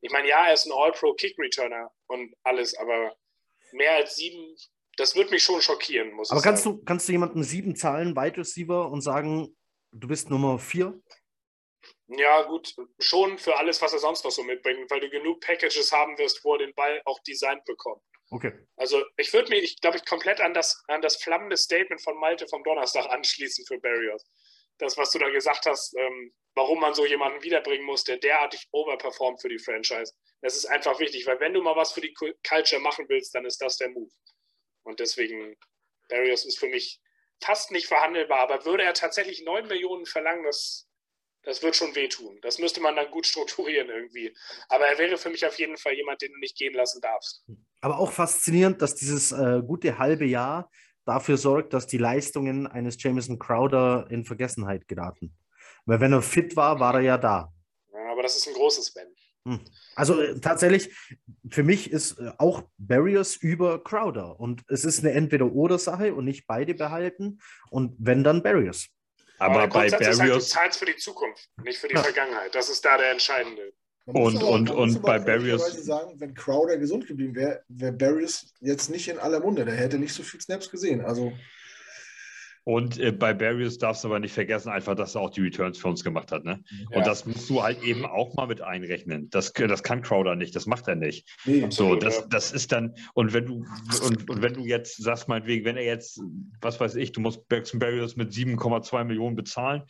S3: Ich meine, ja, er ist ein All-Pro-Kick-Returner und alles, aber mehr als sieben das würde mich schon schockieren, muss
S4: Aber
S3: ich
S4: kannst
S3: sagen.
S4: du, kannst du jemandem sieben Zahlen, Wide Receiver, und sagen, du bist Nummer vier?
S3: Ja, gut, schon für alles, was er sonst noch so mitbringt, weil du genug Packages haben wirst, wo er den Ball auch designt bekommt. Okay. Also ich würde mir, ich glaube ich, komplett an das, an das flammende Statement von Malte vom Donnerstag anschließen für Barrios. Das, was du da gesagt hast, ähm, warum man so jemanden wiederbringen muss, der derartig overperformt für die Franchise. Das ist einfach wichtig, weil wenn du mal was für die Culture machen willst, dann ist das der Move. Und deswegen, Barrios ist für mich fast nicht verhandelbar, aber würde er tatsächlich 9 Millionen verlangen, das, das wird schon wehtun. Das müsste man dann gut strukturieren irgendwie. Aber er wäre für mich auf jeden Fall jemand, den du nicht gehen lassen darfst.
S4: Aber auch faszinierend, dass dieses äh, gute halbe Jahr dafür sorgt, dass die Leistungen eines Jameson Crowder in Vergessenheit geraten. Weil wenn er fit war, war er ja da.
S3: Ja, aber das ist ein großes Wenn.
S4: Hm. Also äh, tatsächlich, für mich ist äh, auch Barriers über Crowder. Und es ist eine Entweder-Oder-Sache und nicht beide behalten. Und wenn, dann Barriers.
S3: Aber, aber bei Barriers. Halt, du zahlst für die Zukunft, nicht für die ja. Vergangenheit. Das ist da der entscheidende.
S2: Und, aber, und, und bei Barriers.
S1: sagen, wenn Crowder gesund geblieben wäre, wäre Barriers jetzt nicht in aller Munde. Der hätte nicht so viel Snaps gesehen. Also.
S2: Und äh, bei Barrios darfst du aber nicht vergessen, einfach, dass er auch die Returns für uns gemacht hat. Ne? Ja. Und das musst du halt eben auch mal mit einrechnen. Das, das kann Crowder nicht, das macht er nicht. Nee, so, das, das ist dann, und wenn du, und, und wenn du jetzt sagst, meinetwegen, wenn er jetzt, was weiß ich, du musst Braxton Barrios mit 7,2 Millionen bezahlen,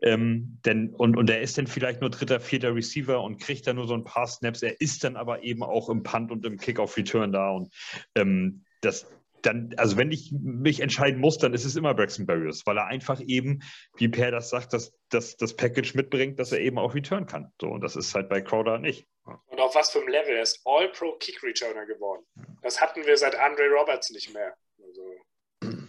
S2: ähm, denn, und, und er ist dann vielleicht nur dritter, vierter Receiver und kriegt dann nur so ein paar Snaps. Er ist dann aber eben auch im Punt und im Kick-Off-Return da. Und ähm, das, dann, also wenn ich mich entscheiden muss, dann ist es immer Braxton Barriers, weil er einfach eben, wie Per das sagt, dass, dass das Package mitbringt, dass er eben auch return kann. So, und das ist halt bei Crowder nicht.
S3: Und auf was für einem Level? Er ist All-Pro Kick Returner geworden. Das hatten wir seit Andre Roberts nicht mehr. Also,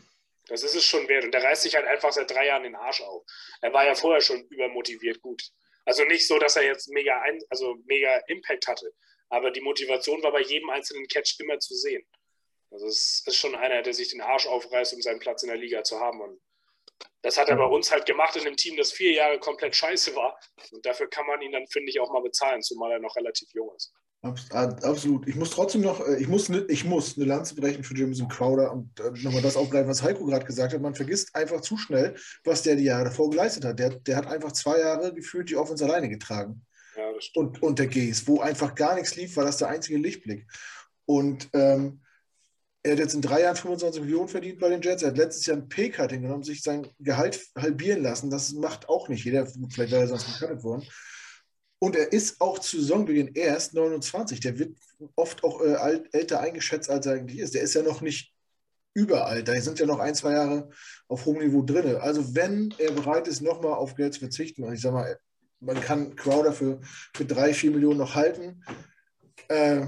S3: das ist es schon wert. Und der reißt sich halt einfach seit drei Jahren den Arsch auf. Er war ja vorher schon übermotiviert gut. Also nicht so, dass er jetzt mega, ein, also mega Impact hatte. Aber die Motivation war bei jedem einzelnen Catch immer zu sehen. Also es ist schon einer, der sich den Arsch aufreißt, um seinen Platz in der Liga zu haben. Und das hat er bei uns halt gemacht in einem Team, das vier Jahre komplett scheiße war. Und dafür kann man ihn dann, finde ich, auch mal bezahlen, zumal er noch relativ jung ist.
S1: Absolut. Ich muss trotzdem noch, äh, ich muss, ne, ich muss eine Lanze brechen für Jameson Crowder und äh, nochmal das aufgreifen, was Heiko gerade gesagt hat. Man vergisst einfach zu schnell, was der die Jahre davor geleistet hat. Der, der hat einfach zwei Jahre gefühlt die Offense alleine getragen. Ja, und, und der Gaze, wo einfach gar nichts lief, war das der einzige Lichtblick. Und ähm, er hat jetzt in drei Jahren 25 Millionen verdient bei den Jets. Er hat letztes Jahr ein Pay-Cutting genommen, sich sein Gehalt halbieren lassen. Das macht auch nicht jeder. Vielleicht wäre er sonst gecuttet worden. Und er ist auch zu Saisonbeginn erst 29. Der wird oft auch äh, alt, älter eingeschätzt, als er eigentlich ist. Der ist ja noch nicht überall. Da sind ja noch ein, zwei Jahre auf hohem Niveau drin. Also wenn er bereit ist, nochmal auf Geld zu verzichten, und ich sage mal, man kann Crowder für, für drei, vier Millionen noch halten, äh,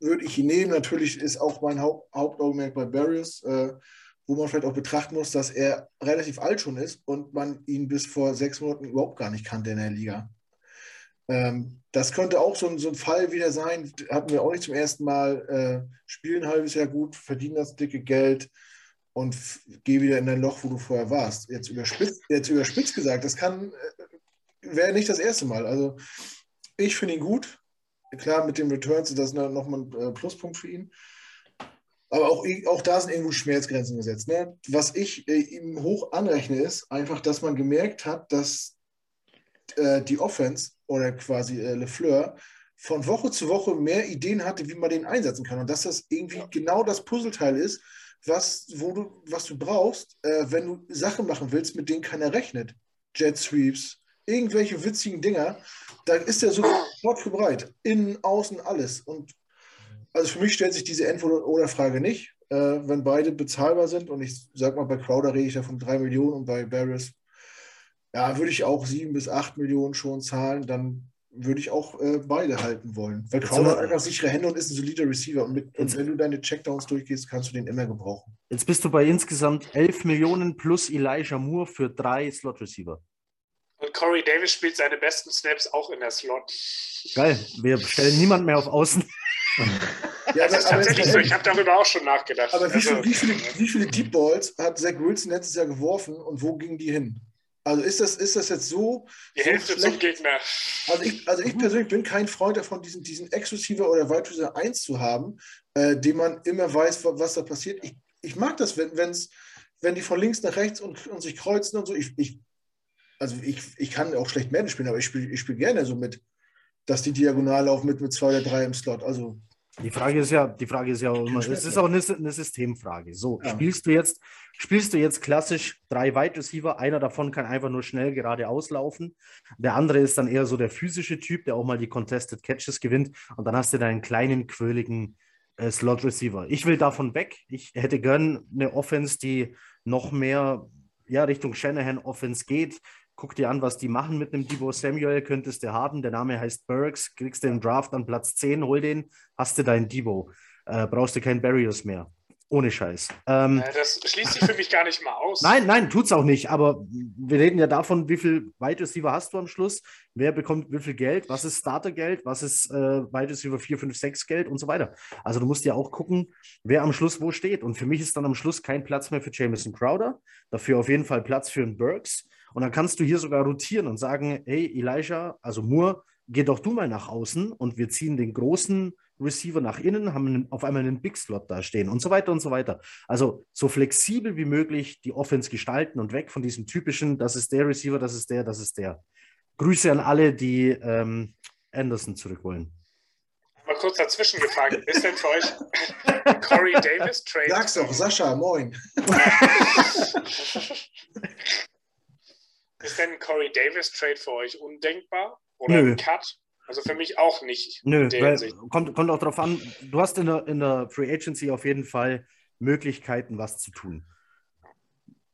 S1: würde ich ihn nehmen. Natürlich ist auch mein Haupt, Hauptaugenmerk bei Barrios, äh, wo man vielleicht auch betrachten muss, dass er relativ alt schon ist und man ihn bis vor sechs Monaten überhaupt gar nicht kannte in der Liga. Ähm, das könnte auch so ein, so ein, Fall wieder sein. Hatten wir auch nicht zum ersten Mal. Äh, spielen ein halbes Jahr gut, verdienen das dicke Geld und geh wieder in dein Loch, wo du vorher warst. Jetzt überspitzt, jetzt überspitzt gesagt, das kann, äh, wäre nicht das erste Mal. Also ich finde ihn gut. Klar, mit den Returns ist das nochmal ein äh, Pluspunkt für ihn. Aber auch, auch da sind irgendwo Schmerzgrenzen gesetzt. Ne? Was ich äh, ihm hoch anrechne, ist einfach, dass man gemerkt hat, dass äh, die Offense oder quasi äh, LeFleur von Woche zu Woche mehr Ideen hatte, wie man den einsetzen kann. Und dass das irgendwie genau das Puzzleteil ist, was, wo du, was du brauchst, äh, wenn du Sachen machen willst, mit denen keiner rechnet. Jet Sweeps, irgendwelche witzigen Dinger, da ist er sofort für bereit. Innen, außen, alles. Und also für mich stellt sich diese Entweder-Oder-Frage nicht, äh, wenn beide bezahlbar sind. Und ich sag mal, bei Crowder rede ich ja von drei Millionen und bei Barris, ja, würde ich auch sieben bis acht Millionen schon zahlen, dann würde ich auch äh, beide halten wollen. Weil Crowder hat einfach sichere Hände und ist ein solider Receiver. Und, mit, und wenn du deine Checkdowns durchgehst, kannst du den immer gebrauchen.
S4: Jetzt bist du bei insgesamt 11 Millionen plus Elijah Moore für drei Slot-Receiver.
S3: Und Corey Davis spielt seine besten Snaps auch in der Slot.
S4: Geil, wir stellen niemand mehr auf Außen.
S3: ja, das ist tatsächlich so. Ich habe darüber auch schon nachgedacht.
S1: Aber wie, also, viele, wie, viele, wie viele Deep Balls hat Zach Wilson letztes Jahr geworfen und wo gingen die hin? Also ist das, ist das jetzt so.
S3: Die so Hälfte schlecht? zum Gegner.
S1: Also ich, also ich persönlich bin kein Freund davon, diesen, diesen Ex-Receiver oder Wide Receiver 1 zu haben, äh, dem man immer weiß, was da passiert. Ich, ich mag das, wenn, wenn's, wenn die von links nach rechts und, und sich kreuzen und so. Ich, ich also ich, ich kann auch schlecht Madden spielen, aber ich spiele ich spiel gerne so mit, dass die diagonal laufen mit, mit zwei oder drei im Slot. Also
S4: Die Frage ist ja, die Frage ist ja immer, es ist auch eine, eine Systemfrage. So, ja. spielst du jetzt, spielst du jetzt klassisch drei Wide Receiver, einer davon kann einfach nur schnell geradeaus laufen. Der andere ist dann eher so der physische Typ, der auch mal die Contested Catches gewinnt. Und dann hast du deinen kleinen, quirligen äh, Slot Receiver. Ich will davon weg. Ich hätte gern eine Offense, die noch mehr ja, Richtung Shanahan Offense geht, guck dir an, was die machen mit einem Debo Samuel, könntest du haben. Der Name heißt Burks, kriegst du im Draft an Platz 10, hol den, hast du deinen Debo. Äh, brauchst du keinen Barriers mehr. Ohne Scheiß.
S3: Ähm, das schließt sich für mich gar nicht mal aus.
S4: Nein, nein, tut's auch nicht. Aber wir reden ja davon, wie viel Wide Receiver hast du am Schluss, wer bekommt wie viel Geld, was ist Startergeld, was ist äh, Wide Receiver 4, 5, 6 Geld und so weiter. Also du musst ja auch gucken, wer am Schluss wo steht. Und für mich ist dann am Schluss kein Platz mehr für Jamison Crowder. Dafür auf jeden Fall Platz für einen Burks. Und dann kannst du hier sogar rotieren und sagen, hey Elijah, also Moore, geh doch du mal nach außen und wir ziehen den großen Receiver nach innen, haben auf einmal einen Big Slot da stehen und so weiter und so weiter. Also so flexibel wie möglich die Offense gestalten und weg von diesem typischen, das ist der Receiver, das ist der, das ist der. Grüße an alle, die ähm, Anderson zurückholen.
S3: Mal kurz dazwischen gefragt, ist denn für euch Corey Davis Trade?
S1: Sag's doch, Sascha, moin.
S3: Ist denn ein Corey Davis Trade für euch undenkbar? Oder Nö. ein Cut? Also für mich auch nicht.
S4: Nö, weil, kommt, kommt auch darauf an, du hast in der, in der Free Agency auf jeden Fall Möglichkeiten, was zu tun.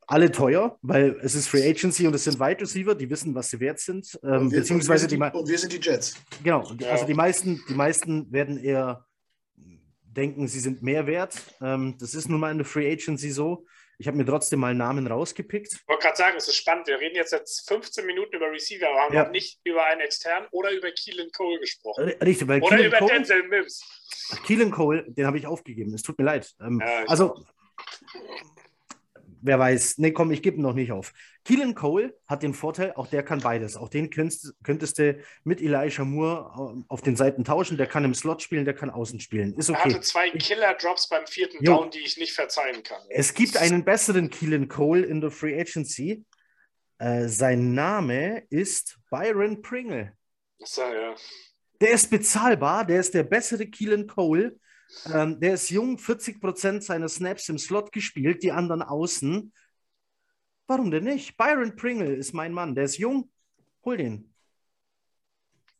S4: Alle teuer, weil es ist Free Agency und es sind Wide Receiver, die wissen, was sie wert sind. Ähm, wir, beziehungsweise
S1: die, und wir sind die Jets.
S4: Genau, ja. also die meisten, die meisten werden eher denken, sie sind mehr wert. Ähm, das ist nun mal in der Free Agency so. Ich habe mir trotzdem mal Namen rausgepickt.
S3: Ich wollte gerade sagen, es ist spannend. Wir reden jetzt seit 15 Minuten über Receiver, aber haben ja. noch nicht über einen externen oder über Keelan Cole gesprochen.
S4: Richtig, weil
S3: oder
S4: Keelan
S3: über Cole, Denzel Mims.
S4: Keelan Cole, den habe ich aufgegeben. Es tut mir leid. Ähm, ja, also, wer weiß. Nee, komm, ich gebe ihn noch nicht auf. Keelan Cole hat den Vorteil, auch der kann beides. Auch den könntest, könntest du mit Elijah Moore ähm, auf den Seiten tauschen. Der kann im Slot spielen, der kann außen spielen. Ist okay. Er
S3: hatte zwei Killer-Drops beim vierten jo. Down, die ich nicht verzeihen kann.
S4: Es gibt einen besseren Keelan Cole in der Free Agency. Äh, sein Name ist Byron Pringle.
S3: So, ja.
S4: Der ist bezahlbar, der ist der bessere Keelan Cole. Ähm, der ist jung, 40 Prozent seiner Snaps im Slot gespielt, die anderen außen. Warum denn nicht? Byron Pringle ist mein Mann, der ist jung. Hol den.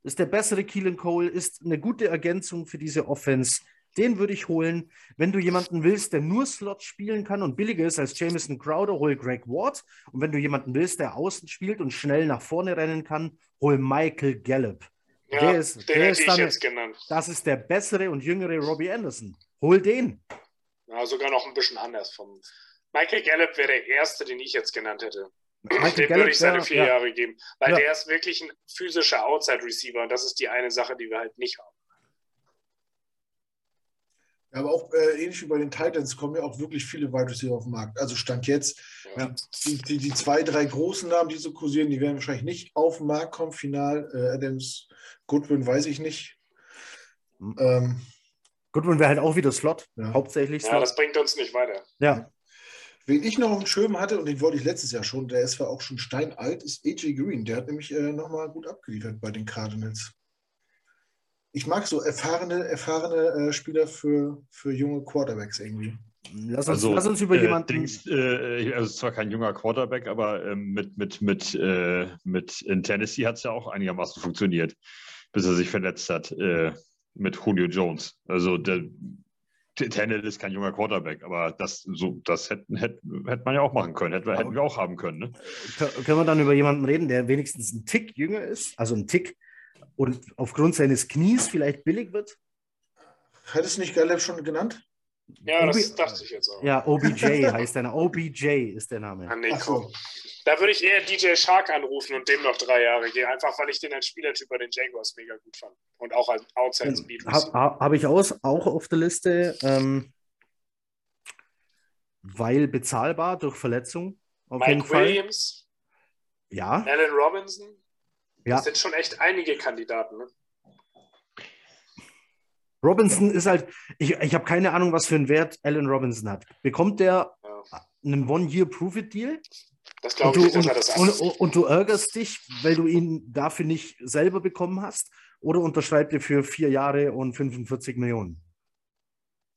S4: Ist der bessere Keelan Cole, ist eine gute Ergänzung für diese Offense. Den würde ich holen. Wenn du jemanden willst, der nur Slot spielen kann und billiger ist als Jameson Crowder, hol Greg Ward. Und wenn du jemanden willst, der außen spielt und schnell nach vorne rennen kann, hol Michael Gallup.
S3: Ja, der ist, der ist dann, jetzt genannt.
S4: Das ist der bessere und jüngere Robbie Anderson. Hol den.
S3: Ja, sogar noch ein bisschen anders. Vom Michael Gallup wäre der erste, den ich jetzt genannt hätte. Michael Gallup, würde ich seine vier ja. Jahre geben. Weil der ist wirklich ein physischer Outside-Receiver und das ist die eine Sache, die wir halt nicht haben.
S1: Ja, aber auch äh, ähnlich wie bei den Titans kommen ja auch wirklich viele Wide Receiver auf den Markt. Also Stand jetzt, ja. die, die, die, zwei, drei großen Namen, die so kursieren, die werden wahrscheinlich nicht auf den Markt kommen. Final äh, Adams, Goodwin, weiß ich nicht.
S4: Mhm. Ähm, Goodwin wäre halt auch wieder Slot, ja. hauptsächlich
S3: Slot. Ja, das bringt uns nicht weiter.
S4: Ja.
S1: Wen ich noch auf dem Schirm hatte, und den wollte ich letztes Jahr schon, der ist zwar auch schon steinalt, ist AJ Green. Der hat nämlich äh, nochmal gut abgeliefert bei den Cardinals ich mag so erfahrene, erfahrene äh, Spieler für, für junge Quarterbacks irgendwie.
S4: Lass uns, also, lass uns über äh, jemanden. Dings,
S2: äh, also zwar kein junger Quarterback, aber ähm, mit, mit, mit, äh, mit in Tennessee hat es ja auch einigermaßen funktioniert, bis er sich verletzt hat äh, mit Julio Jones. Also der Tannehill ist kein junger Quarterback, aber das, so, das hätten, hätten, hätte man ja auch machen können, hätten wir, hätten wir auch haben können. Ne?
S4: Können wir dann über jemanden reden, der wenigstens ein Tick jünger ist, also ein Tick, und aufgrund seines Knies vielleicht billig wird?
S1: Hättest du nicht Gallup schon genannt?
S3: Ja, das OB dachte ich jetzt auch.
S4: Ja, OBJ heißt der Name. OBJ ist der Name.
S3: Ah, nee, so. Da würde ich eher DJ Shark anrufen und dem noch drei Jahre geben, einfach weil ich den als Spielertyp bei den Jaguars mega gut fand. Und auch als Outside Speed.
S4: Habe hab ich aus, auch auf der Liste, ähm, weil bezahlbar durch Verletzung.
S3: Auf Mike jeden Williams.
S4: Fall. Ja.
S3: Alan Robinson. Ja. Das sind schon echt einige Kandidaten. Ne?
S4: Robinson ist halt, ich, ich habe keine Ahnung, was für einen Wert Allen Robinson hat. Bekommt der ja. einen One-Year-Prove-It-Deal?
S3: Das glaube ich er das
S4: und, und, und, du ärgerst dich, weil du ihn dafür nicht selber bekommen hast? Oder unterschreibt er für vier Jahre und 45 Millionen?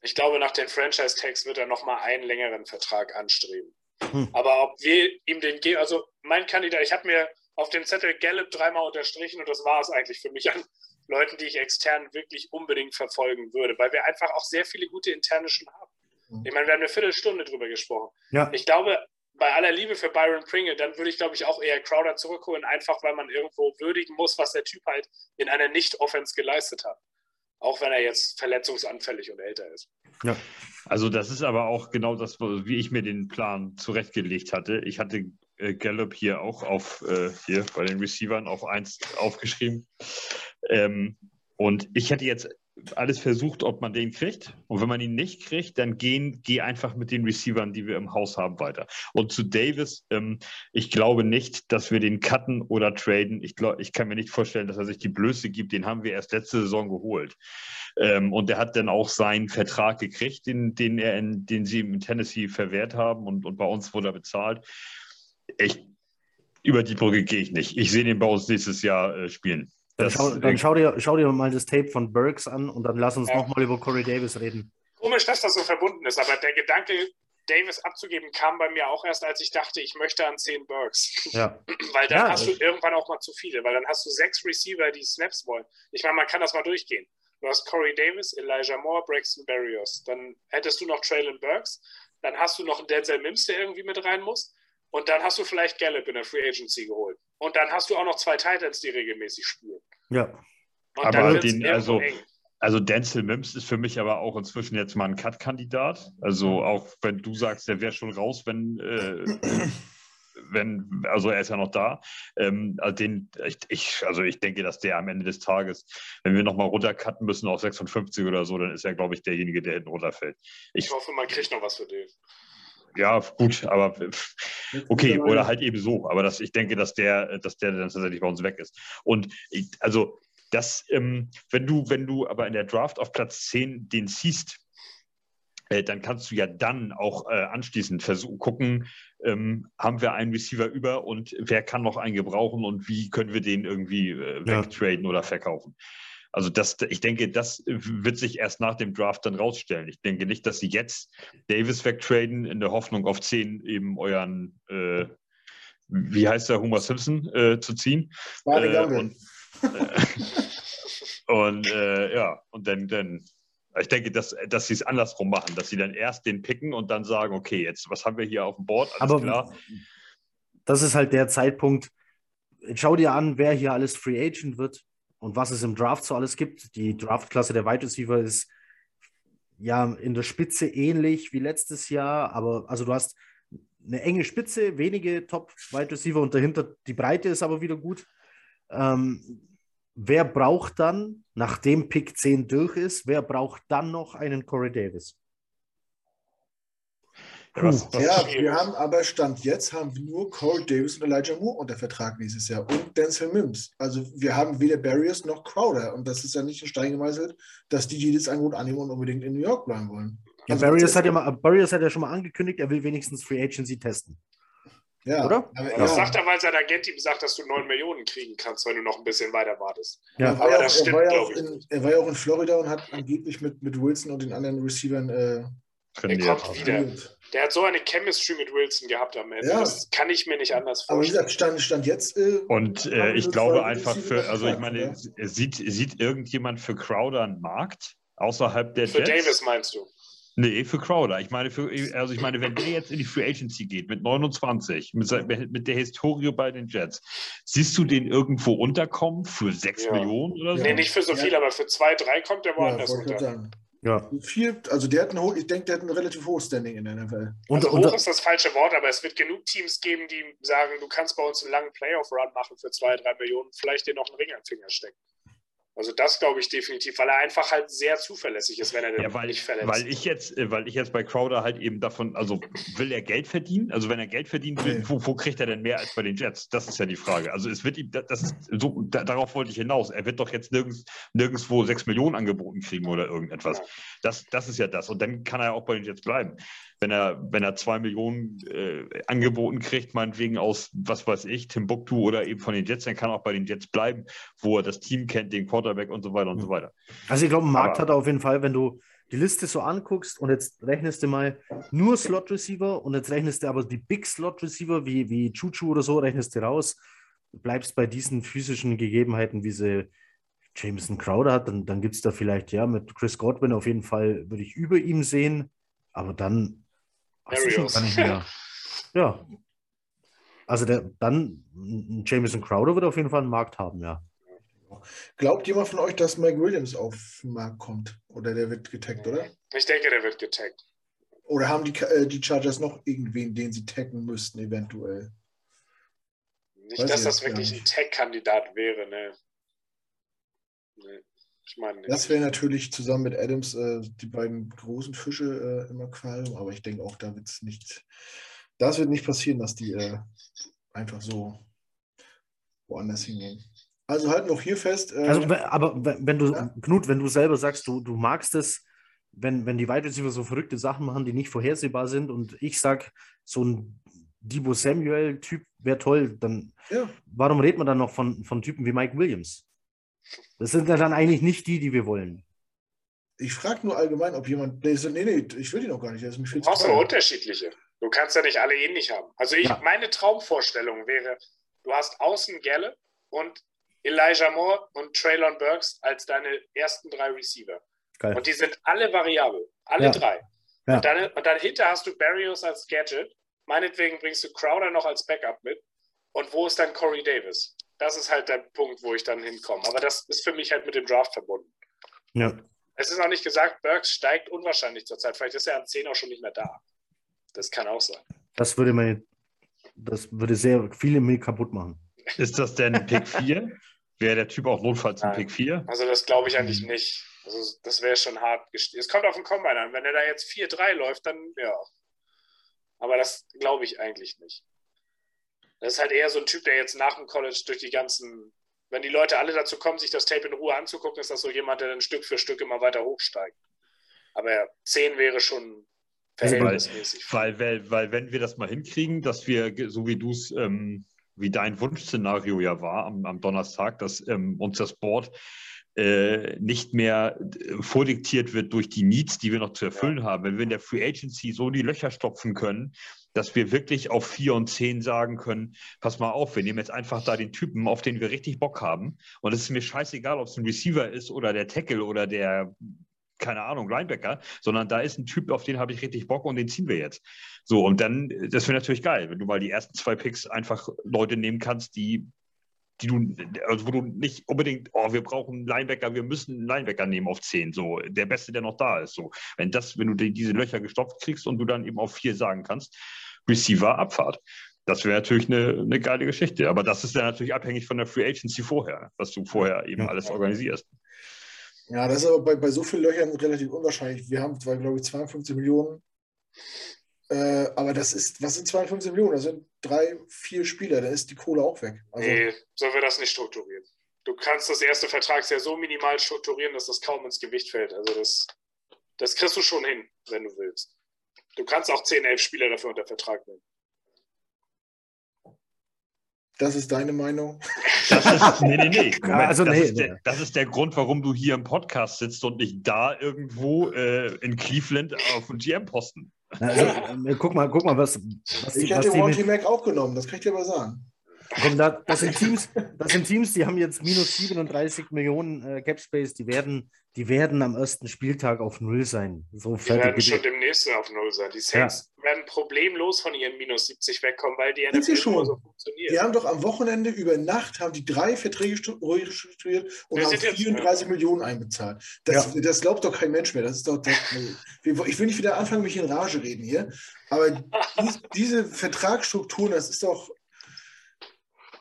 S3: Ich glaube, nach den Franchise-Tags wird er nochmal einen längeren Vertrag anstreben. Hm. Aber ob wir ihm den geben, also mein Kandidat, ich habe mir auf dem Zettel Gallup dreimal unterstrichen und das war es eigentlich für mich an Leuten, die ich extern wirklich unbedingt verfolgen würde, weil wir einfach auch sehr viele gute interne schon haben. Hm. Ich meine, wir haben eine Viertelstunde drüber gesprochen. Ja. Ich glaube, bei aller Liebe für Byron Pringle, dann würde ich, glaube ich, auch eher Crowder zurückholen, einfach weil man irgendwo würdigen muss, was der Typ halt in einer Nicht-Offense geleistet hat. Auch wenn er jetzt verletzungsanfällig und älter ist.
S2: Ja. Also das ist aber auch genau das, wie ich mir den Plan zurechtgelegt hatte. Ich hatte äh, Gallup hier auch auf äh, hier bei den Receivern auf 1 aufgeschrieben. Ähm, und ich hätte jetzt alles versucht, ob man den kriegt. Und wenn man ihn nicht kriegt, dann gehen, geh einfach mit den Receivern, die wir im Haus haben, weiter. Und zu Davis, ähm, ich glaube nicht, dass wir den cutten oder traden. Ich, glaub, ich kann mir nicht vorstellen, dass er sich die Blöße gibt. Den haben wir erst letzte Saison geholt. Ähm, und er hat dann auch seinen Vertrag gekriegt, den, den, er in, den sie in Tennessee verwehrt haben. Und, und bei uns wurde er bezahlt. Ich, über die Brücke gehe ich nicht. Ich sehe den bei uns nächstes Jahr äh, spielen.
S4: Dann, schau, dann schau, dir, schau dir mal das Tape von Burks an und dann lass uns ja. nochmal über Corey Davis reden.
S3: Komisch, dass das so verbunden ist, aber der Gedanke, Davis abzugeben, kam bei mir auch erst, als ich dachte, ich möchte an 10 Burks. Ja. weil dann ja, hast du irgendwann auch mal zu viele, weil dann hast du sechs Receiver, die Snaps wollen. Ich meine, man kann das mal durchgehen. Du hast Corey Davis, Elijah Moore, Braxton Berrios. Dann hättest du noch Traylon Burks. Dann hast du noch einen Denzel Mims, der irgendwie mit rein muss. Und dann hast du vielleicht Gallup in der Free Agency geholt. Und dann hast du auch noch zwei Titans, die regelmäßig spielen.
S4: Ja.
S2: Und aber den, also, also Denzel Mims ist für mich aber auch inzwischen jetzt mal ein Cut-Kandidat. Also auch wenn du sagst, der wäre schon raus, wenn, äh, wenn, also er ist ja noch da. Ähm, also den, ich, ich, also ich denke, dass der am Ende des Tages, wenn wir nochmal runtercutten müssen auf 56 oder so, dann ist er, glaube ich, derjenige, der hinten runterfällt.
S3: Ich, ich hoffe, man kriegt noch was für den
S2: ja, gut, aber okay, oder halt eben so. Aber das, ich denke, dass der, dass der dann tatsächlich bei uns weg ist. Und ich, also, das, ähm, wenn du, wenn du aber in der Draft auf Platz 10 den siehst, äh, dann kannst du ja dann auch äh, anschließend versuchen, gucken, ähm, haben wir einen Receiver über und wer kann noch einen gebrauchen und wie können wir den irgendwie äh, wegtraden ja. oder verkaufen. Also das, ich denke, das wird sich erst nach dem Draft dann rausstellen. Ich denke nicht, dass sie jetzt Davis wegtraden in der Hoffnung auf 10 eben euren, äh, wie heißt der, Homer Simpson äh, zu ziehen. Äh, und, äh, und äh, ja, und dann, dann ich denke, dass, dass sie es andersrum machen, dass sie dann erst den picken und dann sagen, okay, jetzt, was haben wir hier auf dem Board?
S4: Alles Aber klar. das ist halt der Zeitpunkt. Schau dir an, wer hier alles Free Agent wird und was es im Draft so alles gibt. Die Draftklasse der Wide Receiver ist ja in der Spitze ähnlich wie letztes Jahr, aber also du hast eine enge Spitze, wenige Top-Wide Receiver und dahinter die Breite ist aber wieder gut. Ähm, wer braucht dann, nachdem Pick 10 durch ist, wer braucht dann noch einen Corey Davis?
S1: Was, was ja, wir haben aber Stand jetzt haben wir nur Corey Davis und Elijah Moore unter Vertrag nächstes Jahr und Denzel Mims. Also wir haben weder Barriers noch Crowder und das ist ja nicht in Stein gemeißelt, dass die jedes Angebot annehmen und unbedingt in New York bleiben wollen.
S4: Ja, also Barriers, hat ja mal, Barriers hat ja schon mal angekündigt, er will wenigstens Free Agency testen.
S1: Ja, oder?
S3: Aber, das ja. sagt er, weil sein Agent ihm sagt, dass du 9 Millionen kriegen kannst, wenn du noch ein bisschen weiter wartest.
S1: Ja, aber das auch, stimmt, er, war ja in, er war ja auch in Florida und hat angeblich mit, mit Wilson und den anderen Receivern äh,
S3: er kommt wieder. Der hat so eine Chemistry mit Wilson gehabt am Ende. Ja. Das kann ich mir nicht anders vorstellen. Aber wie
S1: gesagt, stand, stand jetzt. Äh,
S2: und äh, ich glaube einfach für, also ich meine, ja. sieht, sieht irgendjemand für Crowder einen Markt außerhalb der
S3: Für Jets? Davis meinst du?
S2: Nee, für Crowder. Ich meine, für, also ich meine, wenn der jetzt in die Free Agency geht mit 29, mit, mit der Historie bei den Jets, siehst du den irgendwo unterkommen für 6 ja. Millionen oder so?
S3: Nee, nicht für so viel, aber für 2, 3 kommt der woanders ja, unter.
S1: Ja. Viel, also der hat ein ich denke, der hat ein relativ hohes Standing in der NFL.
S3: Und, also hoch ist das falsche Wort, aber es wird genug Teams geben, die sagen, du kannst bei uns einen langen Playoff-Run machen für zwei, drei Millionen, vielleicht dir noch einen Ring am Finger stecken. Also das glaube ich definitiv, weil er einfach halt sehr zuverlässig ist, wenn er
S2: ja, weil, nicht verletzt. Weil ich jetzt, äh, weil ich jetzt bei Crowder halt eben davon, also will er Geld verdienen? Also wenn er Geld verdienen will, wo, wo kriegt er denn mehr als bei den Jets? Das ist ja die Frage. Also es wird ihm, das ist so, da, darauf wollte ich hinaus. Er wird doch jetzt nirgends, nirgendwo sechs Millionen angeboten kriegen oder irgendetwas. Das, das ist ja das. Und dann kann er auch bei den Jets bleiben wenn er, wenn er zwei Millionen äh, angeboten kriegt, meinetwegen aus, was weiß ich, Timbuktu oder eben von den Jets, dann kann er auch bei den Jets bleiben, wo er das Team kennt, den Quarterback und so weiter und so weiter.
S4: Also ich glaube, einen Markt hat er auf jeden Fall, wenn du, die Liste so anguckst und jetzt rechnest du mal nur Slot Receiver und jetzt rechnest du aber die Big Slot Receiver wie, wie Chuchu oder so, rechnest du raus, bleibst bei diesen physischen Gegebenheiten, wie sie Jameson Crowder hat, dann, dann gibt es da vielleicht, ja, mit Chris Godwin auf jeden Fall würde ich über ihm sehen, aber dann mehr. Ja. Also der, dann Jameson Crowder wird auf jeden Fall einen Markt haben, ja.
S1: Glaubt jemand von euch, dass Mike Williams auf den Markt kommt? Oder der wird getaggt, oder?
S3: Ich denke, der wird getaggt.
S1: Oder haben die, äh, die Chargers noch irgendwen, den sie taggen müssten, eventuell?
S3: Nicht, Weiß dass das wirklich ein Tag-Kandidat wäre, ne?
S1: Nee. Das wäre natürlich zusammen mit Adams äh, die beiden großen Fische äh, im Aquarium, aber ich denke auch, da wird es nicht. Das wird nicht passieren, dass die äh, einfach so woanders hingehen. Also halten wir auch hier fest.
S4: Äh, also, aber wenn du, ja? Knut, wenn du selber sagst, du, du magst es, wenn, wenn die Wide Receiver so verrückte Sachen machen, die nicht vorhersehbar sind und ich sag, so ein Debo Samuel-Typ wäre toll, dann ja. warum redet man dann noch von, von Typen wie Mike Williams? Das sind ja dann eigentlich nicht die, die wir wollen.
S1: Ich frage nur allgemein, ob jemand. Nee, nee, ich will die noch gar nicht. Das ist
S3: mir viel du brauchst aber unterschiedliche. Du kannst ja nicht alle ähnlich haben. Also ich, ja. meine Traumvorstellung wäre, du hast außen Gelle und Elijah Moore und Traylon Burks als deine ersten drei Receiver. Geil. Und die sind alle variabel. Alle ja. drei. Ja. Und, dann, und dahinter hast du Barrios als Gadget. Meinetwegen bringst du Crowder noch als Backup mit. Und wo ist dann Corey Davis? Das ist halt der Punkt, wo ich dann hinkomme. Aber das ist für mich halt mit dem Draft verbunden. Ja. Es ist auch nicht gesagt, Burks steigt unwahrscheinlich zurzeit. Vielleicht ist er an 10 auch schon nicht mehr da. Das kann auch sein.
S4: Das würde meine, das würde sehr viele mir kaputt machen.
S2: Ist das denn Pick 4? Wäre der Typ auch notfalls ein Pick 4?
S3: Also das glaube ich eigentlich nicht. Also das wäre schon hart. Es kommt auf den Combine an. Wenn er da jetzt 4-3 läuft, dann ja. Aber das glaube ich eigentlich nicht. Das ist halt eher so ein Typ, der jetzt nach dem College durch die ganzen, wenn die Leute alle dazu kommen, sich das Tape in Ruhe anzugucken, ist das so jemand, der dann Stück für Stück immer weiter hochsteigt. Aber 10 wäre schon
S2: verhältnismäßig. Weil, weil, weil, wenn wir das mal hinkriegen, dass wir, so wie du es, ähm, wie dein Wunschszenario ja war am, am Donnerstag, dass ähm, uns das Board äh, nicht mehr äh, vordiktiert wird durch die Needs, die wir noch zu erfüllen ja. haben. Wenn wir in der Free Agency so die Löcher stopfen können, dass wir wirklich auf 4 und 10 sagen können, pass mal auf, wir nehmen jetzt einfach da den Typen, auf den wir richtig Bock haben. Und es ist mir scheißegal, ob es ein Receiver ist oder der Tackle oder der, keine Ahnung, Linebacker, sondern da ist ein Typ, auf den habe ich richtig Bock und den ziehen wir jetzt. So, und dann, das wäre natürlich geil, wenn du mal die ersten zwei Picks einfach Leute nehmen kannst, die die du, also wo du nicht unbedingt, oh, wir brauchen einen Linebacker, wir müssen einen Linebacker nehmen auf 10, so der Beste, der noch da ist. So. Wenn das, wenn du die, diese Löcher gestopft kriegst und du dann eben auf 4 sagen kannst, Receiver Abfahrt. Das wäre natürlich eine, eine geile Geschichte. Aber das ist dann natürlich abhängig von der Free Agency vorher, was du vorher eben ja. alles organisierst.
S1: Ja, das ist aber bei, bei so vielen Löchern relativ unwahrscheinlich. Wir haben zwar, glaube ich, 52 Millionen, äh, aber das ist, was sind 52 Millionen? Das sind drei, vier Spieler, da ist die Kohle auch weg.
S3: Also, nee, sollen wir das nicht strukturieren. Du kannst das erste Vertragsjahr so minimal strukturieren, dass das kaum ins Gewicht fällt. Also das, das kriegst du schon hin, wenn du willst. Du kannst auch 10, 11 Spieler dafür unter Vertrag nehmen.
S1: Das ist deine Meinung?
S2: Das ist, nee, nee, nee. Moment, also, das, nee, ist der, das, ist der, Grund, warum du hier im Podcast sitzt und nicht da irgendwo äh, in Cleveland auf dem GM-Posten.
S4: Also, äh, guck mal, guck mal, was.
S1: was ich hätte Monty Mac auch genommen, das kann ich dir aber sagen.
S4: Das, sind Teams, das sind Teams, die haben jetzt minus 37 Millionen äh, Cap Space, die werden, die werden am ersten Spieltag auf Null sein. So
S3: die werden schon demnächst auf Null sein. Die Saints ja. werden problemlos von ihren minus 70 wegkommen, weil die
S1: NFL schon. so funktioniert. Die haben doch am Wochenende über Nacht haben die drei Verträge strukturiert und haben 34 jetzt, Millionen einbezahlt. Das, ja. das, glaubt doch kein Mensch mehr. Das ist doch, das, ich will nicht wieder anfangen, mich in Rage reden hier, aber dies, diese Vertragsstrukturen, das ist doch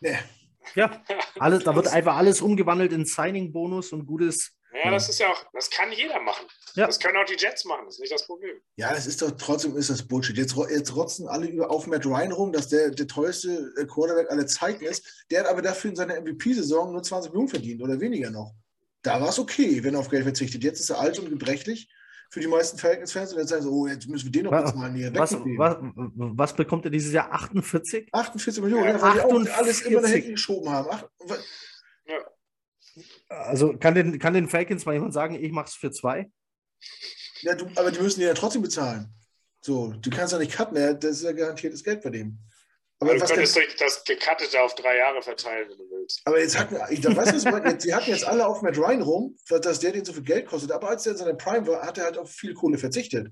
S4: Nee. Ja, alles, da wird einfach alles umgewandelt in Signing-Bonus und gutes.
S3: Ja, das ist ja auch, das kann jeder machen. Ja. Das können auch die Jets machen, das ist nicht das Problem.
S1: Ja, das ist doch trotzdem ist das Bullshit. Jetzt, jetzt rotzen alle über auf Matt Ryan rum, dass der der teuerste äh, Quarterback aller Zeiten ist. Der hat aber dafür in seiner MVP-Saison nur 20 Millionen verdient oder weniger noch. Da war es okay, wenn er auf Geld verzichtet. Jetzt ist er alt und gebrechlich für die meisten Falcons-Fans und jetzt sagen sie, oh, jetzt müssen wir den noch was,
S4: mal hier was, was, was, bekommt er dieses Jahr? 48?
S1: 48 Millionen, ja, weil 48. die auch alles immer nach hinten geschoben haben. Ach,
S4: ja. Also kann den, kann den Falcons mal jemand sagen, ich mache es für zwei?
S1: Ja, du, aber die müssen die ja trotzdem bezahlen. So, du kannst ja nicht cutten, das ist ja garantiertes Geld bei dem.
S3: Aber du könntest denn, das Gecuttete auf drei Jahre verteilen, wenn du willst.
S1: Aber jetzt hatten, ich weiß nicht, sie hatten jetzt alle auf Matt Ryan rum, dass der den so viel Geld kostet. Aber als der in seiner Prime war, hat er halt auf viel Kohle verzichtet.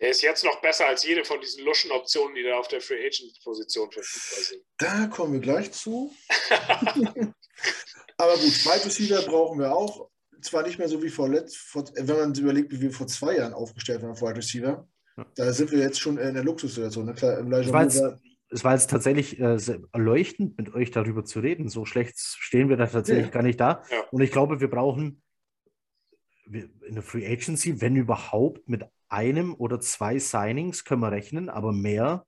S3: Er ist jetzt noch besser als jede von diesen luschen Optionen, die da auf der Free Agent Position verfügbar sind.
S1: Da kommen wir gleich zu. Aber gut, Wide Receiver brauchen wir auch. Zwar nicht mehr so wie vor, letzt, vor wenn man sich überlegt, wie wir vor zwei Jahren aufgestellt waren auf Wide Receiver. Da sind wir jetzt schon in der Luxussituation. Ne? Klar,
S4: Elijah Moore es war jetzt tatsächlich äh, erleuchtend, mit euch darüber zu reden. So schlecht stehen wir da tatsächlich ja. gar nicht da. Ja. Und ich glaube, wir brauchen in der Free Agency, wenn überhaupt, mit einem oder zwei Signings können wir rechnen, aber mehr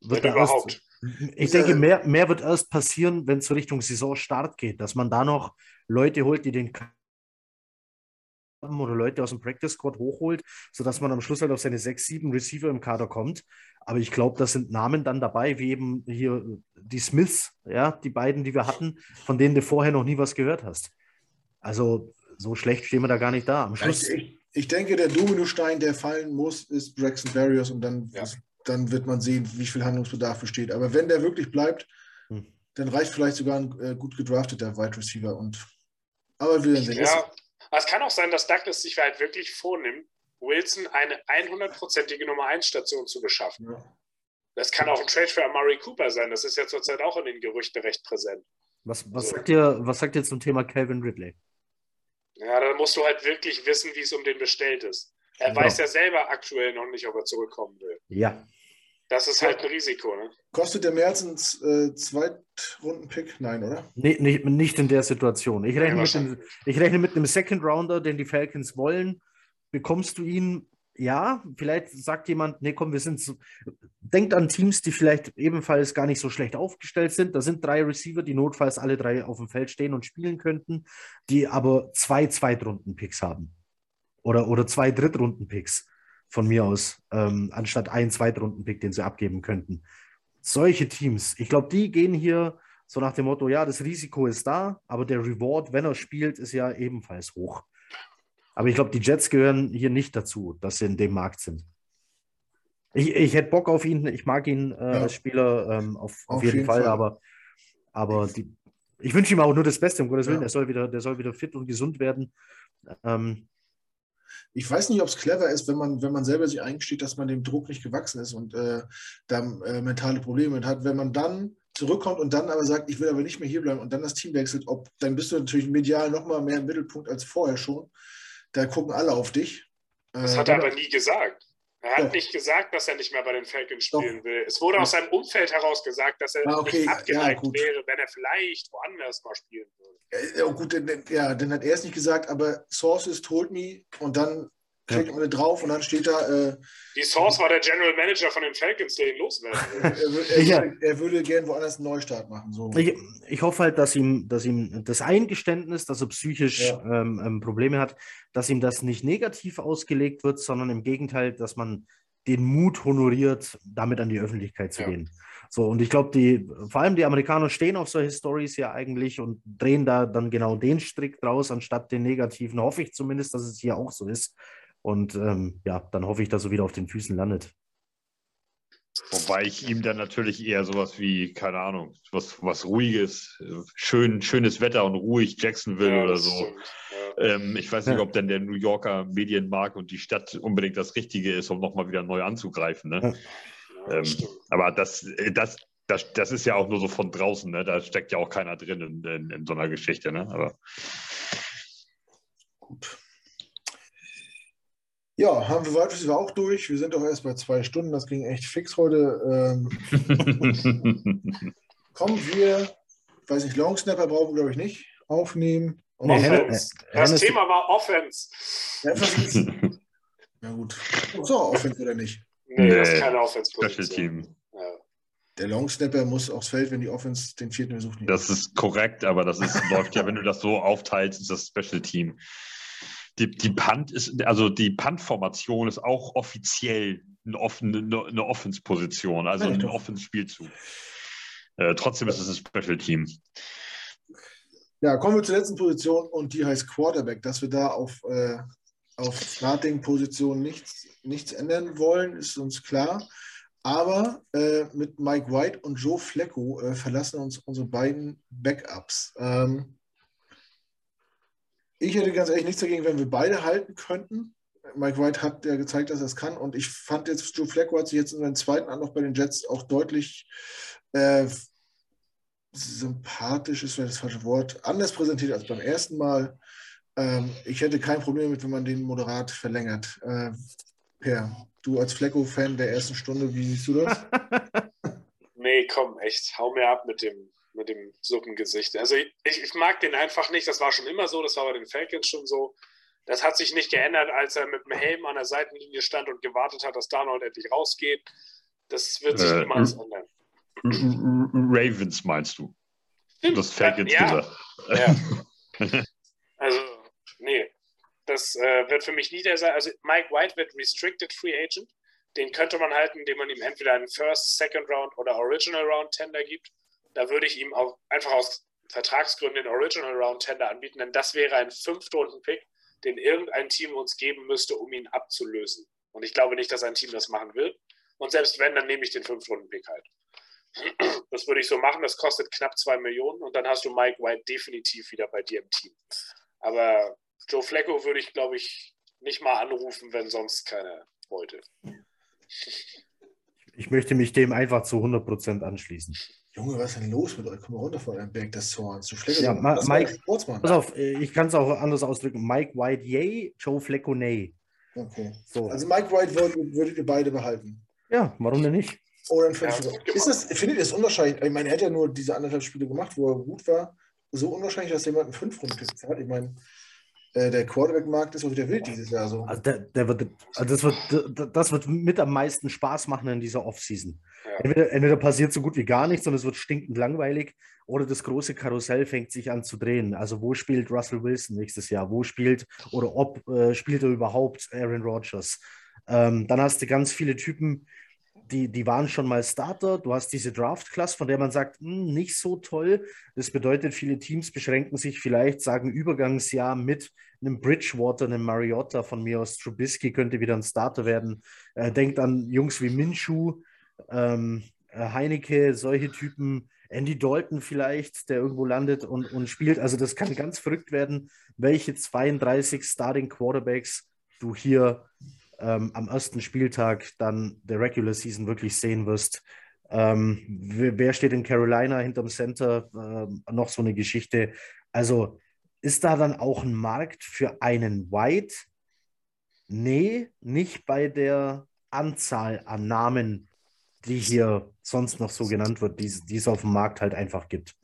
S4: wird da erst. Ich denke, mehr, mehr wird erst passieren, wenn es so Richtung Saisonstart geht, dass man da noch Leute holt, die den oder Leute aus dem Practice Squad hochholt, sodass man am Schluss halt auf seine sechs, sieben Receiver im Kader kommt. Aber ich glaube, da sind Namen dann dabei, wie eben hier die Smiths, ja, die beiden, die wir hatten, von denen du vorher noch nie was gehört hast. Also so schlecht stehen wir da gar nicht da. Am Schluss.
S1: Ich, ich denke, der Dominostein, der fallen muss, ist Braxton Barriers und dann, ja. dann wird man sehen, wie viel Handlungsbedarf besteht. Aber wenn der wirklich bleibt, hm. dann reicht vielleicht sogar ein äh, gut gedrafteter Wide Receiver. Und, aber wir werden sehen.
S3: Ja, es kann auch sein, dass Douglas sich halt wirklich vornimmt, Wilson eine 100%ige Nummer 1 Station zu beschaffen. Ja. Das kann auch ein Trade für Amari Cooper sein. Das ist ja zurzeit auch in den Gerüchten recht präsent.
S4: Was, was, so. sagt, ihr, was sagt ihr zum Thema Calvin Ridley?
S3: Ja, da musst du halt wirklich wissen, wie es um den bestellt ist. Er genau. weiß ja selber aktuell noch nicht, ob er zurückkommen will.
S4: Ja.
S3: Das ist halt ein Risiko. Ne?
S1: Kostet der mehr als ein äh, Zweitrunden-Pick? Nein, oder?
S4: Nee, nicht, nicht in der Situation. Ich rechne, ja, mit dem, ich rechne mit einem Second Rounder, den die Falcons wollen bekommst du ihn, ja, vielleicht sagt jemand, nee, komm, wir sind so, denkt an Teams, die vielleicht ebenfalls gar nicht so schlecht aufgestellt sind. Da sind drei Receiver, die notfalls alle drei auf dem Feld stehen und spielen könnten, die aber zwei Zweitrunden-Picks haben. Oder, oder zwei Drittrunden-Picks von mir aus, ähm, anstatt einen Zweitrunden-Pick, den sie abgeben könnten. Solche Teams, ich glaube, die gehen hier so nach dem Motto, ja, das Risiko ist da, aber der Reward, wenn er spielt, ist ja ebenfalls hoch. Aber ich glaube, die Jets gehören hier nicht dazu, dass sie in dem Markt sind. Ich, ich hätte Bock auf ihn, ich mag ihn äh, ja. als Spieler ähm, auf, auf, auf, jeden, jeden Fall, Fall, aber, aber die, ich wünsche ihm auch nur das Beste, um Gottes Willen. Ja. Der, soll wieder, der soll wieder fit und gesund werden. Ähm,
S1: ich weiß nicht, ob es clever ist, wenn man, wenn man selber sich eingesteht, dass man dem Druck nicht gewachsen ist und äh, da äh, mentale Probleme hat. Wenn man dann zurückkommt und dann aber sagt, ich will aber nicht mehr hierbleiben und dann das Team wechselt, ob, dann bist du natürlich medial nochmal mehr im Mittelpunkt als vorher schon da gucken alle auf dich.
S3: Das äh, hat er aber nie gesagt. Er hat ja. nicht gesagt, dass er nicht mehr bei den Falcons spielen Doch. will. Es wurde aus seinem Umfeld heraus gesagt, dass er ah, okay. nicht abgeneigt ja, wäre, wenn er vielleicht woanders mal spielen würde.
S1: Ja, gut, ja, dann hat er es nicht gesagt, aber Sources told me und dann klickt ja. man drauf und dann steht da. Äh,
S3: die Source war der General Manager von den Falcons, der ihn loswerden
S1: er, er, er, er, würde gern woanders einen Neustart machen. So.
S4: Ich, ich, hoffe halt, dass ihm, dass ihm das Eingeständnis, dass er psychisch ja. ähm, ähm, Probleme hat, dass ihm das nicht negativ ausgelegt wird, sondern im Gegenteil, dass man den Mut honoriert, damit an die Öffentlichkeit zu ja. gehen. So, und ich glaube, die, vor allem die Amerikaner stehen auf solche Stories ja eigentlich und drehen da dann genau den Strick draus, anstatt den negativen. Hoffe ich zumindest, dass es hier auch so ist. Und ähm, ja, dann hoffe ich, dass er wieder auf den Füßen landet.
S2: Wobei ich ihm dann natürlich eher sowas wie, keine Ahnung, was, was Ruhiges, schön, schönes Wetter und ruhig Jacksonville ja, oder so. Ja. Ähm, ich weiß nicht, ob denn der New Yorker Medienmarkt und die Stadt unbedingt das Richtige ist, um nochmal wieder neu anzugreifen. Ne? Ja, ähm, aber das, äh, das, das, das ist ja auch nur so von draußen, ne? da steckt ja auch keiner drin in, in, in so einer Geschichte. Ne? Aber
S1: gut. Ja, haben wir weiteres auch durch. Wir sind doch erst bei zwei Stunden. Das ging echt fix heute. Ähm, kommen wir, weiß nicht, Long Snapper brauchen wir, glaube ich, nicht aufnehmen.
S3: Nee, Offense. Das Hennes Thema war Offense.
S1: Ja, gut. So, Offense oder nicht?
S3: Nee, nee das ist keine Offense-Position.
S1: Ja. Der Long Snapper muss aufs Feld, wenn die Offense den vierten
S2: besucht. Das ist korrekt, aber das ist, läuft ja, wenn du das so aufteilst, ist das Special Team die, die Punt ist, also die Punt-Formation ist auch offiziell eine, offene, eine Offense-Position, also ein Offense-Spielzug. Äh, trotzdem ist es ein Special-Team.
S1: Ja, kommen wir zur letzten Position und die heißt Quarterback, dass wir da auf äh, auf Starting-Position nichts, nichts ändern wollen, ist uns klar. Aber äh, mit Mike White und Joe Flecko äh, verlassen uns unsere beiden Backups. Ähm, ich hätte ganz ehrlich nichts dagegen, wenn wir beide halten könnten. Mike White hat ja gezeigt, dass er es kann. Und ich fand jetzt, Joe Flacco hat sich jetzt in seinem zweiten Anlauf bei den Jets auch deutlich äh, sympathisch, ist das falsche Wort, anders präsentiert als beim ersten Mal. Ähm, ich hätte kein Problem mit, wenn man den moderat verlängert. Äh, per, du als Flecko-Fan der ersten Stunde, wie siehst du das?
S3: nee, komm, echt, hau mir ab mit dem, mit dem Suppengesicht. Also ich, ich mag den einfach nicht, das war schon immer so, das war bei den Falcons schon so. Das hat sich nicht geändert, als er mit dem Helm an der Seitenlinie stand und gewartet hat, dass Darnold endlich rausgeht. Das wird sich äh, niemals ändern.
S2: Ravens meinst du? Stimmt. Das Falcons ja,
S3: ja. also, nee. Das äh, wird für mich nie der sein. Also, Mike White wird Restricted Free Agent. Den könnte man halten, indem man ihm entweder einen First, Second Round oder Original Round Tender gibt. Da würde ich ihm auch einfach aus Vertragsgründen den Original Round Tender anbieten, denn das wäre ein Fünftrunden-Pick, den irgendein Team uns geben müsste, um ihn abzulösen. Und ich glaube nicht, dass ein Team das machen will. Und selbst wenn, dann nehme ich den Fünftrunden-Pick halt. Das würde ich so machen. Das kostet knapp zwei Millionen und dann hast du Mike White definitiv wieder bei dir im Team. Aber Joe Flacco würde ich, glaube ich, nicht mal anrufen, wenn sonst keiner wollte.
S4: Ich möchte mich dem einfach zu 100% anschließen.
S1: Junge, was ist denn los mit euch? Komm mal runter von einem Berg des Zorns. Du
S4: Flecko, ja, Ma Mike, pass auf, äh, ich kann es auch anders ausdrücken. Mike White, yay, Joe Flacco, nay.
S1: Okay. So. Also Mike White würdet, würdet ihr beide behalten?
S4: Ja, warum denn nicht?
S1: Oder ein ja, ist das, findet ihr es unwahrscheinlich? Ich meine, er hat ja nur diese anderthalb Spiele gemacht, wo er gut war. So unwahrscheinlich, dass jemand einen fünf runden pick hat. Ich meine, der Quarterback-Markt ist auch wieder wild dieses Jahr so.
S4: Also, der, der wird, also das, wird, das wird mit am meisten Spaß machen in dieser Offseason. Ja. Entweder, entweder passiert so gut wie gar nichts und es wird stinkend langweilig oder das große Karussell fängt sich an zu drehen. Also wo spielt Russell Wilson nächstes Jahr? Wo spielt oder ob äh, spielt er überhaupt Aaron Rodgers? Ähm, dann hast du ganz viele Typen, die, die waren schon mal Starter. Du hast diese Draft-Class, von der man sagt, hm, nicht so toll. Das bedeutet, viele Teams beschränken sich vielleicht, sagen Übergangsjahr mit einem Bridgewater, einem Mariota von mir aus. Trubisky könnte wieder ein Starter werden. Äh, denkt an Jungs wie Minshu, ähm, äh, Heineke, solche Typen. Andy Dalton vielleicht, der irgendwo landet und, und spielt. Also das kann ganz verrückt werden, welche 32 Starting Quarterbacks du hier ähm, am ersten Spieltag dann der Regular Season wirklich sehen wirst. Ähm, wer steht in Carolina hinterm Center? Ähm, noch so eine Geschichte. Also ist da dann auch ein Markt für einen White? Nee, nicht bei der Anzahl an Namen, die hier sonst noch so genannt wird, die, die es auf dem Markt halt einfach gibt.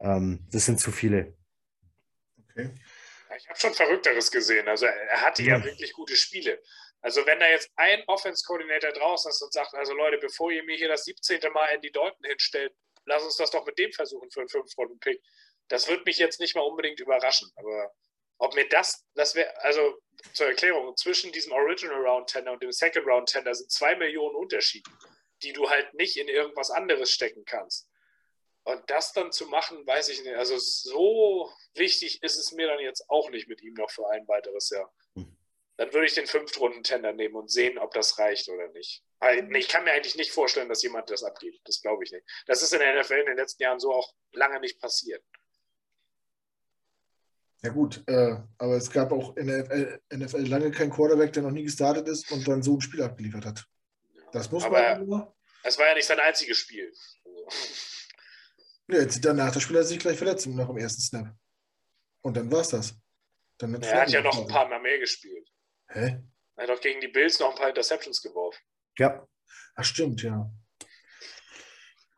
S4: Ähm, das sind zu viele.
S3: Okay. Ich habe schon Verrückteres gesehen. Also er hatte ja, ja wirklich gute Spiele. Also wenn da jetzt ein Offense-Coordinator draußen ist und sagt, also Leute, bevor ihr mir hier das 17. Mal Andy Dalton hinstellt, lass uns das doch mit dem versuchen für einen 5-Runden-Pick. Das wird mich jetzt nicht mal unbedingt überraschen. Aber ob mir das, das wäre, also zur Erklärung, zwischen diesem Original Round Tender und dem Second Round Tender sind zwei Millionen Unterschiede, die du halt nicht in irgendwas anderes stecken kannst. Und das dann zu machen, weiß ich nicht. Also so wichtig ist es mir dann jetzt auch nicht mit ihm noch für ein weiteres Jahr dann würde ich den Fünftrunden-Tender nehmen und sehen, ob das reicht oder nicht. Ich kann mir eigentlich nicht vorstellen, dass jemand das abgibt. Das glaube ich nicht. Das ist in der NFL in den letzten Jahren so auch lange nicht passiert.
S1: Ja gut, äh, aber es gab auch in der NFL, NFL, lange keinen Quarterback, der noch nie gestartet ist und dann so ein Spiel abgeliefert hat. Das muss
S3: aber man. Es war ja nicht sein einziges Spiel.
S1: Ja, jetzt danach das Spiel hat sich gleich verletzt nach dem ersten Snap. Und dann war es das.
S3: Dann er hat ja noch ein paar Mal mehr gespielt. Hä? Er hat auch gegen die Bills noch ein paar Interceptions geworfen.
S1: Ja. Ach, stimmt, ja.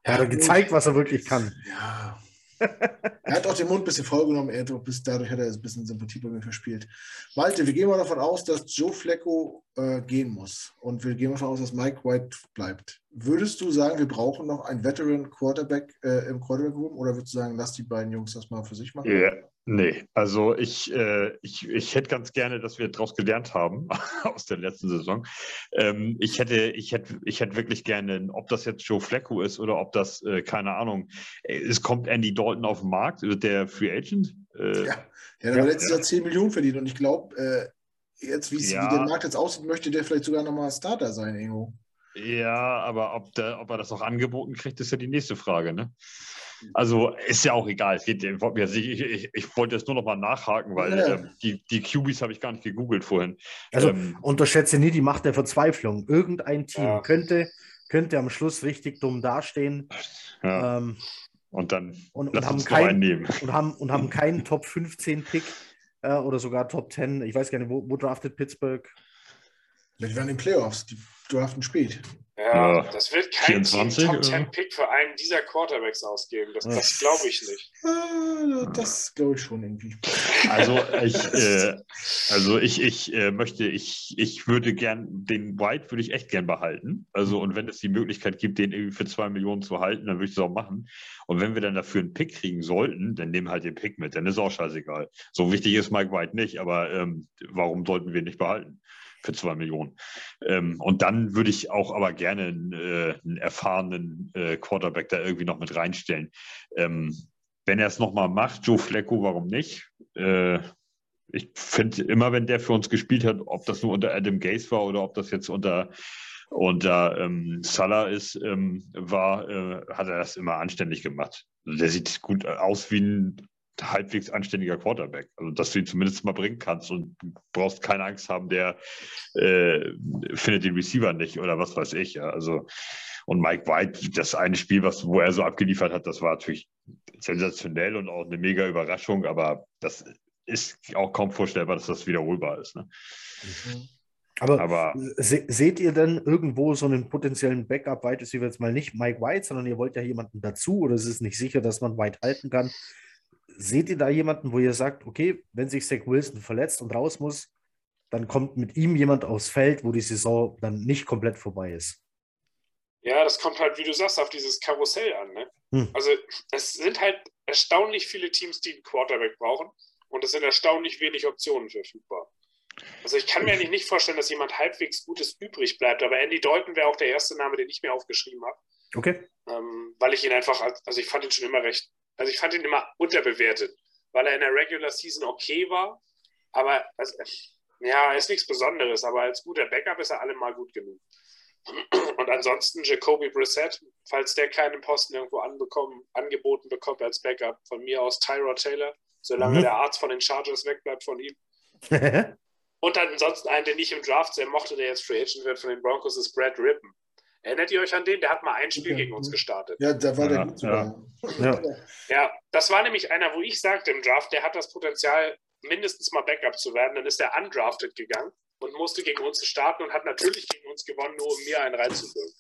S4: Er hat gezeigt, was er wirklich kann.
S1: Ja. er hat auch den Mund ein bisschen vollgenommen, er bis dadurch hat er ein bisschen Sympathie bei mir verspielt. Malte, wir gehen mal davon aus, dass Joe Flecko äh, gehen muss und wir gehen mal davon aus, dass Mike White bleibt. Würdest du sagen, wir brauchen noch einen Veteran Quarterback äh, im Quarterback Room oder würdest du sagen, lass die beiden Jungs das mal für sich machen?
S2: Ja, Nee, also ich, äh, ich, ich hätte ganz gerne, dass wir daraus gelernt haben aus der letzten Saison. Ähm, ich, hätte, ich, hätte, ich hätte wirklich gerne, ob das jetzt Joe Flacco ist oder ob das, äh, keine Ahnung, äh, es kommt Andy Dalton auf den Markt, der Free Agent.
S1: Äh, ja, der hat ja, letztes Jahr 10 Millionen verdient und ich glaube, äh, jetzt, wie, ja. wie der Markt jetzt aussieht, möchte der vielleicht sogar nochmal Starter sein, irgendwo.
S2: Ja, aber ob, der, ob er das auch angeboten kriegt, ist ja die nächste Frage, ne? Also ist ja auch egal. Es geht, ich, ich, ich wollte jetzt nur noch mal nachhaken, weil ja. ähm, die, die QBs habe ich gar nicht gegoogelt vorhin.
S4: Also ähm, unterschätze nie die Macht der Verzweiflung. Irgendein Team ja. könnte, könnte am Schluss richtig dumm dastehen.
S2: Ja. Ähm, und dann
S4: und, und haben kein, und haben und haben keinen Top 15 Pick äh, oder sogar Top 10. Ich weiß gar nicht, wo, wo draftet Pittsburgh?
S1: Die waren in den Playoffs, die draften spät.
S3: Ja, das wird kein 24, Top 10 Pick für einen dieser Quarterbacks ausgeben. Das, das glaube ich nicht.
S1: Das glaube ich schon irgendwie.
S2: Also ich, äh, also ich, ich äh, möchte, ich, ich würde gern, den White würde ich echt gern behalten. Also und wenn es die Möglichkeit gibt, den irgendwie für zwei Millionen zu halten, dann würde ich es auch machen. Und wenn wir dann dafür einen Pick kriegen sollten, dann nehmen halt den Pick mit. Dann ist auch scheißegal. So wichtig ist Mike White nicht, aber ähm, warum sollten wir ihn nicht behalten? Für zwei Millionen. Ähm, und dann würde ich auch aber gerne einen, äh, einen erfahrenen äh, Quarterback da irgendwie noch mit reinstellen. Ähm, wenn er es nochmal macht, Joe Flecko, warum nicht? Äh, ich finde immer, wenn der für uns gespielt hat, ob das nur unter Adam Gase war oder ob das jetzt unter unter ähm, Salah ist, ähm, war, äh, hat er das immer anständig gemacht. Der sieht gut aus wie ein halbwegs anständiger Quarterback. Also, dass du ihn zumindest mal bringen kannst und du brauchst keine Angst haben, der äh, findet den Receiver nicht oder was weiß ich. Ja. Also, und Mike White, das eine Spiel, was, wo er so abgeliefert hat, das war natürlich sensationell und auch eine mega Überraschung, aber das ist auch kaum vorstellbar, dass das wiederholbar ist. Ne?
S4: Mhm. Aber, aber se seht ihr denn irgendwo so einen potenziellen Backup, White ist jetzt mal nicht Mike White, sondern ihr wollt ja jemanden dazu oder es ist nicht sicher, dass man White halten kann, seht ihr da jemanden, wo ihr sagt, okay, wenn sich Zach Wilson verletzt und raus muss, dann kommt mit ihm jemand aufs Feld, wo die Saison dann nicht komplett vorbei ist?
S3: Ja, das kommt halt, wie du sagst, auf dieses Karussell an. Ne? Hm. Also es sind halt erstaunlich viele Teams, die einen Quarterback brauchen und es sind erstaunlich wenig Optionen verfügbar. Also ich kann mir eigentlich nicht vorstellen, dass jemand halbwegs Gutes übrig bleibt, aber Andy Dalton wäre auch der erste Name, den ich mir aufgeschrieben habe.
S4: Okay.
S3: Ähm, weil ich ihn einfach, also ich fand ihn schon immer recht also ich fand ihn immer unterbewertet, weil er in der Regular Season okay war, aber also, ja, er ist nichts Besonderes, aber als guter Backup ist er allemal gut genug. Und ansonsten Jacoby Brissett, falls der keinen Posten irgendwo anbekommen, angeboten bekommt als Backup, von mir aus Tyrod Taylor, solange mhm. der Arzt von den Chargers wegbleibt von ihm. Und dann ansonsten einen, den ich im Draft sehr mochte, der jetzt Free Agent wird von den Broncos, ist Brad Rippen. Erinnert ihr euch an den? Der hat mal ein Spiel gegen uns gestartet.
S1: Ja, da war der gut
S3: ja. ja. ja, das war nämlich einer, wo ich sagte im Draft, der hat das Potenzial, mindestens mal Backup zu werden. Dann ist er undrafted gegangen und musste gegen uns starten und hat natürlich gegen uns gewonnen, nur um mir einen reinzubringen.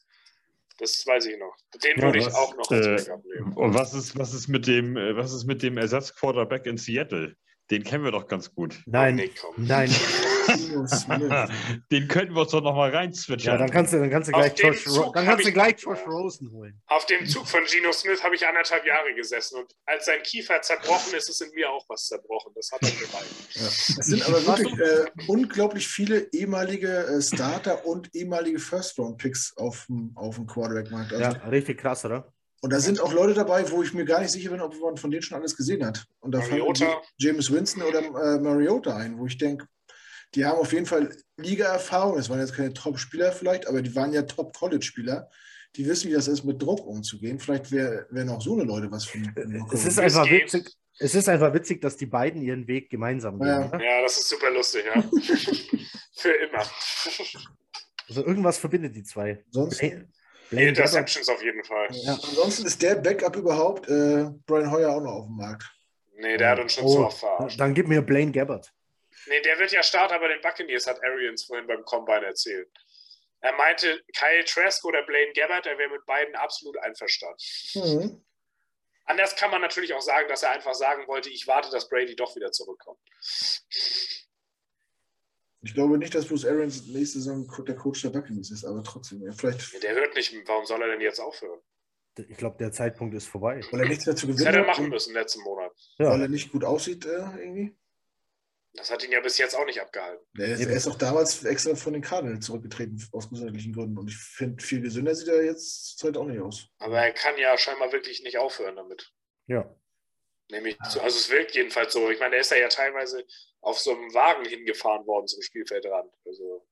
S3: Das weiß ich noch. Den ja, würde ich auch noch als
S2: äh, Backup nehmen. Und was ist, was ist mit dem, äh, was ist mit dem Ersatzquarterback in Seattle? Den kennen wir doch ganz gut.
S4: Nein, nee, nein.
S2: Den könnten wir uns doch noch mal reinzwitschern.
S4: Ja, dann kannst du, dann kannst du gleich, Josh, dann kannst du gleich Josh Rosen holen.
S3: Auf dem Zug von Geno Smith habe ich anderthalb Jahre gesessen und als sein Kiefer zerbrochen ist, ist in mir auch was zerbrochen. Das hat er gemeint.
S1: Ja. Es sind aber wirklich äh, unglaublich viele ehemalige äh, Starter und ehemalige First-Round-Picks auf dem, auf dem Quarterback-Markt.
S4: Also, ja, richtig krass, oder?
S1: Und da sind auch Leute dabei, wo ich mir gar nicht sicher bin, ob man von denen schon alles gesehen hat. Und da fallen James Winston oder äh, Mariota ein, wo ich denke, die haben auf jeden Fall Liga-Erfahrung. Es waren jetzt keine Top-Spieler vielleicht, aber die waren ja Top-College-Spieler. Die wissen, wie das ist, mit Druck umzugehen. Vielleicht wären auch so eine Leute was von.
S4: Es ist einfach witzig. Es ist einfach witzig, dass die beiden ihren Weg gemeinsam gehen.
S3: Ja, ja das ist super lustig, ja. Für immer.
S4: Also irgendwas verbindet die zwei.
S1: Sonst,
S3: Blame Interceptions auf jeden Fall.
S1: Ja. Ansonsten ist der Backup überhaupt äh, Brian Hoyer auch noch auf dem Markt.
S3: Nee, der hat uns schon oh, zu oft verarscht.
S4: Dann gib mir Blaine Gabbard.
S3: Nee, der wird ja Starter bei den Buccaneers, hat Arians vorhin beim Combine erzählt. Er meinte, Kyle Trask oder Blaine Gabbard, er wäre mit beiden absolut einverstanden. Mhm. Anders kann man natürlich auch sagen, dass er einfach sagen wollte, ich warte, dass Brady doch wieder zurückkommt.
S1: Ich glaube nicht, dass Bruce Arians nächste Saison der Coach der Buccaneers ist, aber trotzdem. Ja, vielleicht
S3: der hört nicht, warum soll er denn jetzt aufhören?
S4: Ich glaube, der Zeitpunkt ist vorbei.
S1: Weil er nichts dazu gewinnen
S3: Das hätte er machen müssen letzten Monat.
S1: Ja. Weil er nicht gut aussieht äh, irgendwie.
S3: Das hat ihn ja bis jetzt auch nicht abgehalten.
S1: Er ist, er ist auch damals extra von den Cardinals zurückgetreten, aus gesundheitlichen Gründen. Und ich finde, viel gesünder sieht er jetzt halt auch nicht aus.
S3: Aber er kann ja scheinbar wirklich nicht aufhören damit.
S4: Ja.
S3: Nehme ich zu. Also es wirkt jedenfalls so. Ich meine, er ist ja teilweise auf so einem Wagen hingefahren worden zum Spielfeldrand. Also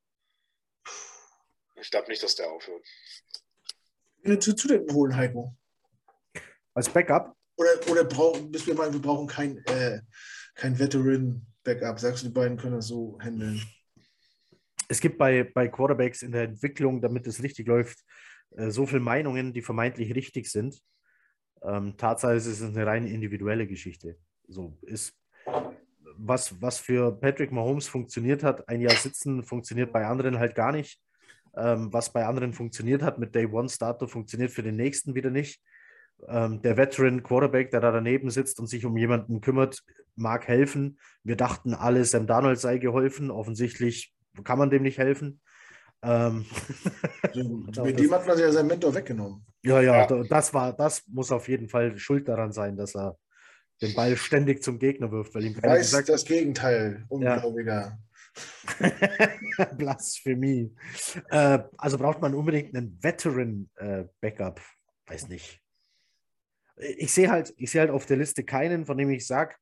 S3: ich glaube nicht, dass der aufhört.
S1: Zu, zu den holen, Heiko.
S4: Als Backup?
S1: Oder, oder brauchen, bis wir meinen, wir brauchen kein, äh, kein Veteran-Backup. Sagst du, die beiden können das so handeln?
S4: Es gibt bei, bei Quarterbacks in der Entwicklung, damit es richtig läuft, äh, so viele Meinungen, die vermeintlich richtig sind. Ähm, Tatsache ist, es ist eine rein individuelle Geschichte. So ist was, was für Patrick Mahomes funktioniert hat, ein Jahr sitzen, funktioniert bei anderen halt gar nicht. Ähm, was bei anderen funktioniert hat mit Day One Starter, funktioniert für den nächsten wieder nicht. Ähm, der Veteran Quarterback, der da daneben sitzt und sich um jemanden kümmert, mag helfen. Wir dachten alle, Sam Darnold sei geholfen. Offensichtlich kann man dem nicht helfen.
S1: Ähm, mit dem hat man ja seinen Mentor weggenommen.
S4: Ja, ja, ja, das war, das muss auf jeden Fall schuld daran sein, dass er den Ball ständig zum Gegner wirft, weil ihm
S1: keiner Weiß gesagt das Gegenteil, ungläubiger.
S4: Ja. Blasphemie. Äh, also braucht man unbedingt einen Veteran-Backup. Äh, Weiß nicht. Ich sehe halt, ich sehe halt auf der Liste keinen, von dem ich sage,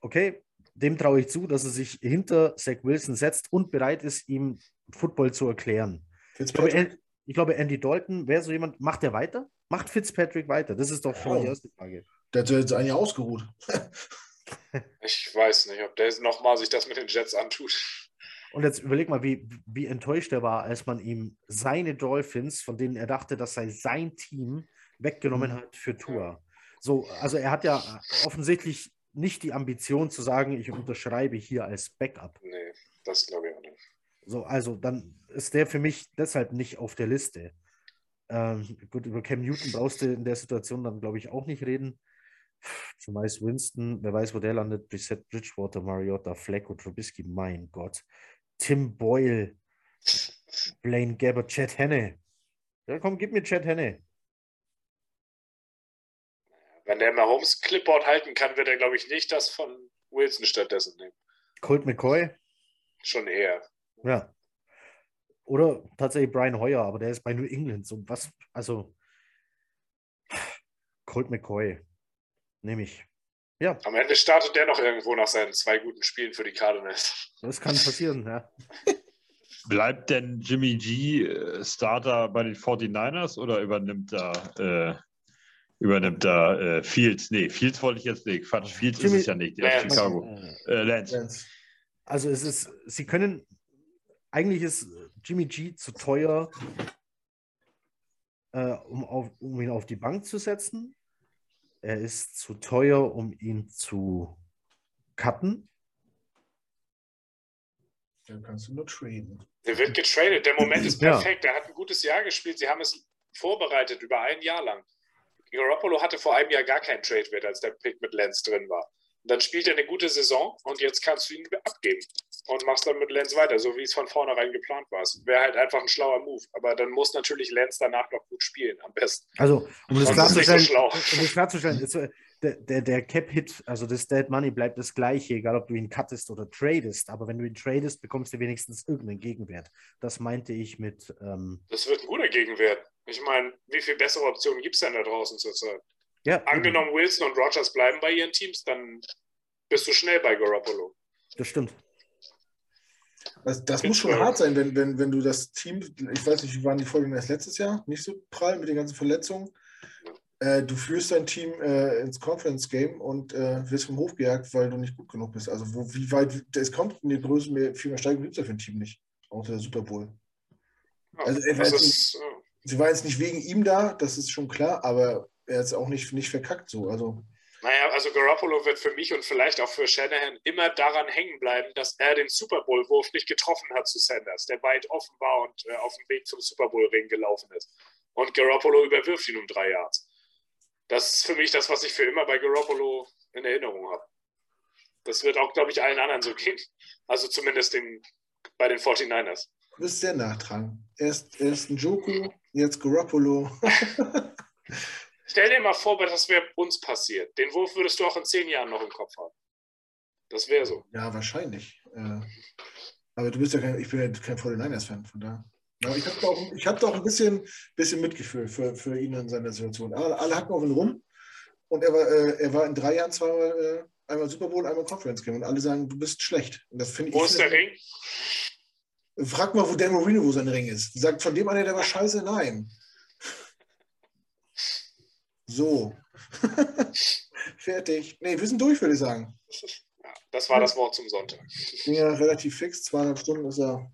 S4: okay, dem traue ich zu, dass er sich hinter Zach Wilson setzt und bereit ist, ihm Football zu erklären. Ich glaube, ich glaube, Andy Dalton wäre so jemand, macht er weiter? Macht Fitzpatrick weiter? Das ist doch schon oh. die erste Frage.
S1: Der hat jetzt eigentlich ausgeruht.
S3: ich weiß nicht, ob der nochmal sich das mit den Jets antut.
S4: Und jetzt überleg mal, wie, wie enttäuscht er war, als man ihm seine Dolphins, von denen er dachte, das sei sein Team, weggenommen mhm. hat für Tour. So, also er hat ja offensichtlich nicht die Ambition zu sagen, ich unterschreibe hier als Backup.
S3: Nee, das glaube ich auch nicht.
S4: So, also dann ist der für mich deshalb nicht auf der Liste. Ähm, gut, über Cam Newton brauchst du in der Situation dann, glaube ich, auch nicht reden. Zumal Winston, wer weiß, wo der landet, Brissett, Bridgewater, Mariota, Flacco, Trubisky, mein Gott. Tim Boyle, Blaine Gabbert, Chad Henne. Ja, komm, gib mir Chad Henne.
S3: Wenn der Mahomes Clipboard halten kann, wird er, glaube ich, nicht das von Wilson stattdessen nehmen.
S4: Colt McCoy?
S3: Schon eher.
S4: Ja. Oder tatsächlich Brian Hoyer, aber der ist bei New England. So was, also Colt McCoy. Nehme ich. Ja.
S3: Am Ende startet der noch irgendwo nach seinen zwei guten Spielen für die Cardinals.
S4: Das kann passieren, ja.
S2: Bleibt denn Jimmy G äh, Starter bei den 49ers oder übernimmt da äh, übernimmt da äh, Fields? Nee, Fields wollte ich jetzt nicht. Quatsch, Fields Jimmy, ist es ja nicht. Der Lance. Chicago. Äh, Lance.
S4: Also es ist, sie können eigentlich ist Jimmy G zu teuer, äh, um, auf, um ihn auf die Bank zu setzen. Er ist zu teuer, um ihn zu cutten.
S1: Dann kannst du nur traden.
S3: Der wird getradet. Der Moment ist perfekt. Ja. Er hat ein gutes Jahr gespielt. Sie haben es vorbereitet über ein Jahr lang. Garoppolo hatte vor einem Jahr gar keinen Trade-Wert, als der Pick mit Lance drin war dann spielt er eine gute Saison und jetzt kannst du ihn abgeben und machst dann mit Lenz weiter, so wie es von vornherein geplant war. Wäre halt einfach ein schlauer Move. Aber dann muss natürlich Lenz danach noch gut spielen, am besten.
S4: Also, um das klarzustellen, so um das klarzustellen ist, der, der, der Cap-Hit, also das Dead Money bleibt das gleiche, egal ob du ihn cuttest oder tradest. Aber wenn du ihn tradest, bekommst du wenigstens irgendeinen Gegenwert. Das meinte ich mit. Ähm
S3: das wird ein guter Gegenwert. Ich meine, wie viel bessere Optionen gibt es denn da draußen zurzeit? Ja, Angenommen, eben. Wilson und Rogers bleiben bei ihren Teams, dann bist du schnell bei Garoppolo.
S4: Das stimmt.
S1: Das, das muss schon hart sein, wenn, wenn, wenn du das Team, ich weiß nicht, wie waren die Folgen erst letztes Jahr, nicht so prall mit den ganzen Verletzungen. Äh, du führst dein Team äh, ins Conference Game und äh, wirst vom Hof gejagt, weil du nicht gut genug bist. Also wo, wie weit, es kommt in die Größe, mehr, viel mehr Steigung gibt es ja für ein Team nicht, außer der Super Bowl. Ja, also, ist, sie war jetzt nicht wegen ihm da, das ist schon klar, aber er ist auch nicht, nicht verkackt so. Also,
S3: naja, also Garoppolo wird für mich und vielleicht auch für Shanahan immer daran hängen bleiben, dass er den Super Bowl-Wurf nicht getroffen hat zu Sanders, der weit offen war und äh, auf dem Weg zum Super Bowl-Ring gelaufen ist. Und Garoppolo überwirft ihn um drei Yards. Das ist für mich das, was ich für immer bei Garoppolo in Erinnerung habe. Das wird auch, glaube ich, allen anderen so gehen. Also zumindest den, bei den 49ers.
S1: Du bist sehr nachtragen. Erst, erst ein Joku, jetzt Garoppolo.
S3: Stell dir mal vor, was wäre uns passiert. Den Wurf würdest du auch in zehn Jahren noch im Kopf haben. Das wäre so.
S1: Ja, wahrscheinlich. Äh, aber du bist ja kein, ich bin ja kein 49ers-Fan, von da. Aber ich habe doch, hab ein bisschen, bisschen Mitgefühl für, für ihn in seiner Situation. Alle, alle hacken auf ihn rum. und er war, äh, er war in drei Jahren zweimal äh, einmal Super Bowl, einmal Conference Game und alle sagen, du bist schlecht. Und das finde
S3: Wo
S1: ich.
S3: ist der Ring?
S1: Frag mal, wo Dan Marino, wo sein Ring ist. Sagt von dem einer, der war scheiße, nein. So. Fertig. Nee, wir sind durch, würde ich sagen.
S3: Ja, das war das Wort zum Sonntag.
S1: Ich bin ja relativ fix, zweieinhalb Stunden ist ja.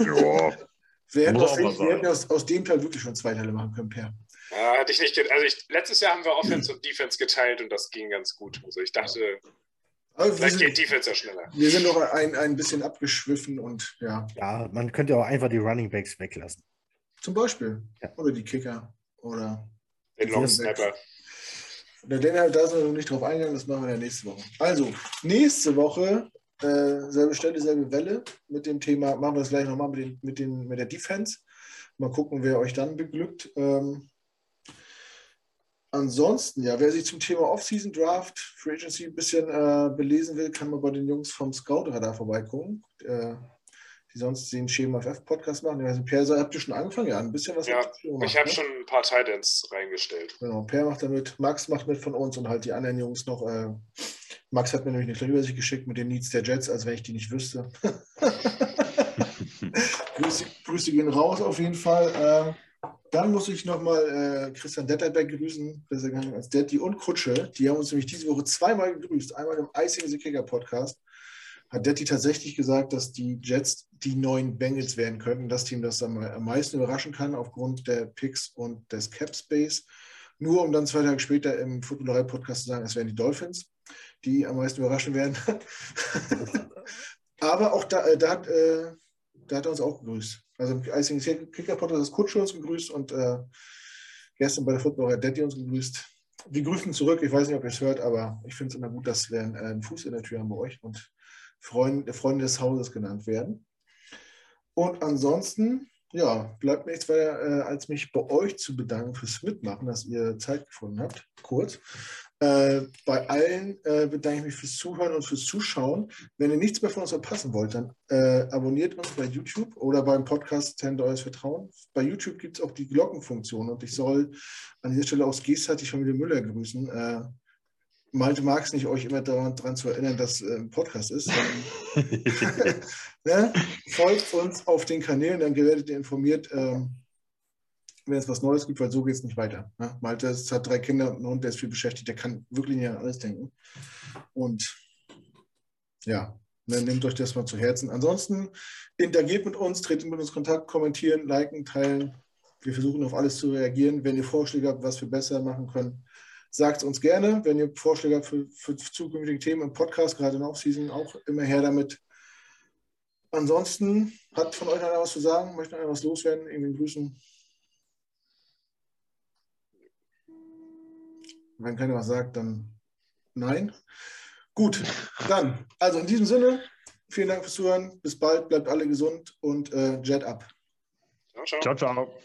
S2: Ja.
S1: Wir hätten,
S2: Muss
S1: aus, wir hätten aus, aus, dem Teil wirklich schon zwei Teile machen können, Per.
S3: Ja, hatte ich nicht. Also ich, letztes Jahr haben wir Offense und Defense geteilt und das ging ganz gut. Also ich dachte,
S1: Aber
S3: vielleicht
S1: wir
S3: geht
S1: sind,
S3: Defense ja schneller.
S1: wir sind doch ein, ein bisschen abgeschwiffen und ja,
S4: Ja, man könnte auch einfach die Running Backs weglassen.
S1: zum Beispiel.
S4: Ja.
S1: Oder die Kicker. Oder.
S3: Den Long Snapper.
S1: Der Daniel, da sind wir noch nicht drauf eingegangen, das machen wir dann nächste Woche. Also, nächste Woche, äh, selbe Stelle, selbe Welle mit dem Thema, machen wir das gleich nochmal mit, den, mit, den, mit der Defense. Mal gucken, wer euch dann beglückt. Ähm, ansonsten, ja, wer sich zum Thema Off-Season Draft, Free Agency ein bisschen äh, belesen will, kann mal bei den Jungs vom Scout-Radar vorbeigucken. Äh, die sonst den Schema FF Podcast machen. Ich weiß nicht, Per, habt ihr schon angefangen? Ja, ein bisschen was
S3: Ja,
S1: schon
S3: Ich habe
S1: ne?
S3: schon ein paar Titans reingestellt.
S1: Genau, Per macht damit, Max macht mit von uns und halt die anderen Jungs noch. Äh, Max hat mir nämlich eine kleine Übersicht geschickt mit den Needs der Jets, als wenn ich die nicht wüsste. Grüße, Grüße gehen raus auf jeden Fall. Äh, dann muss ich nochmal äh, Christian Detterberg grüßen, besser gegangen als Detti und Kutsche. Die haben uns nämlich diese Woche zweimal gegrüßt. Einmal im Icing Kicker Podcast hat Detti tatsächlich gesagt, dass die Jets die neuen Bengals werden könnten. Das Team, das am meisten überraschen kann aufgrund der Picks und des Cap Space. Nur um dann zwei Tage später im Footballerei-Podcast zu sagen, es wären die Dolphins, die am meisten überraschen werden. Aber auch da, äh, da, hat, äh, da hat er uns auch gegrüßt. Also im Icing Kicker Podcast ist Kutsche uns gegrüßt und äh, gestern bei der Footballer Detti uns gegrüßt. Wir grüßen zurück. Ich weiß nicht, ob ihr es hört, aber ich finde es immer gut, dass wir einen, äh, einen Fuß in der Tür haben bei euch und Freunde, Freunde des Hauses genannt werden. Und ansonsten, ja, bleibt mir nichts weiter, äh, als mich bei euch zu bedanken fürs Mitmachen, dass ihr Zeit gefunden habt. Kurz. Äh, bei allen äh, bedanke ich mich fürs Zuhören und fürs Zuschauen. Wenn ihr nichts mehr von uns verpassen wollt, dann äh, abonniert uns bei YouTube oder beim Podcast Tender Eures Vertrauen. Bei YouTube gibt es auch die Glockenfunktion und ich soll an dieser Stelle aus gegenseitig Familie Müller grüßen. Äh, Malte mag es nicht, euch immer daran, daran zu erinnern, dass äh, ein Podcast ist. ne? Folgt uns auf den Kanälen, dann werdet ihr informiert, ähm, wenn es was Neues gibt, weil so geht es nicht weiter. Ne? Malte ist, hat drei Kinder und einen Hund, der ist viel beschäftigt, der kann wirklich nicht an alles denken. Und ja, ne, nehmt euch das mal zu Herzen. Ansonsten interagiert mit uns, tretet mit uns Kontakt, kommentieren, liken, teilen. Wir versuchen auf alles zu reagieren. Wenn ihr Vorschläge habt, was wir besser machen können, sagt es uns gerne. Wenn ihr Vorschläge habt für, für zukünftige Themen im Podcast, gerade in Offseason, auch immer her damit. Ansonsten hat von euch einer was zu sagen, möchte einer was loswerden, irgendwie grüßen. Wenn keiner was sagt, dann nein. Gut, dann, also in diesem Sinne, vielen Dank fürs Zuhören. Bis bald, bleibt alle gesund und äh, Jet ab.
S3: Ciao, ciao.
S2: ciao, ciao.